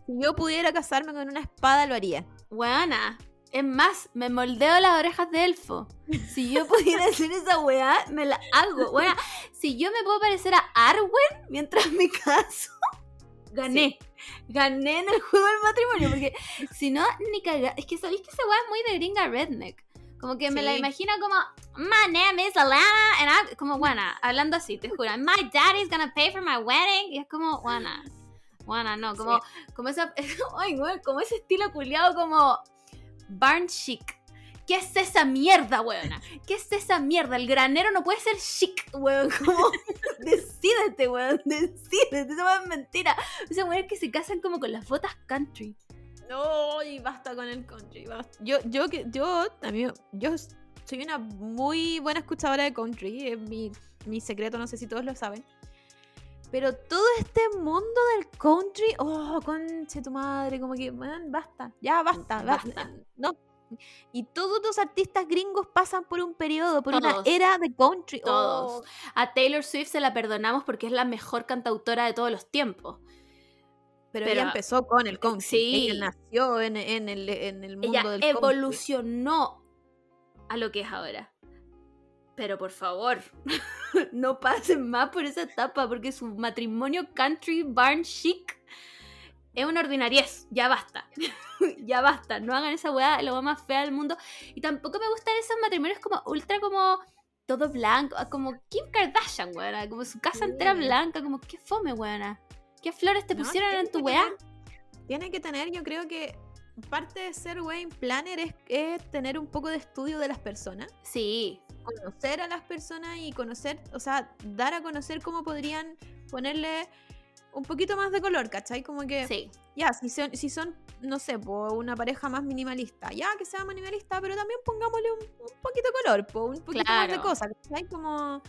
Si yo pudiera casarme con una espada, lo haría. Weana. Es más, me moldeo las orejas de elfo. Si yo pudiera (laughs) hacer esa weá, me la hago. Weona, si yo me puedo parecer a Arwen mientras me caso, gané. Gané en el juego del matrimonio. Porque si no, ni caga. Es que sabéis que esa weá es muy de gringa redneck. Como que me la imagino como, My name is Alana. And I'm-" como, buena, hablando así, te juro. My daddy's gonna pay for my wedding. Y es como, buena. Buena, no, como, como esa. (laughs) Como ese estilo culiado como. Barn chic. ¿Qué es esa mierda, weona? ¿Qué es esa mierda? El granero no puede ser chic, weón. (laughs) Decídete, weón. Decídete. Esa es mentira. O sea, weón, que se casan como con las botas country. No, y basta con el country. basta. Yo, yo, yo, mí- yo soy una muy buena escuchadora de country. Es mi, mi secreto, no sé si todos lo saben. Pero todo este mundo del country, oh, conche tu madre, como que, man, basta, ya basta, (laughs) basta. No. Y todos los artistas gringos pasan por un periodo, por una Todos. era de country. Todos. Oh, A Taylor Swift se la perdonamos porque es la mejor cantautora de todos los tiempos. pero, pero- ella empezó con el country. Sí. Ella nació en, en el, en el mundo Ella del country. evolucionó a lo que es ahora. Pero por favor, (laughs) no pasen más por esa etapa porque su matrimonio country barn chic es una ordinariez. Ya basta. (laughs) ya basta. No hagan esa weá, weá más fea del mundo. Y tampoco me gustan esos matrimonios como ultra como todo blanco, como Kim Kardashian, weona. Como su casa entera blanca, como qué fome, weona. ¿Qué flores te No, pusieron en tu weá? tener- Tiene que tener, yo creo que parte de ser wedding planner es, es tener un poco de estudio de las personas, Sí, conocer a las personas y conocer, o sea, dar a conocer cómo podrían ponerle un poquito más de color, ¿cachai? Como que, sí. ya, si son, si son, no sé, po, una pareja más minimalista, ya que sea minimalista, pero también pongámosle un, un poquito de color, po, un poquito más de cosas, ¿cachai? Como,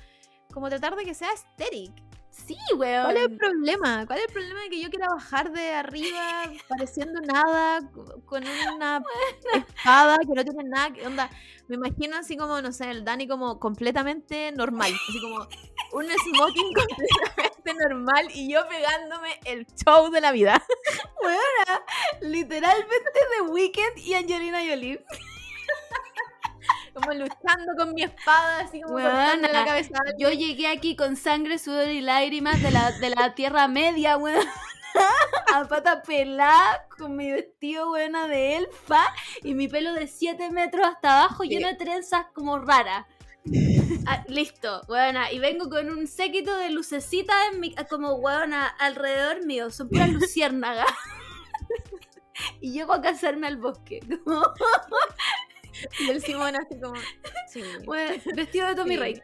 como tratar de que sea aesthetic. Sí, weón. ¿Cuál es el problema? ¿Cuál es el problema de que yo quiera bajar de arriba (laughs) pareciendo nada co- con una (laughs) espada que no tiene nada que onda? Me imagino así como, no sé, el Dani como completamente normal, así como un smoking (laughs) completamente normal y yo pegándome el show de la vida. Literalmente The Weeknd y Angelina Jolie. Como luchando con mi espada, así como cortando la cabeza. Yo llegué aquí con sangre, sudor y lágrimas de la, de la Tierra Media, weón. (laughs) A pata pelada, con mi vestido buena de elfa y mi pelo de 7 metros hasta abajo Sí. lleno de trenzas como raras. Ah, listo, weona. Y vengo con un séquito de lucecitas en mi, como weona alrededor mío. Son puras (laughs) luciérnagas. (laughs) y llego a casarme al bosque. (laughs) Y el Simón así como... Sí. Bueno, vestido de Tommy Sí. Rey. (laughs)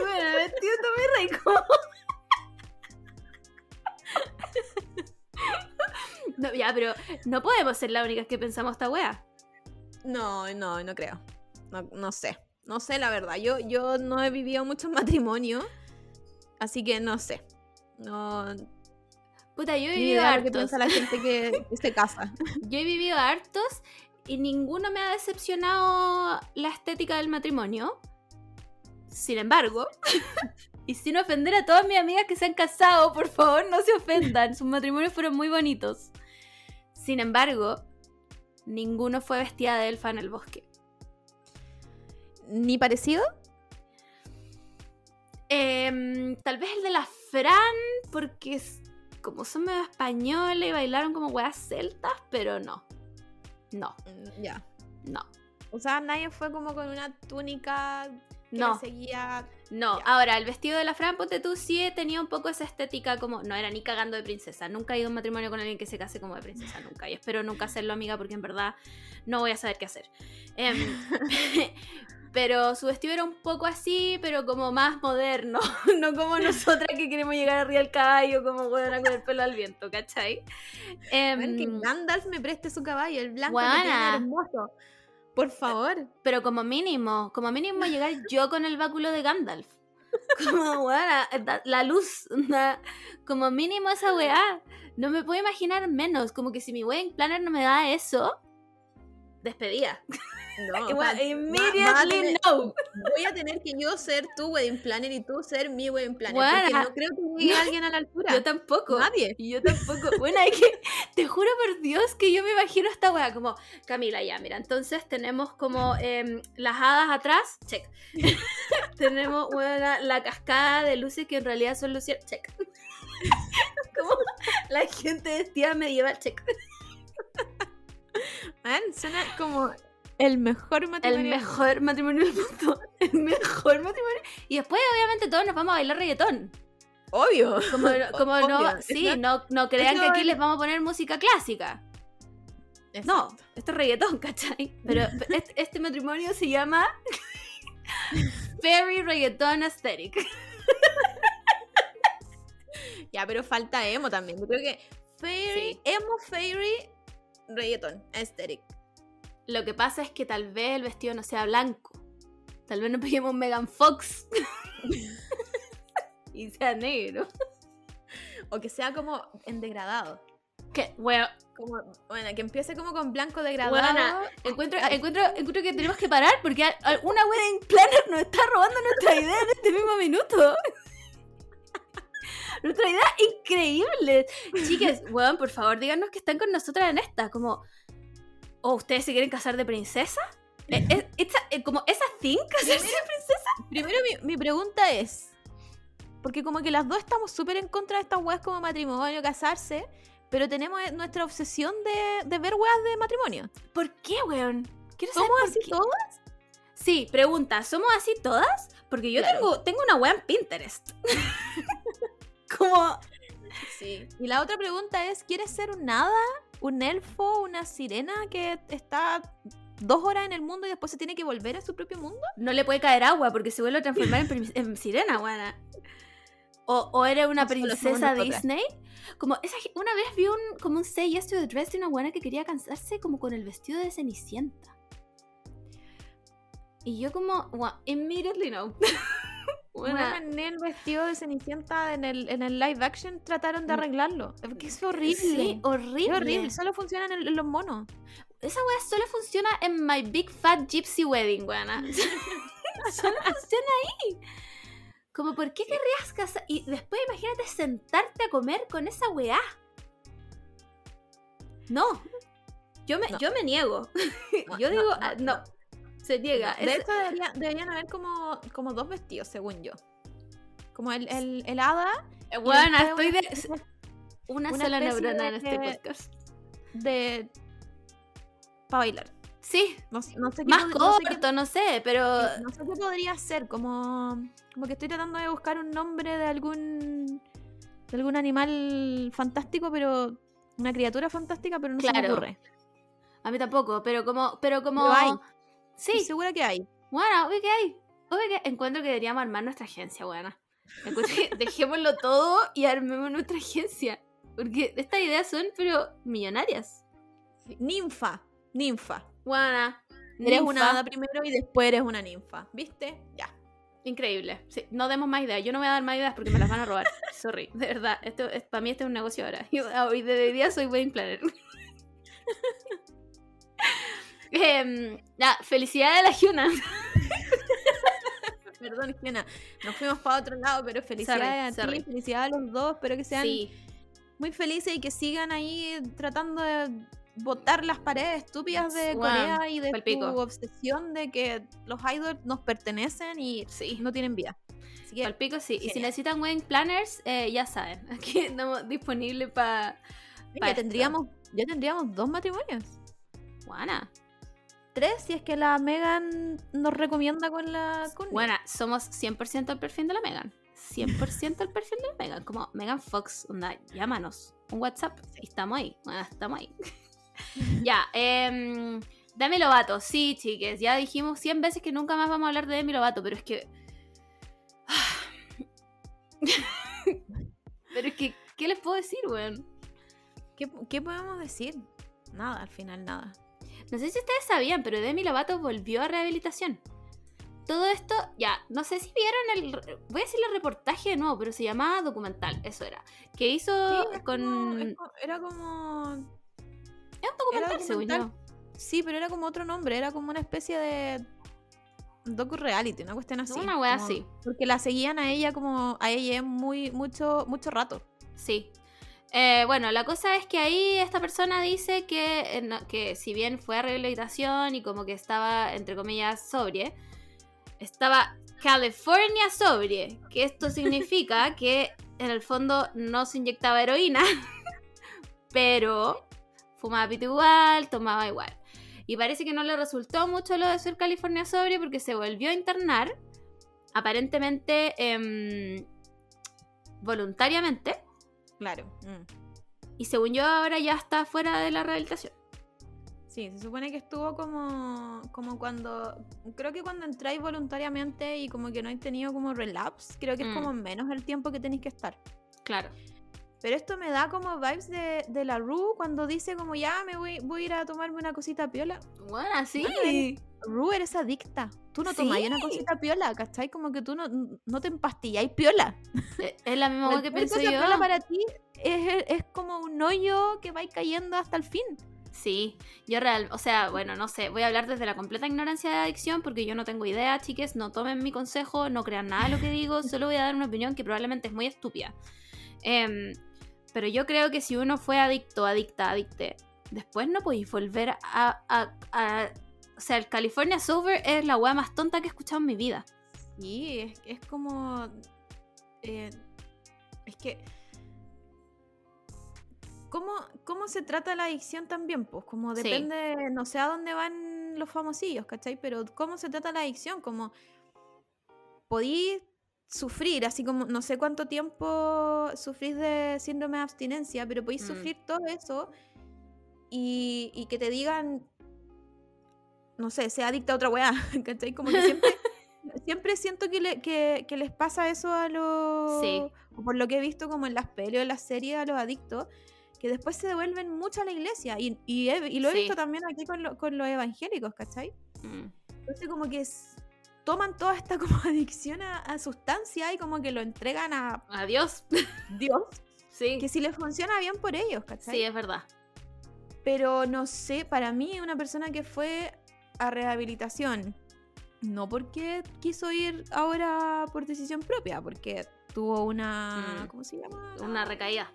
bueno, vestido de Tommy Rey. como- (laughs) no, ya, pero no podemos ser las únicas que pensamos esta wea. No, no, no creo. No, no sé. No sé la verdad. Yo, yo no he vivido muchos matrimonios. Así que no sé. No. Puta, yo he vivido lo que hartos. piensa la gente que, que se casa. Yo he vivido hartos y ninguno me ha decepcionado la estética del matrimonio. Sin embargo, (laughs) y sin ofender a todas mis amigas que se han casado, por favor, no se ofendan. Sus matrimonios fueron muy bonitos. Sin embargo, ninguno fue vestida de elfa en el bosque. ¿Ni parecido? Em, tal vez el de la Fran, porque como son medio españoles y bailaron como weas celtas, pero no. No, Mm, Ya. no. O sea, nadie fue como con una túnica que No. seguía. No, ahora el vestido de la Fran, ponte tú, sí tenía un poco esa estética como. No era ni cagando de princesa. Nunca he ido a un matrimonio con alguien que se case como de princesa, nunca. Y espero nunca hacerlo, amiga, porque en verdad no voy a saber qué hacer. Em, (laughs) (laughs) pero su vestido era un poco así, pero como más moderno. (laughs) No como nosotras que queremos llegar arriba del caballo, como buena con el pelo al viento, ¿cachai? Em, Ven que Gandalf me preste su caballo, el blanco que tiene hermoso. Por favor. Pero como mínimo, como mínimo llegar yo con el báculo de Gandalf. (laughs) Como, weá, la, la luz, como mínimo esa weá. No me puedo imaginar menos, como que si mi wedding planner no me da eso, despedida. (laughs) No, va- a immediately tener- no. voy a tener que yo ser tu wedding planner y tú ser mi wedding planner. Porque no creo que llegue alguien a la altura. Yo tampoco. Nadie. Y yo tampoco. Bueno, hay que. Te juro por Dios que yo me imagino esta weá como. Camila, ya, mira. Entonces tenemos como em, las hadas atrás. Check. (laughs) tenemos una, la cascada de luces que en realidad son luces. Check. (laughs) como la gente vestida medieval. Check. Man, suena como el mejor El matrimonio. mejor matrimonio del mundo. (laughs) El mejor matrimonio. Y después, obviamente, todos nos vamos a bailar reggaetón. Obvio. Como, (laughs) como no. Sí, no, no crean que aquí es- les vamos a poner música clásica. No, esto es reggaetón, ¿cachai? Pero (laughs) este, este matrimonio se llama Fairy Reggaeton Aesthetic. Ya, pero falta emo también. Yo creo que fairy, Sí. emo, fairy, reggaeton, aesthetic. Lo que pasa es que tal vez el vestido no sea blanco. Tal vez no peguemos un Megan Fox. (laughs) y sea negro. O que sea como en degradado. Que, bueno, Como, bueno, que empiece como con blanco degradado. Buena. encuentro, encuentro, encuentro que tenemos que parar porque una wedding planner nos está robando nuestra idea en este mismo minuto. (laughs) nuestra idea increíble. Chicas, weón, por favor, díganos que están con nosotras en esta. Como, ¿o ustedes se quieren casar de princesa? Eh, eh, esta- eh, como esa thing, casarse de princesa. Primero mi, mi pregunta es, porque como que las dos estamos súper en contra de estas weas como matrimonio, casarse, pero tenemos eh, nuestra obsesión de, de ver weas de matrimonio. ¿Por qué, weón? Quiero ¿Somos así qué. todas? Sí, pregunta, ¿somos así todas? Porque yo Claro. tengo, tengo una wea en Pinterest. (laughs) (laughs) como, Sí. Y la otra pregunta es, ¿quieres ser un nada? ¿Un elfo? ¿Una sirena que está dos horas en el mundo y después se tiene que volver a su propio mundo? no le puede caer agua porque se vuelve a transformar en, sirena, buena. O, o era una princesa. Disney. Como esa, una vez vi un, como un Say Yes to the Dress de una buena que quería casarse como con el vestido de Cenicienta. Y yo como, "Gua- immediately no. (laughs) Buena. Bueno, en el vestido de Cenicienta en el, en el live action trataron de arreglarlo. Es que es horrible. Sí, horrible. Es horrible. Solo funcionan en, en los monos. Esa wea solo funciona en My Big Fat Gypsy Wedding, buena. (laughs) (laughs) solo funciona ahí. Como, ¿por qué querrías casar? Y después imagínate sentarte a comer con esa weá. No. Yo me, No. yo me niego. No, (laughs) yo digo, no, ah, no. Se niega. De Es- hecho, debería- deberían haber como, como dos vestidos, según yo. Como el, el, el hada eh, Buena, después estoy una de. (laughs) Una, una sola neurona en este podcast. de... para bailar. Sí, No, sé- no sé qué más pod- no sé qué- corto, no sé, pero. No sé qué podría ser, como, como que estoy tratando de buscar un nombre de algún de algún animal fantástico, pero una criatura fantástica, pero no se me Claro. ocurre. A mí tampoco, pero como. Pero como. Pero. Sí, Estoy segura que hay. Bueno, obvio que hay. Obvio que encuentro que deberíamos armar nuestra agencia, buena. (laughs) Dejémoslo todo y armemos nuestra agencia. Porque estas ideas son, pero millonarias. Ninfa, ninfa. Buena. Eres ninfa. una hada primero y después eres una ninfa, ¿viste? Ya. Increíble. Sí, no demos más ideas. Yo no voy a dar más ideas porque me las van a robar. (laughs) Sorry. De verdad. Esto es, para mí este es un negocio ahora. Yo, (laughs) hoy de día soy wedding planner. Em, ya, felicidades a la Hyuna. (laughs) Perdón, Gena, nos fuimos para otro lado, pero felicidades a ti, felicidades a los dos, espero que sean Sí, muy felices y que sigan ahí tratando de botar las paredes estúpidas de Corea y de palpico. su obsesión de que los idols nos pertenecen y sí. no tienen vida. Así que, Al pico sí. Y si necesitan wedding planners, eh, ya saben. (laughs) Aquí estamos disponibles para. ya tendríamos, ya tendríamos dos matrimonios. Buena. Tres si es que la Megan nos recomienda con la con Buena, somos 100% el perfil de la Megan. 100% el perfil de la Megan. Como Megan Fox, onda, llámanos. Un WhatsApp. Y estamos ahí. Bueno, estamos ahí. (laughs) ya, eh, Demi Lovato. Sí, chiques. Ya dijimos 100 veces que nunca más vamos a hablar de Demi Lovato, pero es que. (laughs) pero es que, ¿qué les puedo decir, weón? ¿Qué, qué podemos decir? Nada, al final nada. No sé si ustedes sabían, pero Demi Lovato volvió a rehabilitación. Todo esto, ya, no sé si vieron el. Voy a decir el reportaje de nuevo, pero se llamaba documental, eso era. Que hizo Sí, con. como- era como Es un documental, era según yo. Sí, pero era como otro nombre, era como una especie de docu-reality, una cuestión así. Una wea así. Porque la seguían a ella como a ella muy mucho mucho rato. Sí. Eh, bueno, la cosa es que ahí esta persona dice que, eh, no- que si bien fue a rehabilitación y como que estaba, entre comillas, sobrie, estaba California sobrie, que esto significa (laughs) que en el fondo no se inyectaba heroína, (laughs) pero fumaba pito igual, tomaba igual. Y parece que no le resultó mucho lo de ser California sobrie porque se volvió a internar, aparentemente em, voluntariamente. Claro. Y según yo ahora ya está fuera de la rehabilitación. Sí, se supone que estuvo como, como cuando, creo que cuando entráis voluntariamente y como que no hay tenido como relapse, creo que Mm. es como menos el tiempo que tenéis que estar. Claro. Pero esto me da como vibes de, de la Ru cuando dice como ya me voy, voy a ir a tomarme una cosita piola. Bueno, sí. Bueno, Ru, eres adicta. Tú no Sí. tomáis una cosita piola, ¿cachai? Como que tú no, no te empastilláis piola. Eh, Es la misma cosa que cosa yo. piola para ti es, es como un hoyo que va cayendo hasta el fin. Sí, yo real, o sea, bueno, no sé, voy a hablar desde la completa ignorancia de adicción porque yo no tengo idea, chiques, no tomen mi consejo, no crean nada de lo que digo, (laughs) solo voy a dar una opinión que probablemente es muy estúpida. Em, pero yo creo que si uno fue adicto, adicta, adicte, después no podéis volver a, a- a- O sea, el California Sober es la weá más tonta que he escuchado en mi vida. Sí, es, es como. eh, es que. ¿Cómo, ¿Cómo se trata la adicción también? Pues como Sí. depende, no sé a dónde van los famosillos, ¿cachai? Pero ¿cómo se trata la adicción? Como podí sufrir, así como no sé cuánto tiempo sufrís de síndrome de abstinencia, pero podéis Mm. sufrir todo eso y, y que te digan, no sé, sea adicta a otra weá, (laughs) ¿cachai? Como que siempre, (laughs) siempre siento que, le- que, que les pasa eso a los... Sí. o por lo que he visto como en las peleas, en las series, a los adictos, que después se devuelven mucho a la iglesia. Y, y, he- y lo he Sí. visto también aquí con, lo- con los evangélicos, ¿cachai? Mm. Entonces como que toman toda esta (laughs) como adicción a, a sustancia y como que lo entregan a Adiós. (laughs) Dios, Sí. que si les funciona bien por ellos, ¿cachai? Sí, es verdad. Pero no sé, para mí una persona que fue a rehabilitación, no porque quiso ir ahora por decisión propia, porque tuvo una... Mm. ¿Cómo se llama? Una recaída.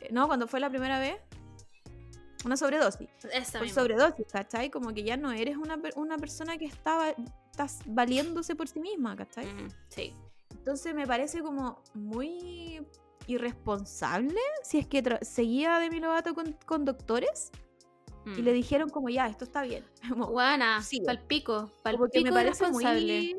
Eh, No, cuando fue la primera vez. Una sobredosis. Esa Por misma. sobredosis, ¿cachai? Como que ya no eres una, una persona que estaba, estás valiéndose por sí misma, ¿cachai? Mm, sí. Entonces me parece como muy irresponsable si es que seguía Demi Lovato con, con doctores y Mm. le dijeron como ya, esto está bien. (laughs) Como, Buena, Sí. palpico, palpico como que me parece muy,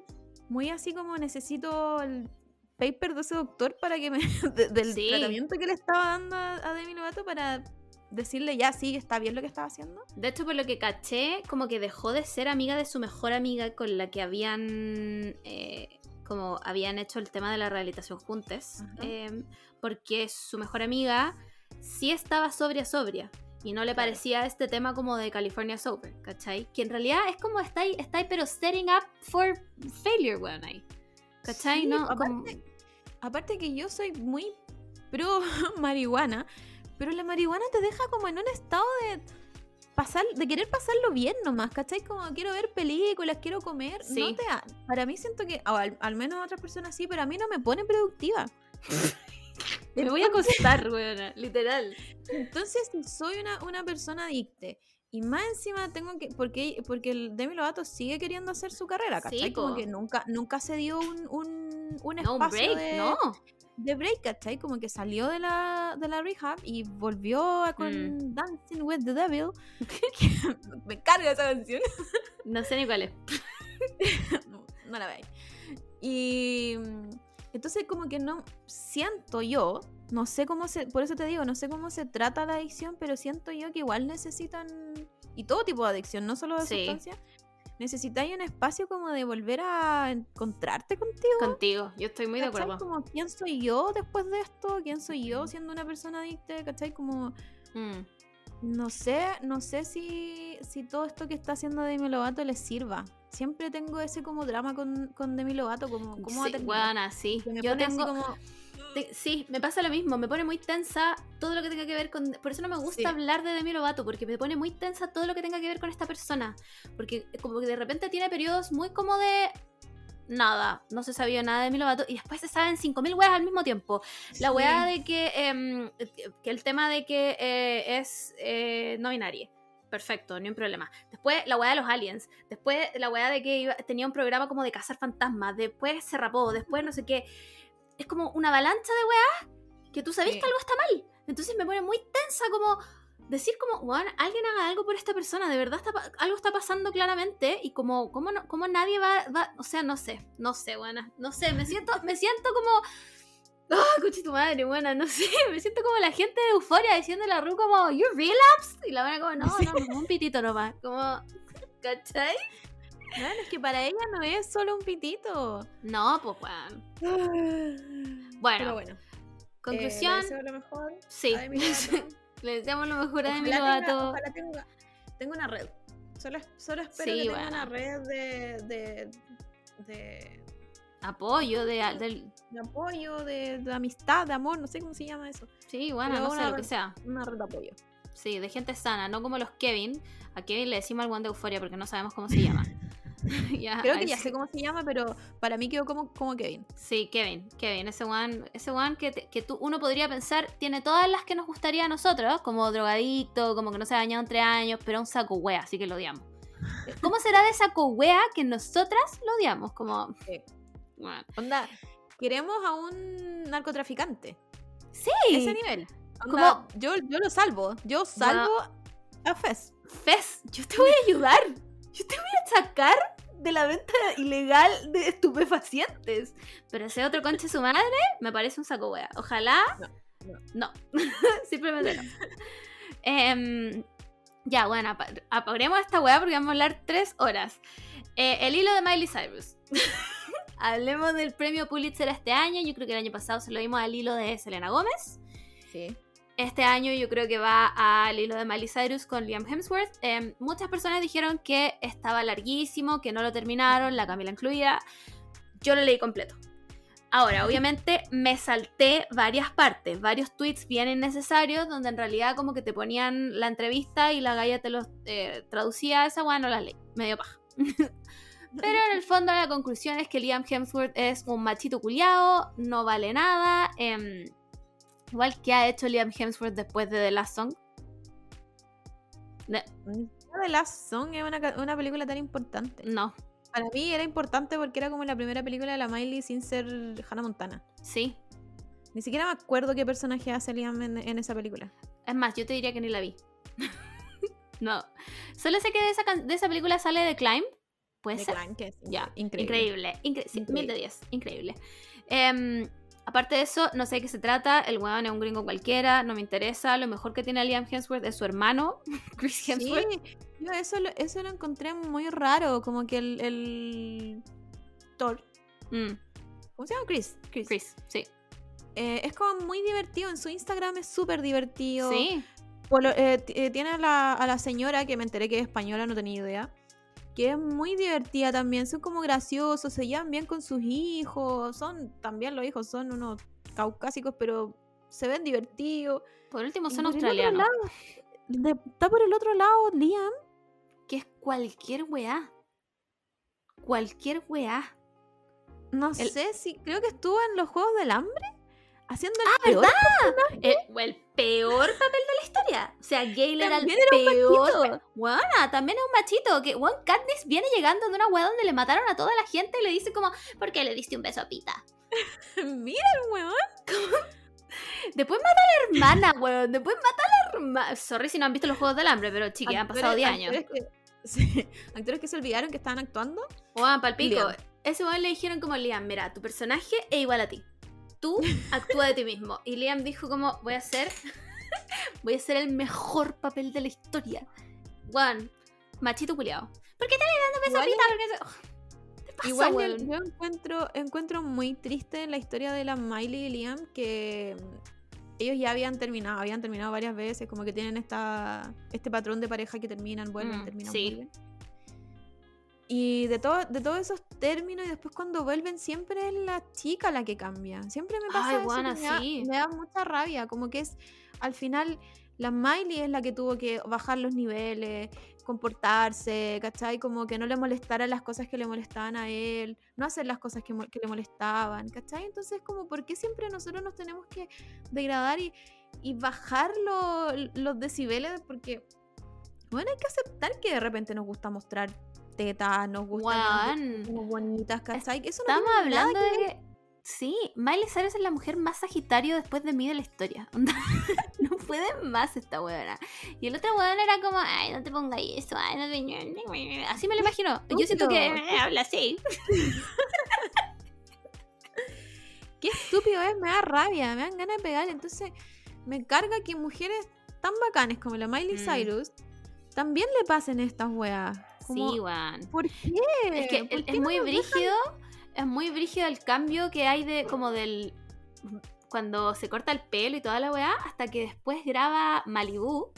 muy así como necesito el paper de ese doctor para que me... (laughs) de- del Sí. tratamiento que le estaba dando a, a Demi Lovato para decirle ya, sí, está bien lo que estaba haciendo. De hecho, por lo que caché, como que dejó de ser amiga de su mejor amiga con la que habían eh, como habían hecho el tema de la rehabilitación juntas. Eh, porque su mejor amiga sí estaba sobria, sobria. Y no le Claro. parecía este tema como de California Sober, ¿cachai? Que en realidad es como está ahí, está ahí pero setting up for failure, weón, ahí. ¿Cachai? Sí, no, aparte, como- aparte que yo soy muy pro (laughs) marihuana, pero la marihuana te deja como en un estado de pasar, de querer pasarlo bien nomás, ¿cachai? Como quiero ver películas, quiero comer. Sí. No te ha- para mí siento que, al, al menos a otras personas sí, pero a mí no me pone productiva. (laughs) Me voy a acostar, weona, literal. Entonces, soy una, una persona adicta y más encima tengo que. Porque, porque el Demi Lovato sigue queriendo hacer su carrera, Sí, ¿cachai? Como que nunca, nunca se dio un, un, un No, un espacio break, de, no. De break, ¿cachai? Como que salió de la, de la rehab y volvió a- con Mm. Dancing with the Devil. (laughs) me carga esa canción. No sé ni cuál es. no, no la veis. Y mm, entonces como que no siento yo, no sé cómo se, por eso te digo, no sé cómo se trata la adicción, pero siento yo que igual necesitan, y todo tipo de adicción, no solo de Sí. sustancia, necesitáis un espacio como de volver a encontrarte contigo. Contigo, yo estoy muy de ¿cachai? acuerdo. Como, ¿quién soy yo después de esto? ¿Quién soy yo siendo una persona adicta? ¿Cachai? Como, Mm. no sé, no sé si, si todo esto que está haciendo Demi Lovato le sirva. Siempre tengo ese como drama con, con Demi Lovato, como, ¿cómo Sí, weona, sí. Yo tengo, como, te- sí, me pasa lo mismo, me pone muy tensa todo lo que tenga que ver con... Por eso no me gusta Sí. hablar de Demi Lovato, porque me pone muy tensa todo lo que tenga que ver con esta persona. Porque como que de repente tiene periodos muy como de... Nada, no se sabía nada de Demi Lovato y después se saben 5.000 weas al mismo tiempo. La sí. weá de que, em, que el tema de que eh, es eh, no binaria. Perfecto, ni un problema. Después la weá de los aliens. Después la weá de que iba- tenía un programa como de cazar fantasmas. Después se rapó. Después no sé qué. Es como una avalancha de weá que tú sabes Sí. que algo está mal. Entonces me pone muy tensa como decir como, weón, alguien haga algo por esta persona. De verdad está algo está pasando claramente. Y como, como, no, como nadie va, va- O sea, no sé. No sé, buena. No sé. Me siento, me siento como... ¡Ah, coche tu madre, buena! No sé, (laughs) me siento como la gente de Euforia diciéndole a Ru como, ¿You relapsed? Y la buena como, no, no, no, un pitito nomás. Como, (laughs) ¿cachai? Bueno, es que para ella no es solo un pitito. No, pues, weón. Bueno, Pero bueno. conclusión, Eh, lo mejor (laughs) sí. Le deseamos lo mejor a Demi tenga- Lovato. ojalá tenga, tenga una red. Solo, solo espero Sí, que tenga bueno. una red de, de, de, Apoyo de, del... de apoyo, de, de amistad, de amor, no sé cómo se llama eso. Sí, bueno, Pero no sé, lo que sea. Una red de apoyo. Sí, de gente sana, no como los Kevin. A Kevin le decimos al one de Euforia porque no sabemos cómo se llama. (laughs) (laughs) Creo que ya sé cómo se llama, pero para mí quedó como, como Kevin. Sí, Kevin, Kevin, ese one, ese one que, te- que tú, uno podría pensar tiene todas las que nos gustaría a nosotros, como drogadicto, como que no se ha bañado en tres años, pero un saco wea, así que lo odiamos. (laughs) ¿Cómo será de saco wea que nosotras lo odiamos? Como, Sí. bueno, Onda, queremos a un narcotraficante. sí, Ese nivel. Como- yo, yo lo salvo. Yo salvo a Fez. Fez, yo te voy a ayudar, (laughs) yo te voy a sacar de la venta ilegal de estupefacientes. Pero ese otro conche su madre me parece un saco wea. Ojalá. No, No. (laughs) Simplemente no. Em, ya, bueno, apa- apaguemos esta wea porque vamos a hablar tres horas. Eh, el hilo de Miley Cyrus. (laughs) Hablemos del premio Pulitzer este año. Yo creo que el año pasado se lo dimos al hilo de Selena Gómez. Sí. Este año yo creo que va al hilo de Miley Cyrus con Liam Hemsworth. Em, muchas personas dijeron que estaba larguísimo, que no lo terminaron, la Camila incluida. Yo lo leí completo. Ahora, obviamente me salté varias partes, varios tweets bien innecesarios, donde en realidad como que te ponían la entrevista y la galla te los eh, traducía esa weá, no la leí, medio paja. (laughs) Pero en el fondo la conclusión es que Liam Hemsworth es un machito culiao, no vale nada. em, igual que ha hecho Liam Hemsworth después de The Last Song. Ne- The Last Song es una, una película tan importante. no, Para mí era importante porque era como la primera película de la Miley sin ser Hannah Montana. sí. Ni siquiera me acuerdo qué personaje hace Liam en, en esa película. Es más, yo te diría que ni la vi. (laughs) no. Solo sé que de esa, de esa película sale The Climb. ¿Puede De ser? Clan, que es Ya, increíble. increíble. incre- sí, mil de Increíble. diez, increíble. Em, aparte de eso, no sé de qué se trata. El weón es un gringo cualquiera, no me interesa. Lo mejor que tiene Liam Hemsworth es su hermano, (laughs) Chris Hemsworth. Sí, yo eso lo, eso lo encontré muy raro, como que el, el Thor, Mm, ¿cómo se llama? Chris. Chris. Chris, sí. Eh, es como muy divertido, en su Instagram es súper divertido. Sí, eh, eh, tiene a la, a la señora, que me enteré que es española, no tenía idea, que es muy divertida también, son como graciosos, se llevan bien con sus hijos, son también los hijos, son unos caucásicos, pero se ven divertidos. por último son por australianos. lado, de- está por el otro lado Liam. Que es cualquier weá. Cualquier weá. No El- sé si. Creo que estuvo en los Juegos del Hambre. Haciendo el Ah, peor. El, o el peor papel de la historia. O sea, Gale era el También era peor. Buena, también es un machito. Que Juan Katniss viene llegando de una weá donde le mataron a toda la gente y le dice como, ¿por qué le diste un beso a Pita? (laughs) Mira el weón. Después mata a la hermana, weón. Después mata a la hermana. Sorry si no han visto los Juegos del Hambre, pero chiqui, han pasado 10 años. Actores que, (laughs) sí, actores que se olvidaron que estaban actuando. Juan, palpico. Liam. Ese weón le dijeron como, Liam, mira, tu personaje es igual a ti. Tú actúa de ti mismo. Y Liam dijo como, voy a hacer... (laughs) voy a hacer el mejor papel de la historia. Juan, machito culiao. ¿Por qué te le dando beso a Igual Pita? ¿Por (laughs) qué se- Ugh, ¿Qué pasa, Igual yo, encuentro, encuentro muy triste la historia de la Miley y Liam que ellos ya habían terminado, habían terminado varias veces, como que tienen esta, este patrón de pareja que terminan, vuelven, Mm, terminan, sí. vuelven. Y de, todo, de todos esos términos y después cuando vuelven siempre es la chica la que cambia. Siempre me pasa Ay, eso me, da, sí. me da mucha rabia, como que es al final la Miley es la que tuvo que bajar los niveles, comportarse, ¿cachai? Como que no le molestaran las cosas que le molestaban a él, no hacer las cosas que le molestaban, ¿cachai? Entonces, como, ¿por qué siempre nosotros nos tenemos que degradar y, y bajar lo- los decibeles? Porque, bueno, hay que aceptar que de repente nos gusta mostrar tetas, nos gusta que nos Juan, como bonitas, ¿cachai? Eso no estamos hablando de que... Sí, Miley Cyrus es la mujer más sagitario después de mí de la historia. (laughs) No puede más esta huevona. Y el otro huevón era como, ay, no te pongas eso, ay, no te... Así me lo imagino. Yo siento que (laughs) habla así. (laughs) Qué estúpido es, me da rabia, me dan ganas de pegar. Entonces, me carga que mujeres tan bacanes como la Miley Mm. Cyrus también le pasen estas weas. Como, Sí, Juan. ¿Por qué? Es que ¿Por es, muy dejan? brígido, es muy brígido el cambio que hay de como del cuando se corta el pelo y toda la weá, hasta que después graba Malibu,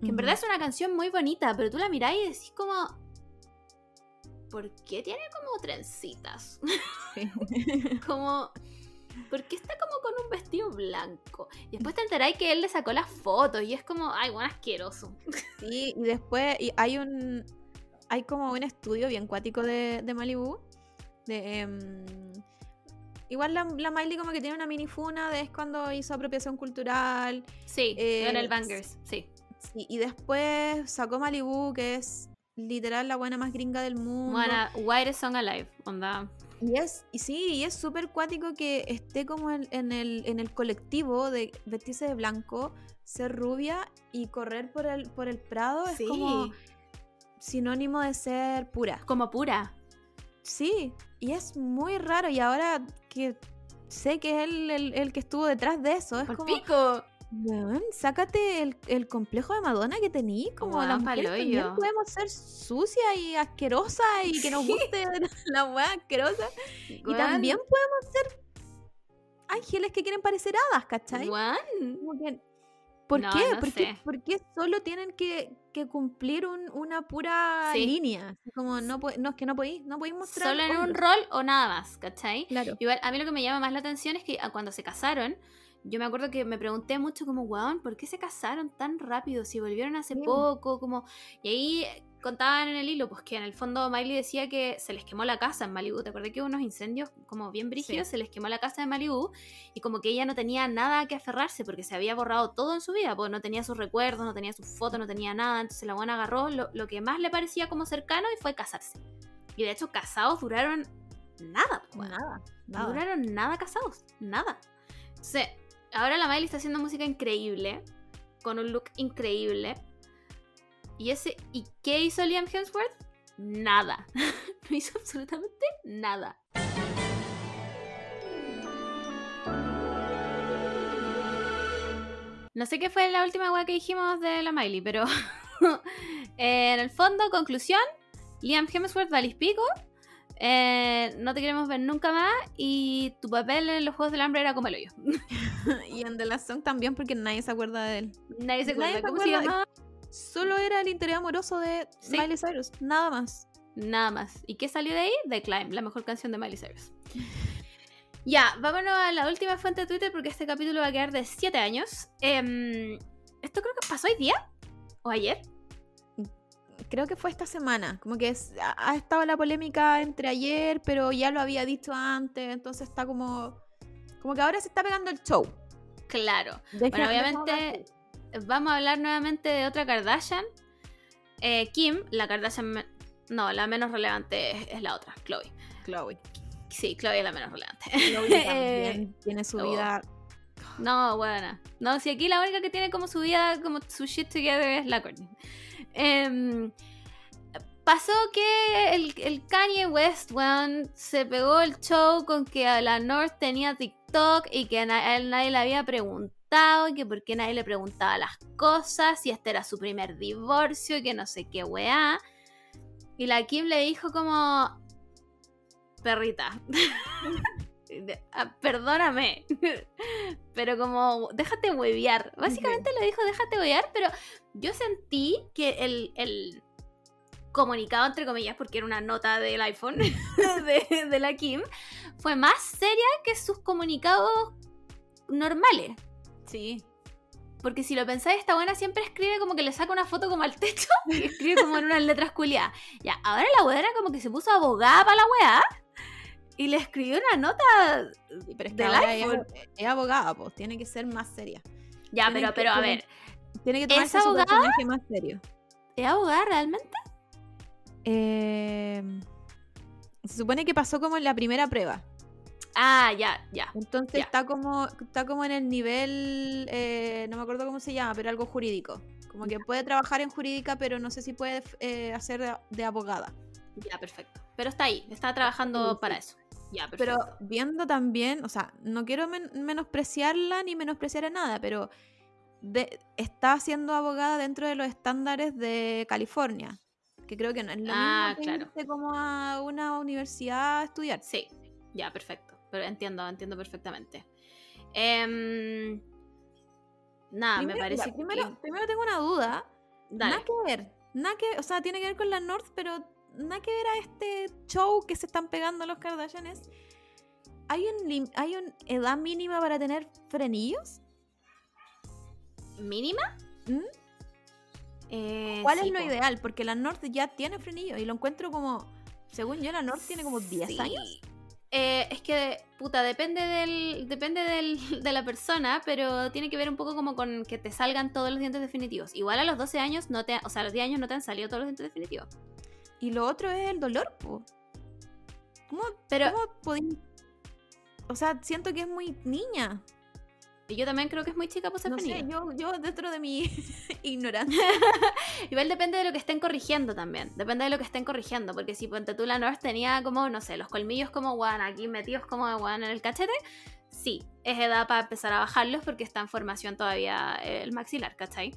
que en verdad es una canción muy bonita, pero tú la mirás y decís como ¿por qué tiene como trencitas? Sí. (laughs) como ¿por qué está como con un vestido blanco? Y después te enteráis que él le sacó las fotos y es como, ay, bueno, asqueroso. Sí, y después y hay un. Hay como un estudio bien cuático de, de Malibu. De, em, igual la, la Miley como que tiene una mini funa de es cuando hizo apropiación cultural. Sí, Eh, en el Bangers, sí. Sí, y después sacó Malibu, que es literal la buena más gringa del mundo. Buena, Whitest Song Alive, onda. Y es, y sí, y es súper cuático que esté como en, en el, en el colectivo de vestirse de blanco, ser rubia y correr por el, por el Prado es como sinónimo de ser pura. como pura. Sí, y es muy raro. Y ahora que sé que es él el, el que estuvo detrás de eso, es Por como, pico. sácate el, el complejo de Madonna que tení. Como Weón, las mujeres también podemos ser sucias y asquerosas y que nos guste (laughs) la weá asquerosa. Y también podemos ser ángeles que quieren parecer hadas, ¿cachai? Juan. Como que- ¿Por No, qué? no ¿Por, qué? por qué solo tienen que, que cumplir un- una pura Sí. línea? Como no, es que no podéis, no podéis mostrar. Solo en un rol o nada más, ¿cachai? Claro. Igual, a mí lo que me llama más la atención es que ah, cuando se casaron, yo me acuerdo que me pregunté mucho como, weón, ¿por qué se casaron tan rápido? Si volvieron hace Sí. poco, como... Y ahí contaban en el hilo, pues que en el fondo Miley decía que se les quemó la casa en Malibu. ¿Te acuerdas que hubo unos incendios como bien brígidos? Se les quemó la casa de Malibu y como que ella no tenía nada que aferrarse porque se había borrado todo en su vida, pues no tenía sus recuerdos, no tenía sus fotos, no tenía nada. Entonces la buena agarró lo, lo que más le parecía como cercano y fue casarse. Y de hecho casados duraron nada, pues, weón. Nada, No nada. duraron nada casados, nada. Entonces, ahora la Miley está haciendo música increíble, con un look increíble. Y ese, ¿y qué hizo Liam Hemsworth? Nada. (laughs) no hizo absolutamente nada. No sé qué fue la última weá que dijimos de la Miley, pero (laughs) en el fondo, conclusión, Liam Hemsworth, Valis Pico, eh, no te queremos ver nunca más y tu papel en los Juegos del Hambre era como el hoyo. (laughs) y en The Last Song también porque nadie se acuerda de él. Nadie se acuerda Nadie se cómo se acuerda. Solo era el interés amoroso de Sí. Miley Cyrus, nada más. Nada más. ¿Y qué salió de ahí? The Climb, la mejor canción de Miley Cyrus. (laughs) Ya, vámonos a la última fuente de Twitter porque este capítulo va a quedar de 7 años. Em, esto creo que pasó hoy día. ¿O ayer? Creo que fue esta semana. Como que es- ha ha estado la polémica entre ayer, pero ya lo había dicho antes. Entonces está como. Como que ahora se está pegando el show. Claro. Deja- Bueno, obviamente. Vamos a hablar nuevamente de otra Kardashian. Eh, Kim, la Kardashian... No, la menos relevante es, es la otra, Chloe. Chloe. Sí, Chloe es la menos relevante. Chloe (laughs) también tiene su oh. vida. No, buena. No, si aquí la única que tiene como su vida, como su shit together es la Courtney. Em, pasó que el, el Kanye West, weón, se pegó el show con que a la North tenía TikTok y que a él nadie le había preguntado, y que por qué nadie le preguntaba las cosas, y este era su primer divorcio, y que no sé qué weá. Y la Kim le dijo como, perrita, (laughs) ah, perdóname, (laughs) pero como, déjate huevear. Básicamente le dijo, déjate huevear, pero yo sentí que el, el comunicado, entre comillas, porque era una nota del iPhone (laughs) de, de la Kim, fue más seria que sus comunicados normales. Sí. Porque si lo pensáis, esta buena siempre escribe como que le saca una foto como al techo (laughs) y escribe como en unas letras culiadas. Ya, ahora la weá era como que se puso abogada para la weá y le escribió una nota. Pero es que Del iPhone. es, es abogada, pues tiene que ser más seria. Ya, Tienen pero, que- pero a ver, Tiene que tomarse ¿Es su personaje más serio. ¿es abogada realmente? Eh, se supone que pasó como en la primera prueba. Ah, ya, ya. Entonces Ya. está como está como en el nivel, eh, no me acuerdo cómo se llama, pero algo jurídico. Como que puede trabajar en jurídica, pero no sé si puede eh, hacer de, de abogada. Ya, perfecto. Pero está ahí, está trabajando Sí, para eso. Ya, perfecto. Pero viendo también, o sea, no quiero men- menospreciarla ni menospreciar a nada, pero de- está siendo abogada dentro de los estándares de California. Que creo que no es lo Ah, mismo que claro. como a una universidad a estudiar. Sí, ya, perfecto. Pero entiendo, entiendo perfectamente. Em, nada, Primero- me parece primero, que. primero tengo una duda. Dale. Nada que ver. Nada que, o sea, tiene que ver con la North, pero nada que ver a este show que se están pegando los Kardashianes. ¿Hay un hay una edad mínima para tener frenillos? ¿Mínima? ¿Mm? Eh, ¿Cuál sí, es lo ideal? Porque la North ya tiene frenillos y lo encuentro como, según yo, la North tiene como 10 Sí. años. Eh, es que, puta, depende del depende del, (laughs) de la persona, pero tiene que ver un poco como con que te salgan todos los dientes definitivos. Igual a los 12 años, no te, o sea, a los 10 años no te han salido todos los dientes definitivos. Y lo otro es el dolor, po. ¿Cómo, Pero cómo podí- O sea, siento que es muy niña. Yo también creo que es muy chica para ser No sé, yo, yo dentro de mi (laughs) ignorancia. (laughs) Igual depende de lo que estén corrigiendo también. Depende de lo que estén corrigiendo. Porque si Ponte tú la North tenía como, no sé, los colmillos como guan aquí metidos como guan en el cachete, sí, es edad para empezar a bajarlos porque está en formación todavía eh, el maxilar, ¿cachai?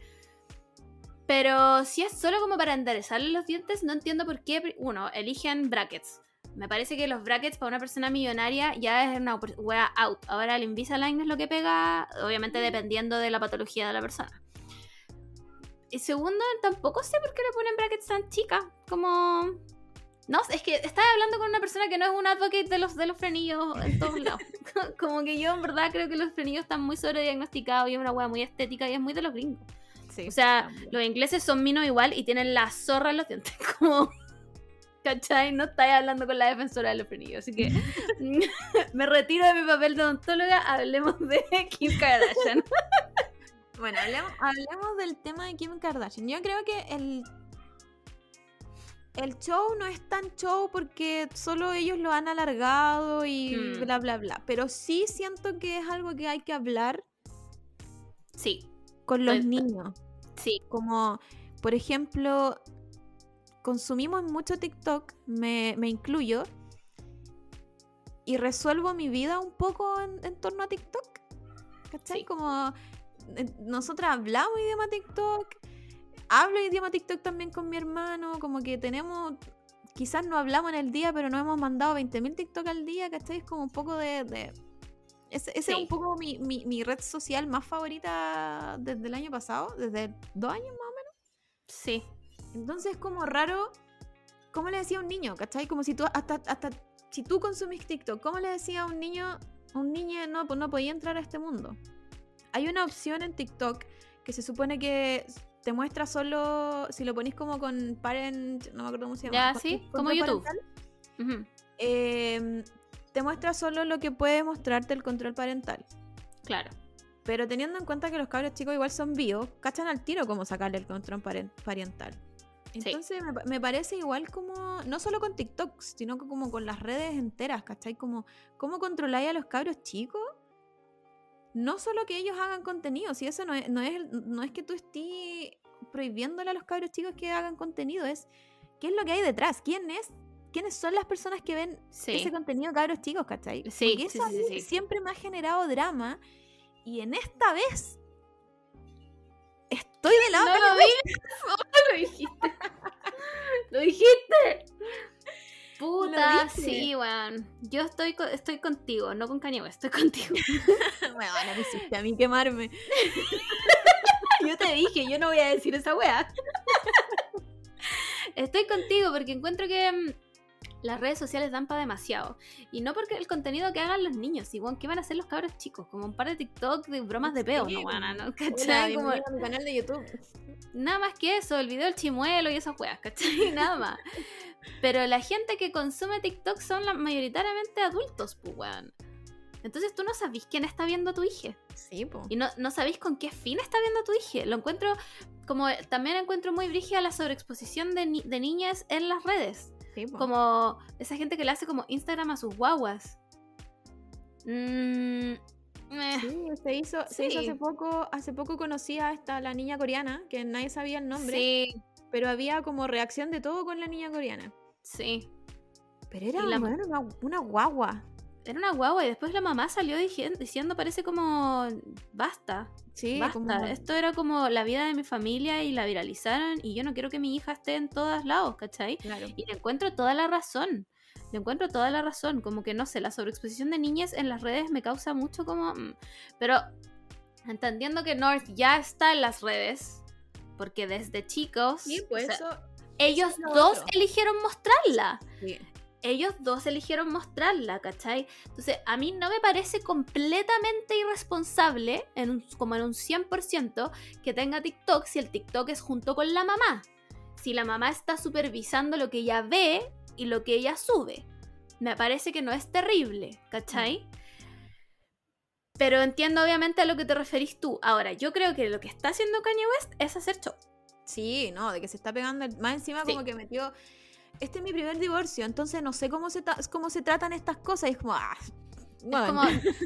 Pero si es solo como para enderezarle los dientes, no entiendo por qué, uno, eligen brackets. Me parece que los brackets para una persona millonaria ya es una wea out. Ahora el Invisalign es lo que pega, obviamente dependiendo de la patología de la persona. Y segundo, tampoco sé por qué le ponen brackets tan chicas. Como. No, es que estás hablando con una persona que no es un advocate de los, de los frenillos en todos (laughs) lados. (laughs) como que yo en verdad creo que los frenillos están muy sobrediagnosticados y es una wea muy estética y es muy de los gringos. Sí, O sea, también. los ingleses son minos igual y tienen la zorra en los dientes. (laughs) Como. ¿Cachai? No estáis hablando con la defensora de los frenillos. Así que (laughs) me retiro de mi papel de odontóloga. Hablemos de (laughs) Kim Kardashian. (laughs) Bueno, hablemos, hablemos del tema de Kim Kardashian. Yo creo que el, el show no es tan show porque solo ellos lo han alargado y Mm. bla, bla, bla. Pero sí siento que es algo que hay que hablar Sí, con los Estoy- niños. sí. Como, por ejemplo, consumimos mucho TikTok, me, me incluyo, y resuelvo mi vida un poco en, en torno a TikTok. ¿Cachai? Sí. Como eh, nosotras hablamos idioma TikTok, hablo idioma TikTok también con mi hermano, como que tenemos, quizás no hablamos en el día, pero nos hemos mandado 20.000 TikTok al día, ¿cachai? Es como un poco de... de- ese, ese es un poco mi, mi- mi red social más favorita desde el año pasado, desde dos años más o menos. Sí. Entonces es como raro, ¿cómo le decía a un niño? ¿Cachai? Como si tú, hasta, hasta si tú consumís TikTok, ¿cómo le decía a un niño, a un niño no, no podía entrar a este mundo? Hay una opción en TikTok que se supone que te muestra solo, si lo ponís como con parent, no me acuerdo cómo se llama. Ya, sí, como YouTube. parental, em, te muestra solo lo que puede mostrarte el control parental. Claro. Pero teniendo en cuenta que los cabros chicos igual son vivos, cachan al tiro cómo sacarle el control paren- parental. Entonces me, pa- me parece igual como, no solo con TikTok, sino que como con las redes enteras, ¿cachai? Como, ¿cómo controláis a los cabros chicos? No solo que ellos hagan contenido, si eso no es, no es, no es que tú estés prohibiéndole a los cabros chicos que hagan contenido, es qué es lo que hay detrás, quién es, quiénes son las personas que ven Sí. ese contenido cabros chicos, ¿cachai? Sí, Porque sí, eso sí, sí. siempre me ha generado drama y en esta vez estoy de lado No lo vi. (laughs) lo dijiste. Lo dijiste. Puta, dije. sí, weón. Yo estoy, co- estoy contigo, no con Kanye estoy contigo. Bueno, me hiciste a mí quemarme. (laughs) yo te dije, yo no voy a decir esa weá. (laughs) Estoy contigo porque encuentro que mm, las redes sociales dan para demasiado. Y no porque el contenido que hagan los niños, igual que van a hacer los cabros chicos, como un par de TikTok de bromas de peo, Sí, no, weona, ¿no? Hola, ¿Cachai? Como, mi canal de YouTube. nada más que eso, el video del chimuelo y esas weas, ¿cachai? (laughs) Nada más. Pero la gente que consume TikTok son la, mayoritariamente adultos, pues, weón. Entonces tú no sabís quién está viendo a tu hija. Sí, po. Y no, no sabéis con qué fin está viendo a tu hija. Lo encuentro, como también encuentro muy brígida la sobreexposición de, ni- de niñas en las redes. Sí. Como esa gente que le hace como Instagram a sus guaguas. Mm, eh, Sí, se hizo, se hizo Sí. hace poco, hace poco conocí a esta la niña coreana, que nadie sabía el nombre, sí, pero había como reacción de todo con la niña coreana. sí. Pero era la- una guagua. Era una guagua y después la mamá salió diciendo, parece como, basta, Sí, basta. como- Esto era como la vida de mi familia y la viralizaron y yo no quiero que mi hija esté en todos lados, ¿cachai? claro. Y le encuentro toda la razón. Le encuentro toda la razón. Como que no sé, la sobreexposición de niñas en las redes me causa mucho como. mm, Pero entendiendo que North ya está en las redes, porque desde chicos. Sí, pues o sea, eso. ellos dos otro. eligieron mostrarla. sí. Ellos dos eligieron mostrarla, ¿cachai? Entonces, a mí no me parece completamente irresponsable, en un- como en un 100%, que tenga TikTok si el TikTok es junto con la mamá. Si la mamá está supervisando lo que ella ve y lo que ella sube. Me parece que no es terrible, ¿cachai? Pero entiendo obviamente a lo que te referís tú. Ahora, yo creo que lo que está haciendo Kanye West es hacer show. Sí, no, de que se está pegando. Más encima, Sí. como que metió. Este es mi primer divorcio, entonces no sé cómo se, cómo se tratan estas cosas. Y es como. Ah, Es bueno. como,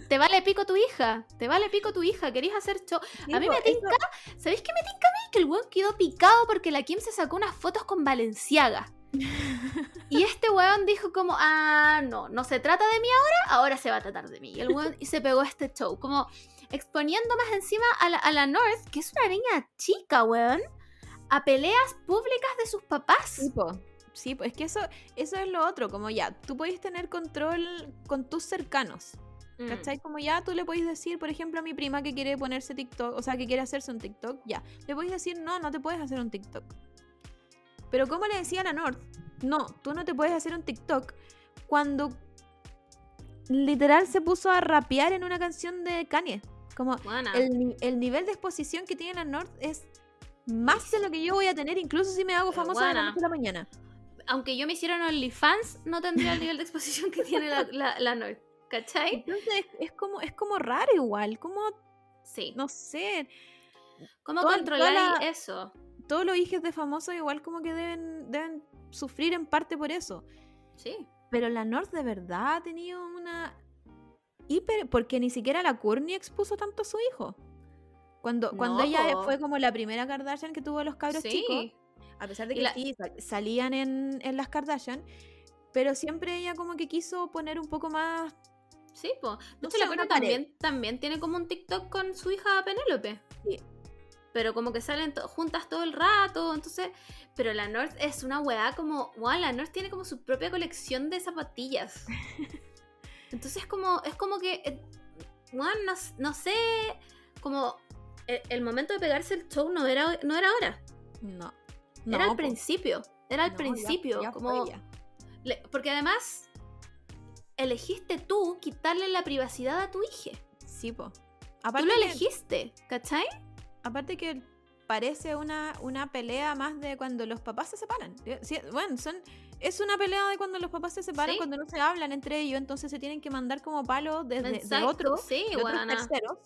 te vale pico tu hija, te vale pico tu hija, querés hacer show. Sí, a mí me eso- tinca, ¿sabéis qué me tinca a mí? Que el weón quedó picado porque la Kim se sacó unas fotos con Valenciaga. (laughs) Y este weón dijo como, ah, no, no se trata de mí ahora, ahora se va a tratar de mí. Y el weón y se pegó este show, como exponiendo más encima a la, a la North, que es una niña chica, weón, a peleas públicas de sus papás. Sí, po. Sí, pues es que eso, eso es lo otro, como ya, tú podés tener control con tus cercanos, Mm. ¿cachai? Como ya tú le podés decir, por ejemplo, a mi prima que quiere ponerse TikTok, o sea, que quiere hacerse un TikTok, ya, le podés decir, no, no te puedes hacer un TikTok. Pero como le decía a la North, no, tú no te puedes hacer un TikTok cuando literal se puso a rapear en una canción de Kanye. Como el, el nivel de exposición que tiene la North es más de lo que yo voy a tener, incluso si me hago famosa de la noche a la mañana. Aunque yo me hiciera OnlyFans, no tendría el nivel de exposición que tiene la, la, la North. ¿Cachai? Entonces es, como, es como raro igual, como, Sí. no sé, ¿Cómo toda- controláis toda la- eso? todos los hijos de famosos igual como que deben, deben sufrir en parte por eso. Sí. Pero la North de verdad ha tenido una hiper, porque ni siquiera la Courtney expuso tanto a su hijo. Cuando, cuando No, ella fue como la primera Kardashian que tuvo los cabros chicos, Sí. A pesar de que la- sí, sal- salían en, en las Kardashian, pero siempre ella como que quiso poner un poco más... Sí, po. De No hecho, la una Courtney pared. también, también tiene como un TikTok con su hija Penélope. Sí. Pero como que salen to- juntas todo el rato, entonces... Pero la North es una weá como... Wow, la North tiene como su propia colección de zapatillas. (laughs) Entonces es como, es como que... eh, no, s- no sé... Como... El, el momento de pegarse el show no era, no era ahora. No. Era al po. principio. Era al No, principio. ya como... Le- porque además, elegiste tú quitarle la privacidad a tu hija. Sí, po. Tú lo que- elegiste, ¿cachai? Aparte que parece una, una pelea más de cuando los papás se separan. Eh, sí, bueno, son, es una pelea de cuando los papás se separan, Sí. cuando no se hablan entre ellos, entonces se tienen que mandar como palos desde de otros, sí, de otros terceros.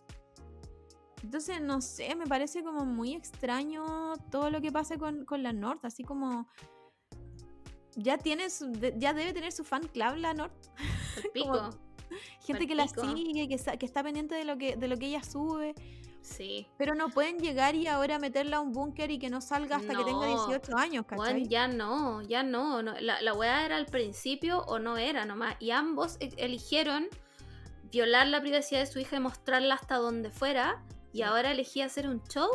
Entonces, no sé, me parece como muy extraño todo lo que pasa con, con la North, así como... Ya tiene su- de- ya debe tener su fan club la North. (laughs) Pico. Como- Gente que la sigue, que, está pendiente de lo que, de lo que ella sube. Sí. Pero no pueden llegar y ahora meterla a un búnker y que no salga hasta que tenga No. 18 años, ¿cachai? ya no, ya no. no. La, la weá era al principio o no era nomás. Y ambos e- eligieron violar la privacidad de su hija y mostrarla hasta donde fuera. Y ahora elegí hacer un show.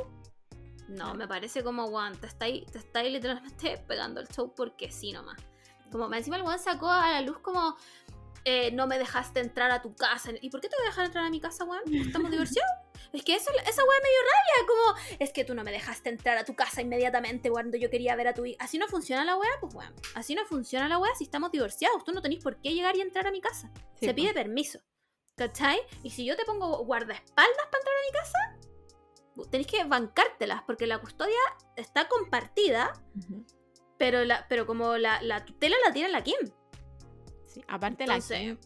No, me parece como, weón, te estáis te estáis literalmente (laughs) pegando el show porque sí nomás. Como encima el weón sacó a la luz como, eh, no me dejaste entrar a tu casa. ¿Y por qué te voy a dejar entrar a mi casa, weón? (laughs) ¿Estamos divorciados? Es que eso, esa weá me dio rabia, como, es que tú no me dejaste entrar a tu casa inmediatamente cuando yo quería ver a tu hija. Así no funciona la weá, pues weón. Así no funciona la weá si estamos divorciados. Tú no tenés por qué llegar y entrar a mi casa. Sí, Se po. pide permiso. ¿Cachai? Y si yo te pongo guardaespaldas para entrar a mi casa, tenés que bancártelas, porque la custodia está compartida, pero, la, pero como la, la tutela la tiene la Kim. Sí, Aparte Entonces- la Kim-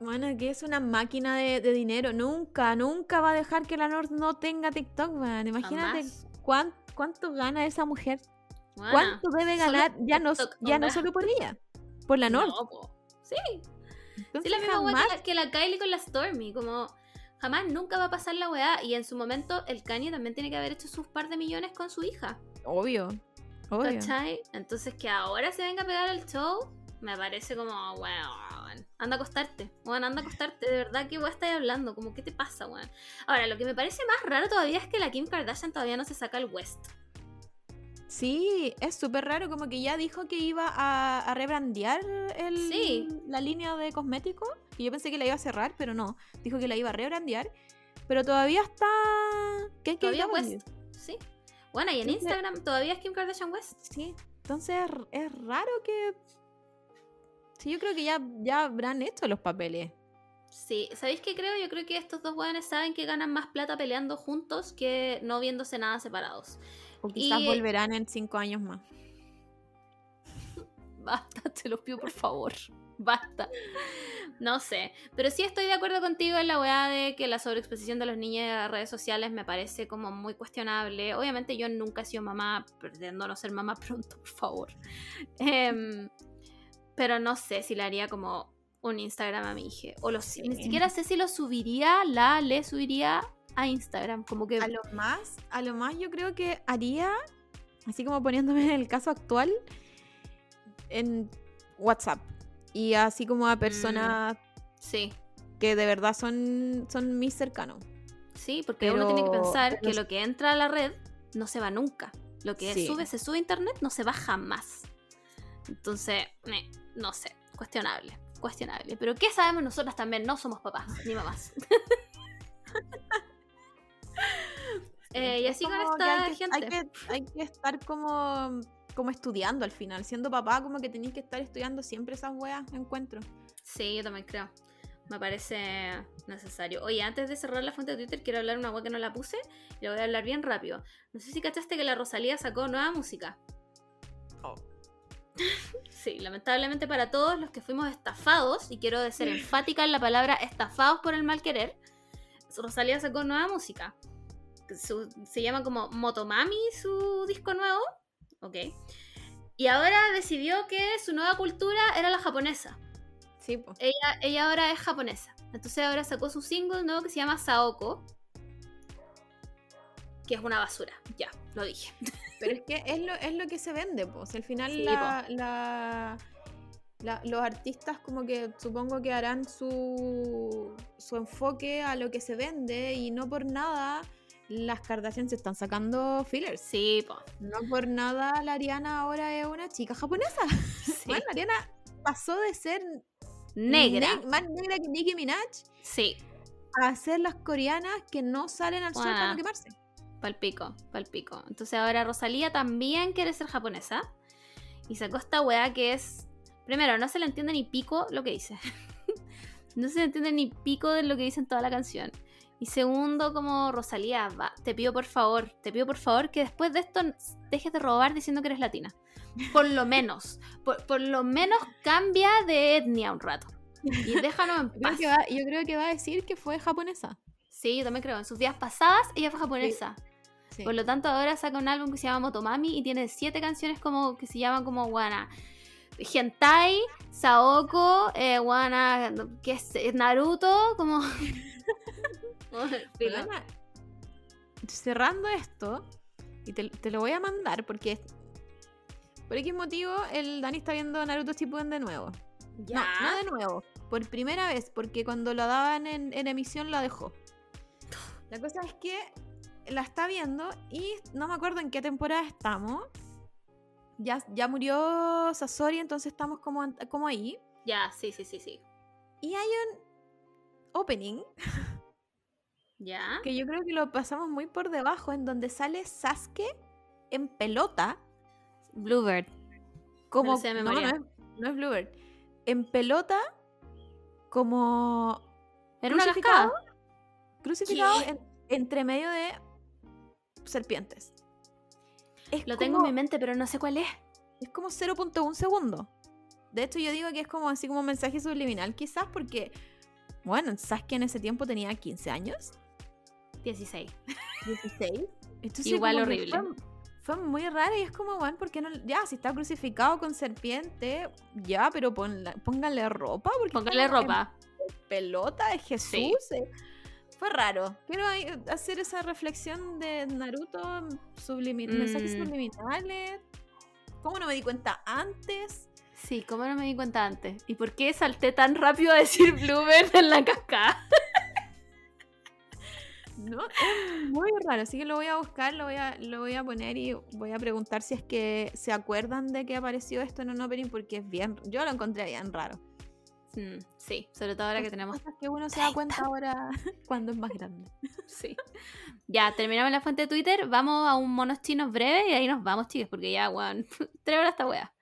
Bueno, que es una máquina de, de dinero. Nunca, nunca va a dejar que la North no tenga TikTok, man. Imagínate cuán- cuánto gana esa mujer. ¿Cuánto debe ganar? Ya no, ya no solo por ella, por la North. No. Sí, Entonces, Sí, la misma weá que la, Kylie con la Stormy, como jamás nunca va a pasar la weá. Y en su momento el Kanye también tiene que haber hecho sus par de millones con su hija. Obvio. Obvio. ¿Cachai? Entonces que ahora se venga a pegar el show, me parece como, weón, anda a acostarte, weón, anda a acostarte, de verdad que weón estáis hablando, como, ¿qué te pasa, weón? Ahora, lo que me parece más raro todavía es que la Kim Kardashian todavía no se saca el West. Sí, es súper raro, como que ya dijo que iba a, a rebrandear el, Sí. la línea de cosméticos. Y yo pensé que la iba a cerrar, pero no. Dijo que la iba a rebrandear. Pero todavía está. ¿Qué Todavía qué West, sí. Bueno, y en Instagram todavía es Kim Kardashian West. Sí. Entonces es, raro que. Sí, yo creo que ya, ya habrán hecho los papeles. Sí, ¿sabéis qué creo? Yo creo que estos dos weones saben que ganan más plata peleando juntos que no viéndose nada separados. O quizás Y- volverán en cinco años más. (laughs) Basta, te lo pido por favor. (laughs) Basta. No sé. Pero sí estoy de acuerdo contigo en la weá de que la sobreexposición de los niños en las redes sociales me parece como muy cuestionable. Obviamente yo nunca he sido mamá, pretendo no ser mamá (laughs) pronto, por favor. Em, pero no sé si le haría como un Instagram a mi hija. O lo, Sí. ni siquiera sé si lo subiría, la le subiría a Instagram. Como que... A lo más, a lo más yo creo que haría, así como poniéndome en el caso actual, en WhatsApp. Y así como a personas Sí. que de verdad son, son mis cercanos. Sí, porque uno tiene que pensar que lo que entra a la red no se va nunca. Lo que Sí. sube, se sube a internet, no se va jamás. Entonces, eh, no sé, cuestionable, cuestionable. Pero ¿qué sabemos nosotras también? No somos papás ni mamás. (laughs) Eh, y así con como que esta hay que, gente. Hay que, hay que estar como, como estudiando al final. Siendo papá, como que tenéis que estar estudiando siempre esas weas, encuentro. Sí, yo también creo. Me parece necesario. Oye, antes de cerrar la fuente de Twitter, quiero hablar una web que no la puse. Y lo voy a hablar bien rápido. No sé si cachaste que la Rosalía sacó nueva música. Oh. (laughs) Sí, lamentablemente para todos los que fuimos estafados, y quiero ser (laughs) enfática en la palabra estafados por el mal querer, Rosalía sacó nueva música. Su- se llama como Motomami su disco nuevo. Ok. Y ahora decidió que su nueva cultura era la japonesa. Sí, pues. Ella, ella ahora es japonesa. Entonces ahora sacó su single nuevo que se llama Saoko. Que es una basura. Ya, lo dije. Pero es que es lo, es lo que se vende, pues. Al final Sí, la, la- la- los artistas como que supongo que harán su, su enfoque a lo que se vende y no por nada las Kardashian se están sacando fillers. Sí, po. No por nada la Ariana ahora es una chica japonesa. Sí. (laughs) Bueno, la Ariana pasó de ser Negra. ne- más negra que Nicki Minaj Sí, a ser las coreanas que no salen al sol para no quemarse. palpico, palpico. Entonces ahora Rosalía también quiere ser japonesa. Y sacó esta weá que es. Primero, no se le entiende ni pico lo que dice. (laughs) no se le entiende ni pico de lo que dice en toda la canción. Y segundo, como Rosalía, va, te pido por favor, te pido por favor que después de esto dejes de robar diciendo que eres latina. Por lo menos, por, por lo menos cambia de etnia un rato. Y déjanos en (laughs) Creo paz. que va- yo creo que va a decir que fue japonesa. Sí, yo también creo. En sus días pasadas, ella fue japonesa. Sí. Por lo tanto, ahora saca un álbum que se llama Motomami y tiene siete canciones como que se llaman como Wana. Hentai, Saoko, eh, Wana, ¿qué es? Naruto, como. (laughs) Cerrando esto, y te, te lo voy a mandar porque por X motivo el Dani está viendo Naruto Shippuden de nuevo. Ya. No, no de nuevo, por primera vez, porque cuando la daban en, en emisión la dejó. La cosa es que la está viendo y no me acuerdo en qué temporada estamos. Ya, ya murió Sasori, entonces estamos como, como ahí. Ya, sí, sí, sí, sí. Y hay un opening Ya. que yo creo que lo pasamos muy por debajo, en donde sale Sasuke en pelota, Bluebird. como no, no es, no es Bluebird, en pelota como Era Crucificado. crucificado entre medio de serpientes. Es Lo tengo en mi mente, pero no sé cuál es. Es como 0.1 segundo. De hecho, yo digo que es como así como un mensaje subliminal, quizás porque, bueno, Sasuke en ese tiempo tenía 15 años. 16. 16. Entonces, Igual horrible. Fue, fue muy raro y es como, bueno, ¿por qué no? Ya, si está crucificado con serpiente, ya, pero ponla- pónganle ropa. Porque Póngale en ropa. pelota de Jesús. Sí. eh. Fue raro. Quiero ahí hacer esa reflexión de Naruto, sublimi- mensajes Mm. subliminales. ¿Cómo no me di cuenta antes? Sí, ¿cómo no me di cuenta antes? ¿Y por qué salté tan rápido a decir Bluebird en la cascada? (laughs) No, es muy raro, así que lo voy a buscar, lo voy a, lo voy a poner y voy a preguntar si es que se acuerdan de que apareció esto en un opening porque es bien, yo lo encontré bien raro. Mm, sí, sobre todo ahora que tenemos cosas que uno se da cuenta ahora (laughs) cuando es más grande. (laughs) Sí. Ya, terminamos la fuente de Twitter, vamos a un monos chinos breve y ahí nos vamos, chicas, porque ya, weón, (laughs) tres horas esta wea.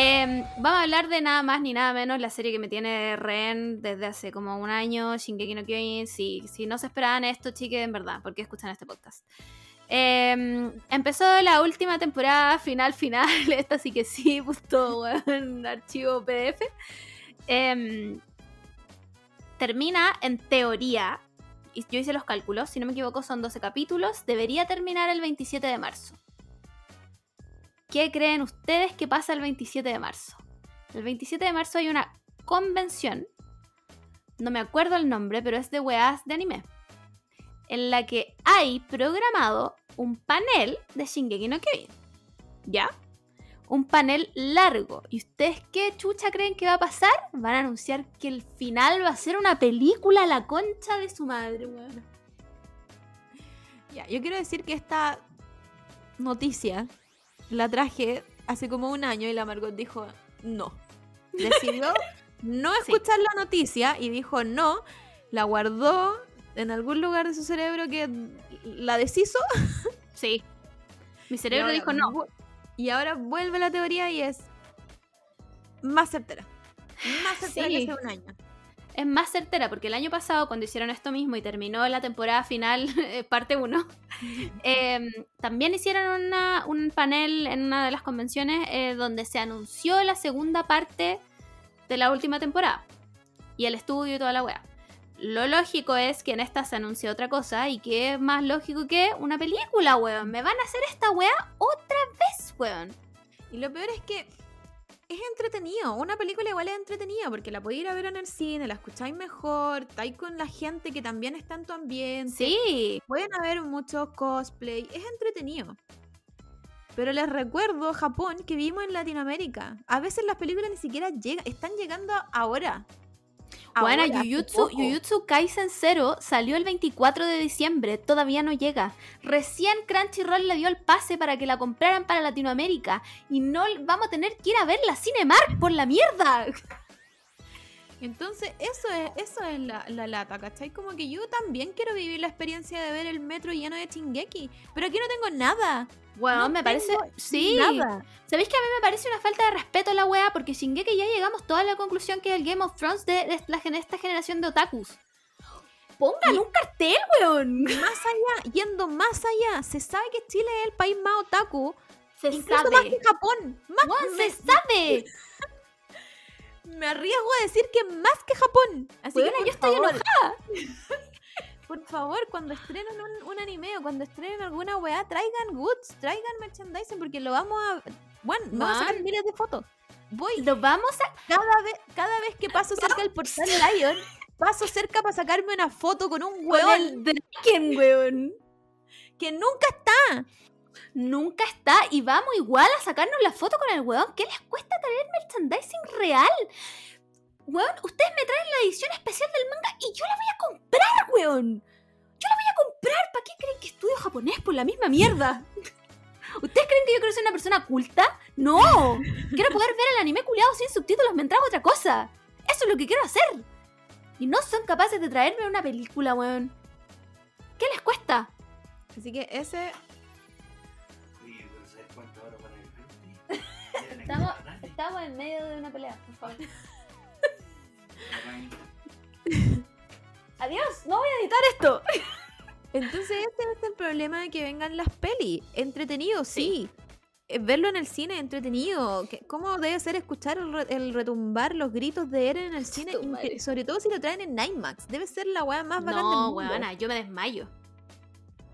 Em, vamos a hablar de nada más ni nada menos la serie que me tiene rehén desde hace como un año, Shingeki no Kyojin. Si, si no se esperaban esto, chiques, en verdad, ¿por qué escuchan este podcast? Em, empezó la última temporada, final, final. (laughs) Esta sí que sí, puto weón, archivo PDF. Em, termina en teoría, y yo hice los cálculos, si no me equivoco, son 12 capítulos. Debería terminar el 27 de marzo. ¿Qué creen ustedes que pasa el 27 de marzo? El 27 de marzo hay una convención, no me acuerdo el nombre, pero es de weas de anime, en la que hay programado un panel de Shingeki no Kyojin. ¿Ya? Un panel largo. ¿Y ustedes qué chucha creen que va a pasar? Van a anunciar que el final va a ser una película a la concha de su madre, weón. Ya, yo quiero decir que esta noticia la traje hace como un año y la Margot dijo no. Decidió (laughs) no Sí. escuchar la noticia y dijo no, la guardó en algún lugar de su cerebro que la deshizo. Sí. Mi cerebro ahora dijo no. Y ahora vuelve la teoría y es más certera. Más certera Sí. que hace un año. Es más certera porque el año pasado cuando hicieron esto mismo y terminó la temporada final, (laughs) eh, parte 1, (laughs) también hicieron una- un panel en una de las convenciones eh, donde se anunció la segunda parte de la última temporada y el estudio y toda la wea. Lo lógico es que en esta se anuncie otra cosa y que es más lógico que una película, weón. Me van a hacer esta wea otra vez, weón. Y lo peor es que es entretenido. Una película igual es entretenida porque la podéis ir a ver en el cine, la escucháis mejor, estáis con la gente que también está en tu ambiente. Sí, Pueden haber muchos cosplay, es entretenido. Pero les recuerdo Japón que vimos en Latinoamérica. A veces las películas ni siquiera llegan, están llegando ahora. Bueno, Jujutsu, Kaisen 0 salió el 24 de diciembre, todavía no llega. Recién Crunchyroll le dio el pase para que la compraran para Latinoamérica y no vamos a tener que ir a ver la Cinemark por la mierda. (laughs) Entonces, eso es, eso es la, la lata, ¿cachai? Como que yo también quiero vivir la experiencia de ver el metro lleno de Chingeki. Pero aquí no tengo nada. Bueno, No me parece. Sí. Nada. ¿Sabéis que a mí me parece una falta de respeto a la wea? Porque Shingeki ya llegamos toda la conclusión que es el Game of Thrones de, de la esta generación de otakus. Pongan Y- un cartel, weón. (laughs) Más allá, yendo más allá, se sabe que Chile es el país más otaku. Se incluso sabe. más que Japón. Más me, se sabe. (laughs) me arriesgo a decir que más que Japón. Así que por yo estoy favor, enojada. (laughs) (laughs) Por favor, cuando estrenen un, un anime o cuando estrenen alguna weá, traigan goods, traigan merchandising, porque lo vamos a. Bueno, vamos a sacar miles de fotos. Voy Lo vamos a. cada vez, cada vez que paso (laughs) cerca del portal Lion, paso cerca para sacarme una foto con un Con weón el Draken, weón. que nunca está. Nunca está. Y vamos igual a sacarnos la foto con el weón. ¿Qué les cuesta traer merchandising real? Weón, ustedes me traen la edición especial del manga y yo la voy a comprar, weón. Yo la voy a comprar. ¿Para qué creen que estudio japonés por la misma mierda? (laughs) ¿Ustedes creen que yo quiero ser una persona culta? No. Quiero poder ver el anime culiado sin subtítulos mientras hago otra cosa. Eso es lo que quiero hacer. Y no son capaces de traerme una película, weón. ¿Qué les cuesta? Así que ese. Estamos, estamos en medio de una pelea, por favor. (laughs) Adiós, no voy a editar esto. (laughs) Entonces, ese es el problema de que vengan las pelis. Entretenido, sí. Eh, Verlo en el cine entretenido. ¿Cómo debe ser escuchar el, re- el retumbar los gritos de Eren en el (laughs) cine? Madre. Sobre todo si lo traen en IMAX. Debe ser la weá más bacán del No, mundo. weona, yo me desmayo.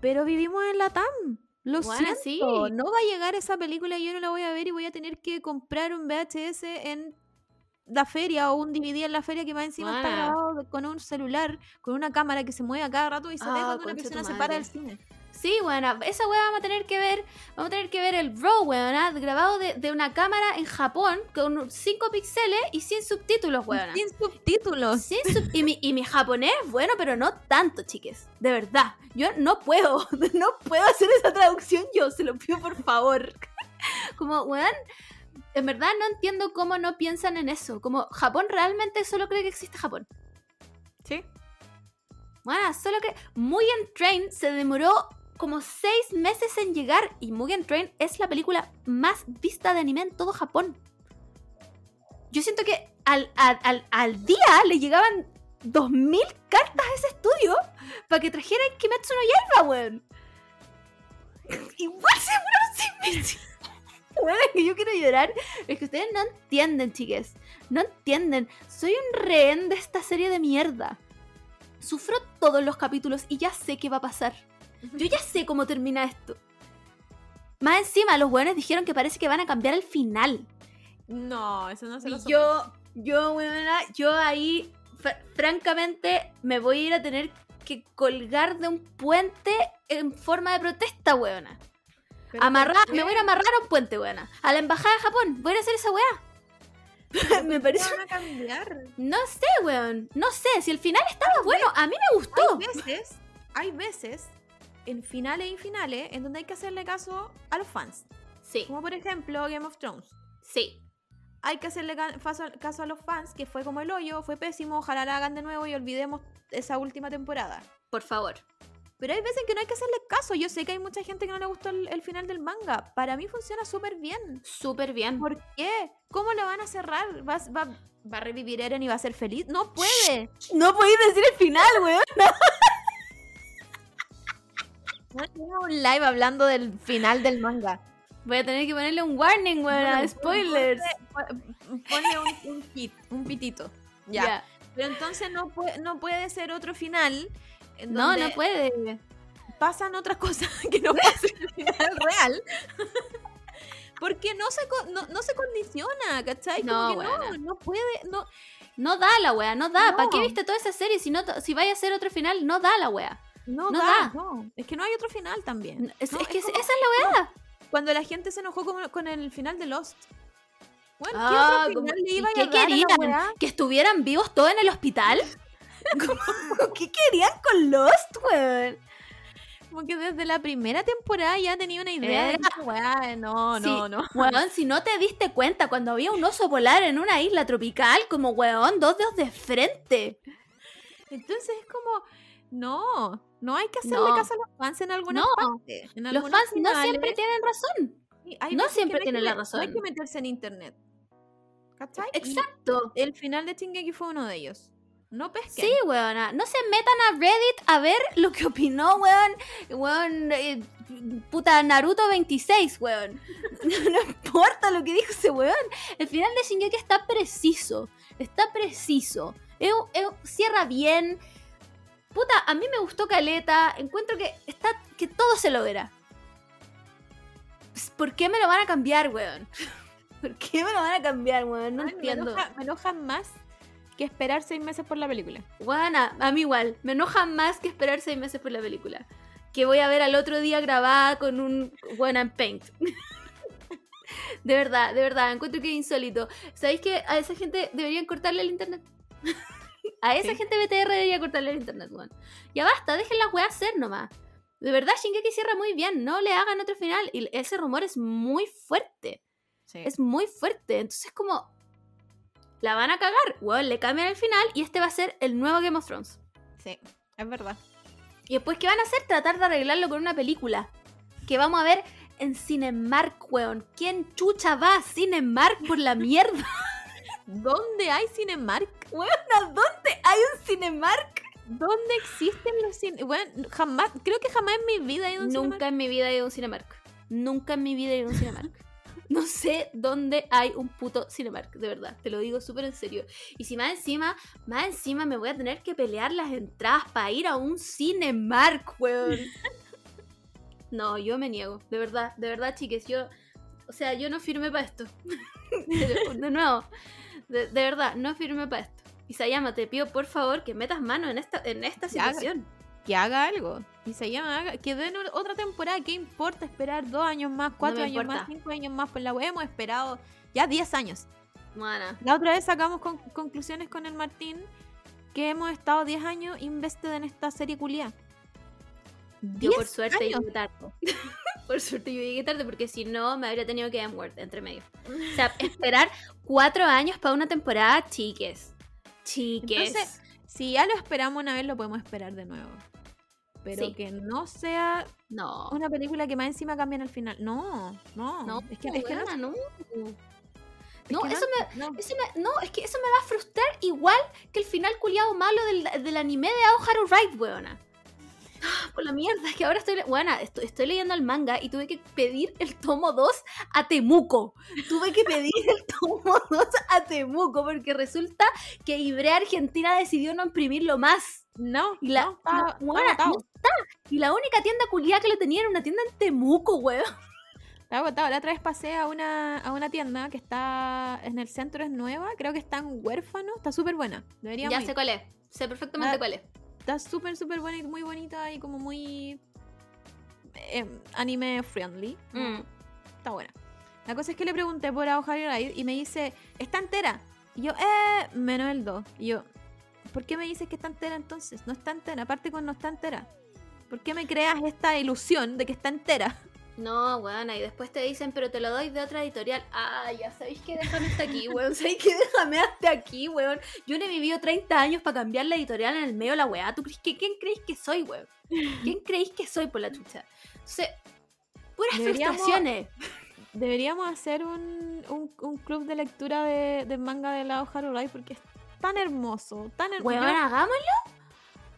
Pero vivimos en la TAM. Lo siento. sí. No va a llegar esa película y yo no la voy a ver y voy a tener que comprar un VHS en la feria o un DVD en la feria que más encima está grabado con un celular, con una cámara que se mueve a cada rato y se ve Ah, cuando una persona se para del cine. Sí, weona, esa weá vamos a tener que ver, vamos a tener que ver el Raw, weona, grabado de, de una cámara en Japón con 5 píxeles y sin subtítulos, weona. Sin subtítulos. Sin sub- y, mi, y mi japonés, bueno, pero no tanto, chiques. De verdad. Yo no puedo. (laughs) No puedo hacer esa traducción yo. Se lo pido por favor. (laughs) Como, weón. En verdad no entiendo cómo no piensan en eso. Como Japón realmente solo cree que existe Japón. Sí. Bueno, solo que Mugen Train se demoró como seis meses en llegar. Y Mugen Train es la película más vista de anime en todo Japón. Yo siento que al, al, al- día le llegaban 2000 cartas a ese estudio para que trajeran Kimetsu no Yaiba, weón. Igual se seis meses. (laughs) Weón, que yo quiero llorar. Es que ustedes no entienden, chiques. No entienden. Soy un rehén de esta serie de mierda. Sufro todos los capítulos y ya sé qué va a pasar. Yo ya sé cómo termina esto. Más encima, los weones dijeron que parece que van a cambiar el final. No, eso no se lo yo, yo, weona, yo ahí, fr- francamente, me voy a ir a tener que colgar de un puente en forma de protesta, weona. Amarrar, me voy a ir a amarrar a un puente, weona. A la embajada de Japón, voy a ir a hacer esa weá. (laughs) me parece. van a cambiar. No sé, weón. No sé, si el final estaba bueno, a mí me gustó. Hay veces, hay veces en finales y finales en donde hay que hacerle caso a los fans. Sí, Como por ejemplo Game of Thrones. sí. Hay que hacerle caso a los fans, que fue como el hoyo, fue pésimo, ojalá la hagan de nuevo y olvidemos esa última temporada. Por favor. Pero hay veces que no hay que hacerle caso. Yo sé que hay mucha gente que no le gustó el, el final del manga. Para mí funciona súper bien. Súper bien. ¿Por qué? ¿Cómo lo van a cerrar? ¿Va, va, va a revivir Eren y va a ser feliz? ¡No puede! No podéis decir el final, weón. (laughs) No tengo un live hablando del final del manga. Voy a tener que ponerle un warning, weón. Bueno, spoilers. Ponle, un, un hit, un pitito. Ya. Ya. Pero entonces no puede, no puede ser otro final. No, no puede. Pasan otras cosas (laughs) que no pasan en el final real. (laughs) Porque no se, no, no se condiciona, ¿cachai? Como No, que no, no puede, no, No da la wea, no da. ¿Para qué No. viste toda esa serie si, no, si vaya a ser otro final? No da la wea. No, No da, da. no. Es que no hay otro final también. Es, No, es que es como- esa es la wea. Cuando la gente se enojó con, con el final de Lost. Bueno, ¿qué Ah, otro como- final le ¿y iba a qué dar a la querían? ¿Que estuvieran vivos todos en el hospital? (laughs) ¿Cómo- (laughs) ¿Qué querían con Lost, weón? Como que desde la primera temporada ya tenía una idea de weá. No, Sí, no, no. Weón, si no te diste cuenta cuando había un oso polar en una isla tropical, como weón, dos dedos de frente. Entonces es como, no, no hay que hacerle No. caso a los fans en algunas No. partes. En Los fans no siempre tienen razón. Hay no siempre tienen que la met- No razón. hay que meterse en internet. ¿Cachai? Y Exacto. el final de Shingeki fue uno de ellos. No pesquen. Sí, weona. No se metan a Reddit a ver lo que opinó, weón. Weón, eh, puta Naruto 26, weón. (laughs) No importa lo que dijo ese weón. El final de Shingeki está preciso. Está preciso. Eu- eu- cierra bien. Puta, a mí me gustó Caleta. Encuentro que está que todo se logra. Pues, ¿Por qué me lo van a cambiar, weón? (laughs) ¿Por qué me lo van a cambiar, weón? No Ay, me, entiendo. enoja, me enoja más que esperar seis meses por la película. Guana, a mí igual. Me enoja más que esperar seis meses por la película. Que voy a ver al otro día grabada con un One and Paint. (laughs) de verdad, de verdad, encuentro que es insólito. ¿Sabéis que a esa gente deberían cortarle el internet? (laughs) a esa Sí. gente BTR debería cortarle el internet, weón. Ya basta, dejen las weas ser nomás. De verdad, Shingeki cierra muy bien. No le hagan otro final. Y ese rumor es muy fuerte. Sí. Es muy fuerte. Entonces, como. La van a cagar. Weón, le cambian el final y este va a ser el nuevo Game of Thrones. sí, es verdad. Y después, ¿qué van a hacer? Tratar de arreglarlo con una película. Que vamos a ver en Cinemark, weón. ¿Quién chucha va a Cinemark por la mierda? (laughs) ¿Dónde hay Cinemark? (laughs) ¿A dónde hay un Cinemark? ¿Dónde existen los cine? Bueno, jamás, creo que jamás en mi vida he ido a un Nunca en mi vida he ido a un Cinemark. Nunca en mi vida he ido a un Cinemark. (laughs) No sé dónde hay un puto Cinemark, de verdad. Te lo digo súper en serio. Y si más encima, más encima me voy a tener que pelear las entradas para ir a un Cinemark, weón. (laughs) No, yo me niego. De verdad, de verdad, chiques. Yo, o sea, yo no firmé para esto. de nuevo, de, de verdad, no firmé para esto. Isayama, te pido por favor que metas mano en esta, en esta situación. Que haga algo. Llama, haga- que den otra temporada. ¿Qué importa esperar dos años más, cuatro años importa. más, cinco años más? Pues la hemos esperado ya 10 años. La otra vez sacamos con- conclusiones con el Martín que hemos estado 10 años invested en esta serie culia. Yo por 10 suerte años. llegué tarde. (laughs) por suerte yo llegué tarde porque si no me habría tenido que M-Word entre medio. O sea, esperar cuatro años para una temporada, chiques. Chiques. Entonces, Si ya lo esperamos una vez, lo podemos esperar de nuevo. Pero Sí. que no sea no. una película que más encima cambien el final. No, no. No, es que, es que no. no. es No, que eso no. Eso me- no, es que eso me va a frustrar igual que el final culiado malo del, del anime de Aoharu Ride, weona. Ah, Por la mierda, es que ahora estoy, weona, estoy, estoy leyendo el manga y tuve que pedir el tomo 2 a Temuco. Tuve que pedir el (laughs) tomo 2 a Temuco porque resulta que Ibre Argentina decidió no imprimirlo más. No, Y la- no, está, no, Y la única tienda culiada que lo tenía era una tienda en Temuco, weón. Está agotado. La otra vez pasé a una, a una tienda que está en el centro, es nueva. Creo que está en huérfano. Está súper buena. Deberíamos Ya ir. sé cuál es. Sé perfectamente cuál es. Está súper, súper buena y muy bonita y como muy eh, anime friendly. Mm. Está buena. La cosa es que le pregunté por Aoharu Ride y me dice, ¿está entera? Y yo, eh, menos el 2. Y yo, ¿por qué me dices que está entera entonces? No está entera, aparte con no está entera. ¿Por qué me creas esta ilusión de que está entera? No, weón, y después te dicen, pero te lo doy de otra editorial. Ah, ya sabéis que déjame hasta aquí, weón. Sabéis que déjame hasta aquí, weón. Yo no he vivido 30 años para cambiar la editorial en el medio de la weá. ¿Tú crees que quién creéis que soy, weón? ¿Quién creéis que soy por la chucha? Entonces, puras Deberíamos- frustraciones. Deberíamos hacer un, un, un club de lectura de, de manga de la Ride porque es tan hermoso, tan hermoso. Weón, hagámoslo.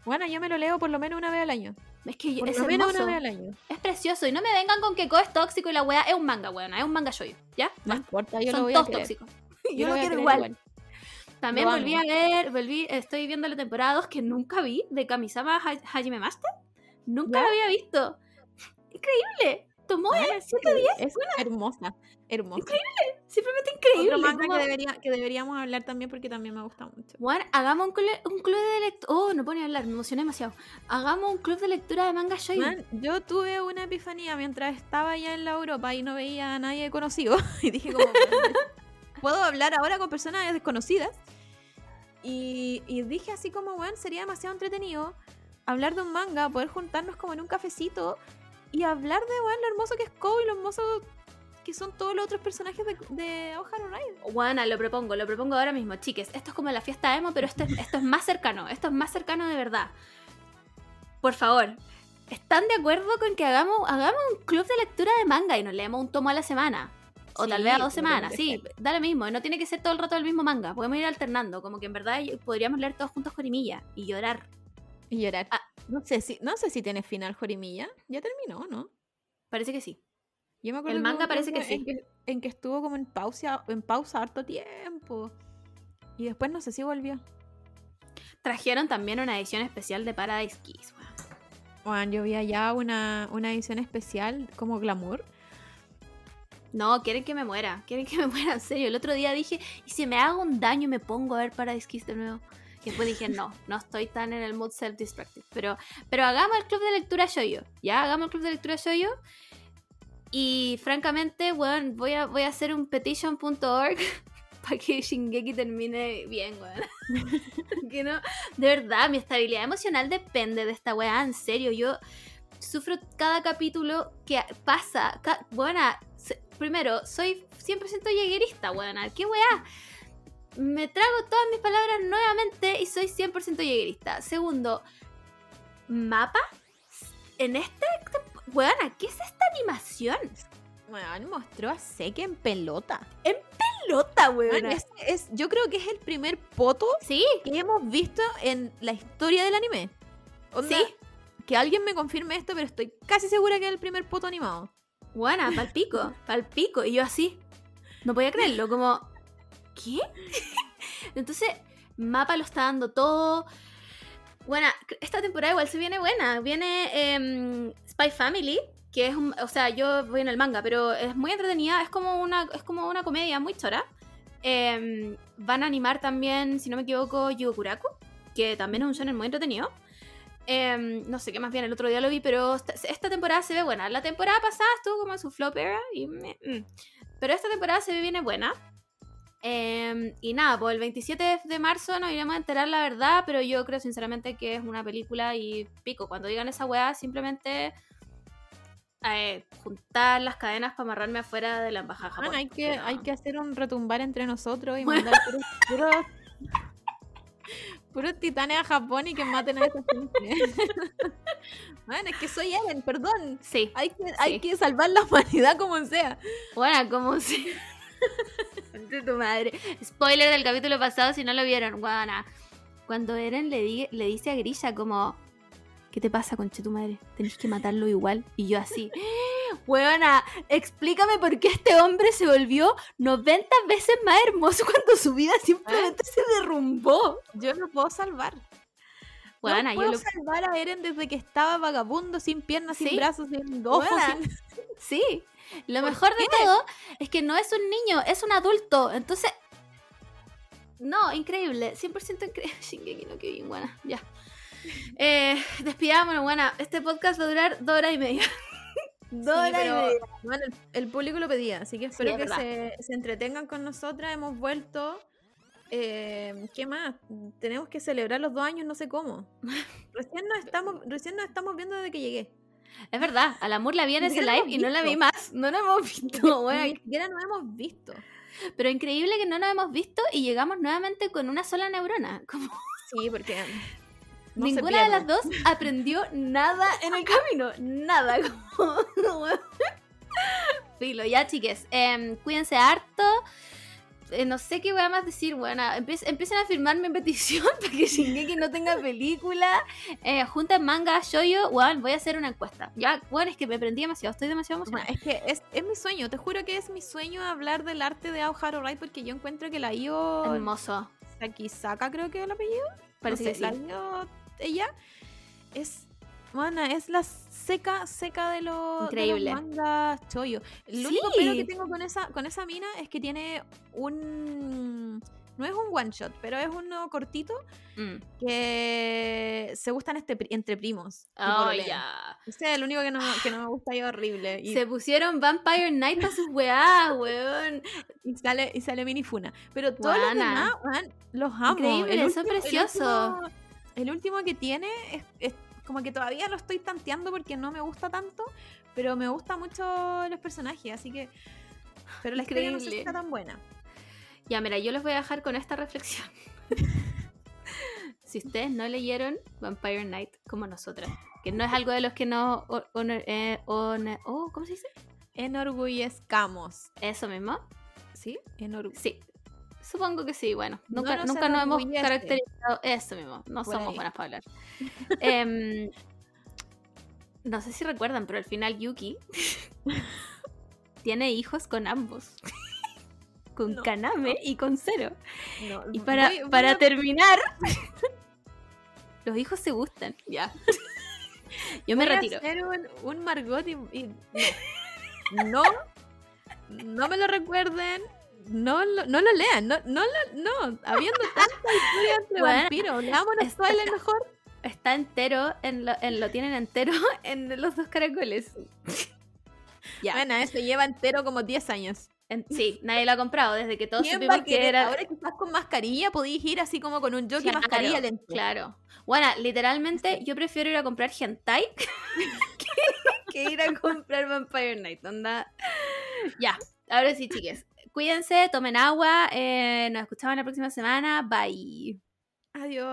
Bueno, yo me lo leo por lo menos una vez al año. Es que Por es lo menos hermoso. una vez al año. Es precioso. Y no me vengan con que Ko es tóxico y la weá es un manga, weón. Es un manga shoyo. ¿Ya? No importa, yo lo Son voy a todos tóxicos. (laughs) Yo Yo, lo lo quiero igual. También Lo volví a ver, volví, estoy viendo la temporada 2 que nunca vi de Kamisama Ha- Hajime Master. Nunca ¿Ya? la había visto. Increíble. Tomó sí, 7 días. Es hermosa, hermosa. Simplemente increíble. Otro manga que, debería, que deberíamos hablar también porque también me gusta mucho. Bueno, hagamos un, clu- un club de lectura. Oh, no ni hablar, me emocioné demasiado. Hagamos un club de lectura de manga shoyo. Man, yo tuve una epifanía mientras estaba allá en la Europa y no veía a nadie conocido. (laughs) Y dije como, (laughs) ¿puedo hablar ahora con personas desconocidas? Y, y dije así como, bueno, sería demasiado entretenido hablar de un manga, poder juntarnos como en un cafecito y hablar de weón, lo hermoso que es Kou y lo hermoso que son todos los otros personajes de, de Ohara Ride. Juana, lo propongo, lo propongo ahora mismo, chiques. Esto es como la fiesta emo, pero esto es, esto es más cercano, esto es más cercano de verdad. Por favor, ¿están de acuerdo con que hagamos, hagamos un club de lectura de manga y nos leemos un tomo a la semana? O Sí, tal vez a dos semanas, sí, da lo mismo, no tiene que ser todo el rato el mismo manga, podemos ir alternando, como que en verdad podríamos leer todos juntos Jorimilla y llorar. Y llorar. Ah. No sé si, no sé si tiene final Jorimilla. Ya terminó, ¿no? Parece que sí. Yo me acuerdo El manga parece que en sí. que, en que estuvo como en pausa, en pausa harto tiempo. Y después no sé si volvió. Trajeron también una edición especial de Paradise Kiss. weón. Bueno, yo vi allá una, una edición especial como glamour. No, quieren que me muera, quieren que me muera, en serio. El otro día dije, ¿y si me hago un daño y me pongo a ver Paradise Kiss de nuevo? Y después dije, no, no estoy tan en el mood self-destructive. Pero, pero hagamos el club de lectura Shoyo. Ya, hagamos el club de lectura Shoyo. Y francamente, bueno, voy a, voy a hacer un petition.org (laughs) para que Shingeki termine bien, weón. (laughs) que no, de verdad, mi estabilidad emocional depende de esta weá, en serio. Yo sufro cada capítulo que pasa. Ca buena, primero, soy 100% lleguerista, buena. ¿Qué weá? Me trago todas mis palabras nuevamente y soy 100% lleguerista. Segundo, mapa. En este. Buena, ¿qué es esta animación? Bueno, mostró a Seke en pelota. Pelota, Bueno, weona. es, es- yo creo que es el primer poto Sí, que hemos visto en la historia del anime. Onda, sí. Que alguien me confirme esto, pero estoy casi segura que es el primer poto animado. Buena, palpico, palpico. Y yo así, no podía creerlo, como, ¿qué? (laughs) Entonces, Mapa lo está dando todo. Buena, esta temporada igual se viene buena. Viene em, Spy Family, que es un, o sea, yo voy en el manga, pero es muy entretenida, es como una, es como una comedia muy chora. Em, van a animar también, si no me equivoco, Yugokuraku, que también es un shonen muy entretenido. Em, no sé qué más bien, el otro día lo vi, pero esta, temporada se ve buena. La temporada pasada estuvo como en su flop era y mm. Pero esta temporada se ve viene buena. Em, y nada, pues el 27 de marzo nos iremos a enterar la verdad, pero yo creo sinceramente que es una película y pico. Cuando digan esa weá, simplemente eh, juntar las cadenas para amarrarme afuera de la embajada. Bueno, hay, que, hay que hacer un retumbar entre nosotros y Bueno. mandar puros, puros, puros titanes a Japón y que maten a esa gente. (laughs) bueno, es que soy Eren, perdón. Sí, Hay que, hay que salvar la humanidad como sea. Bueno, como si. De tu madre. Spoiler del capítulo pasado si no lo vieron. Guana. Cuando Eren le, di- le dice a Grisha como. ¿Qué te pasa, conche tu madre? Tenés que matarlo igual. Y yo así. (gasps) Weona, explícame por qué este hombre se volvió 90 veces más hermoso cuando su vida simplemente se derrumbó. Yo lo puedo salvar. Weona, no yo puedo lo. salvar a Eren desde que estaba vagabundo, sin piernas, Sí. sin brazos, sin ojos. Sin- Sí. Lo ¿Por mejor de todo es que no es un niño, es un adulto. Entonces. No, increíble. 100% increíble. (laughs) Shingeki no Kyojin, buena. Ya. Eh, despidámonos, buena. Este podcast va a durar dos horas y media. (laughs) dos Sí, horas y media. bueno, el, el público lo pedía, así que espero es que se, se entretengan con nosotras. Hemos vuelto. Eh, ¿Qué más? Tenemos que celebrar los dos años, no sé cómo. (laughs) Recién nos estamos, recién nos estamos viendo desde que llegué. Es verdad, a la Mur la vi en (laughs) ese live y no la vi más. No la hemos (laughs) visto, buena. Ni siquiera nos hemos visto. Pero increíble que no nos hemos visto y llegamos nuevamente con una sola neurona. (laughs) Como Sí, porque. no se ninguna de las dos aprendió nada en el camino. Nada. Como... Filo, ya chiques. em, cuídense harto. Eh, no sé qué voy a más decir, bueno, empiecen a firmarme en (laughs) petición para que Shingeki no tenga película. Eh, junten manga, shoyo, bueno, voy a hacer una encuesta. Ya, bueno, es que me prendí demasiado, estoy demasiado Bueno, emocionada. es que es, es mi sueño, te juro que es mi sueño hablar del arte de Aoharu Rai porque yo encuentro que la Io Hermoso. Sakisaka, creo que es el apellido. Parece no que sé, la sí. Io, ella es Mana, es la seca, seca de Increíble. de los mangas chollo. El Sí. único pero que tengo con esa, con esa mina es que tiene un. No es un one shot, pero es uno cortito Mm. que se gustan este, entre primos. Oh, ya. Ese es el único que no, que no me gusta y es horrible. Y, Se pusieron Vampire Night para sus weás, weón. y sale, y sale Minifuna. Pero todos los demás, los amo. Increíble, El son último- el último- El último, que tiene es, es como que todavía lo estoy tanteando porque no me gusta tanto, pero me gusta mucho los personajes, así que... Pero la historia no sé si Increíble. está tan buena. Ya, mira, yo los voy a dejar con esta reflexión. (laughs) si ustedes no leyeron Vampire Night como nosotras, que no es algo de los que no... o- eh, oh, ¿Cómo se dice? Enorgullezcamos. Eso mismo. ¿Sí? Enorgu- Sí. Supongo que sí, bueno. No Nunca, nos nunca nos hemos caracterizado. Eso mismo. No Por somos ahí. buenas para hablar. (laughs) Em, no sé si recuerdan, pero al final Yuki (laughs) tiene hijos con ambos. (laughs) con No, Kaname y con Zero. No, Y para, voy- voy para a- terminar, los hijos se gustan. Ya. Yo me voy a retiro. hacer un, un Margot y, y- no. no. No me lo recuerden. No lo, no lo lean. No, no, no. Habiendo (laughs) tantas historias de Bueno, vampiros. Leámonos es- Twilight mejor. Está entero, en lo, en- lo tienen entero (laughs) en los dos caracoles. (laughs) ya. Bueno, eso lleva entero como 10 años. En- sí, nadie lo ha comprado desde que todos ¿Quién supimos que era. Ahora que estás con mascarilla, podéis ir así como con un jockey Claro, mascarilla lento. Claro. Bueno, literalmente yo prefiero ir a comprar hentai que, que ir a comprar Vampire Night. Onda. Ya, ahora sí, chiques. Cuídense, tomen agua. eh, nos escuchamos la próxima semana. Bye. Adiós.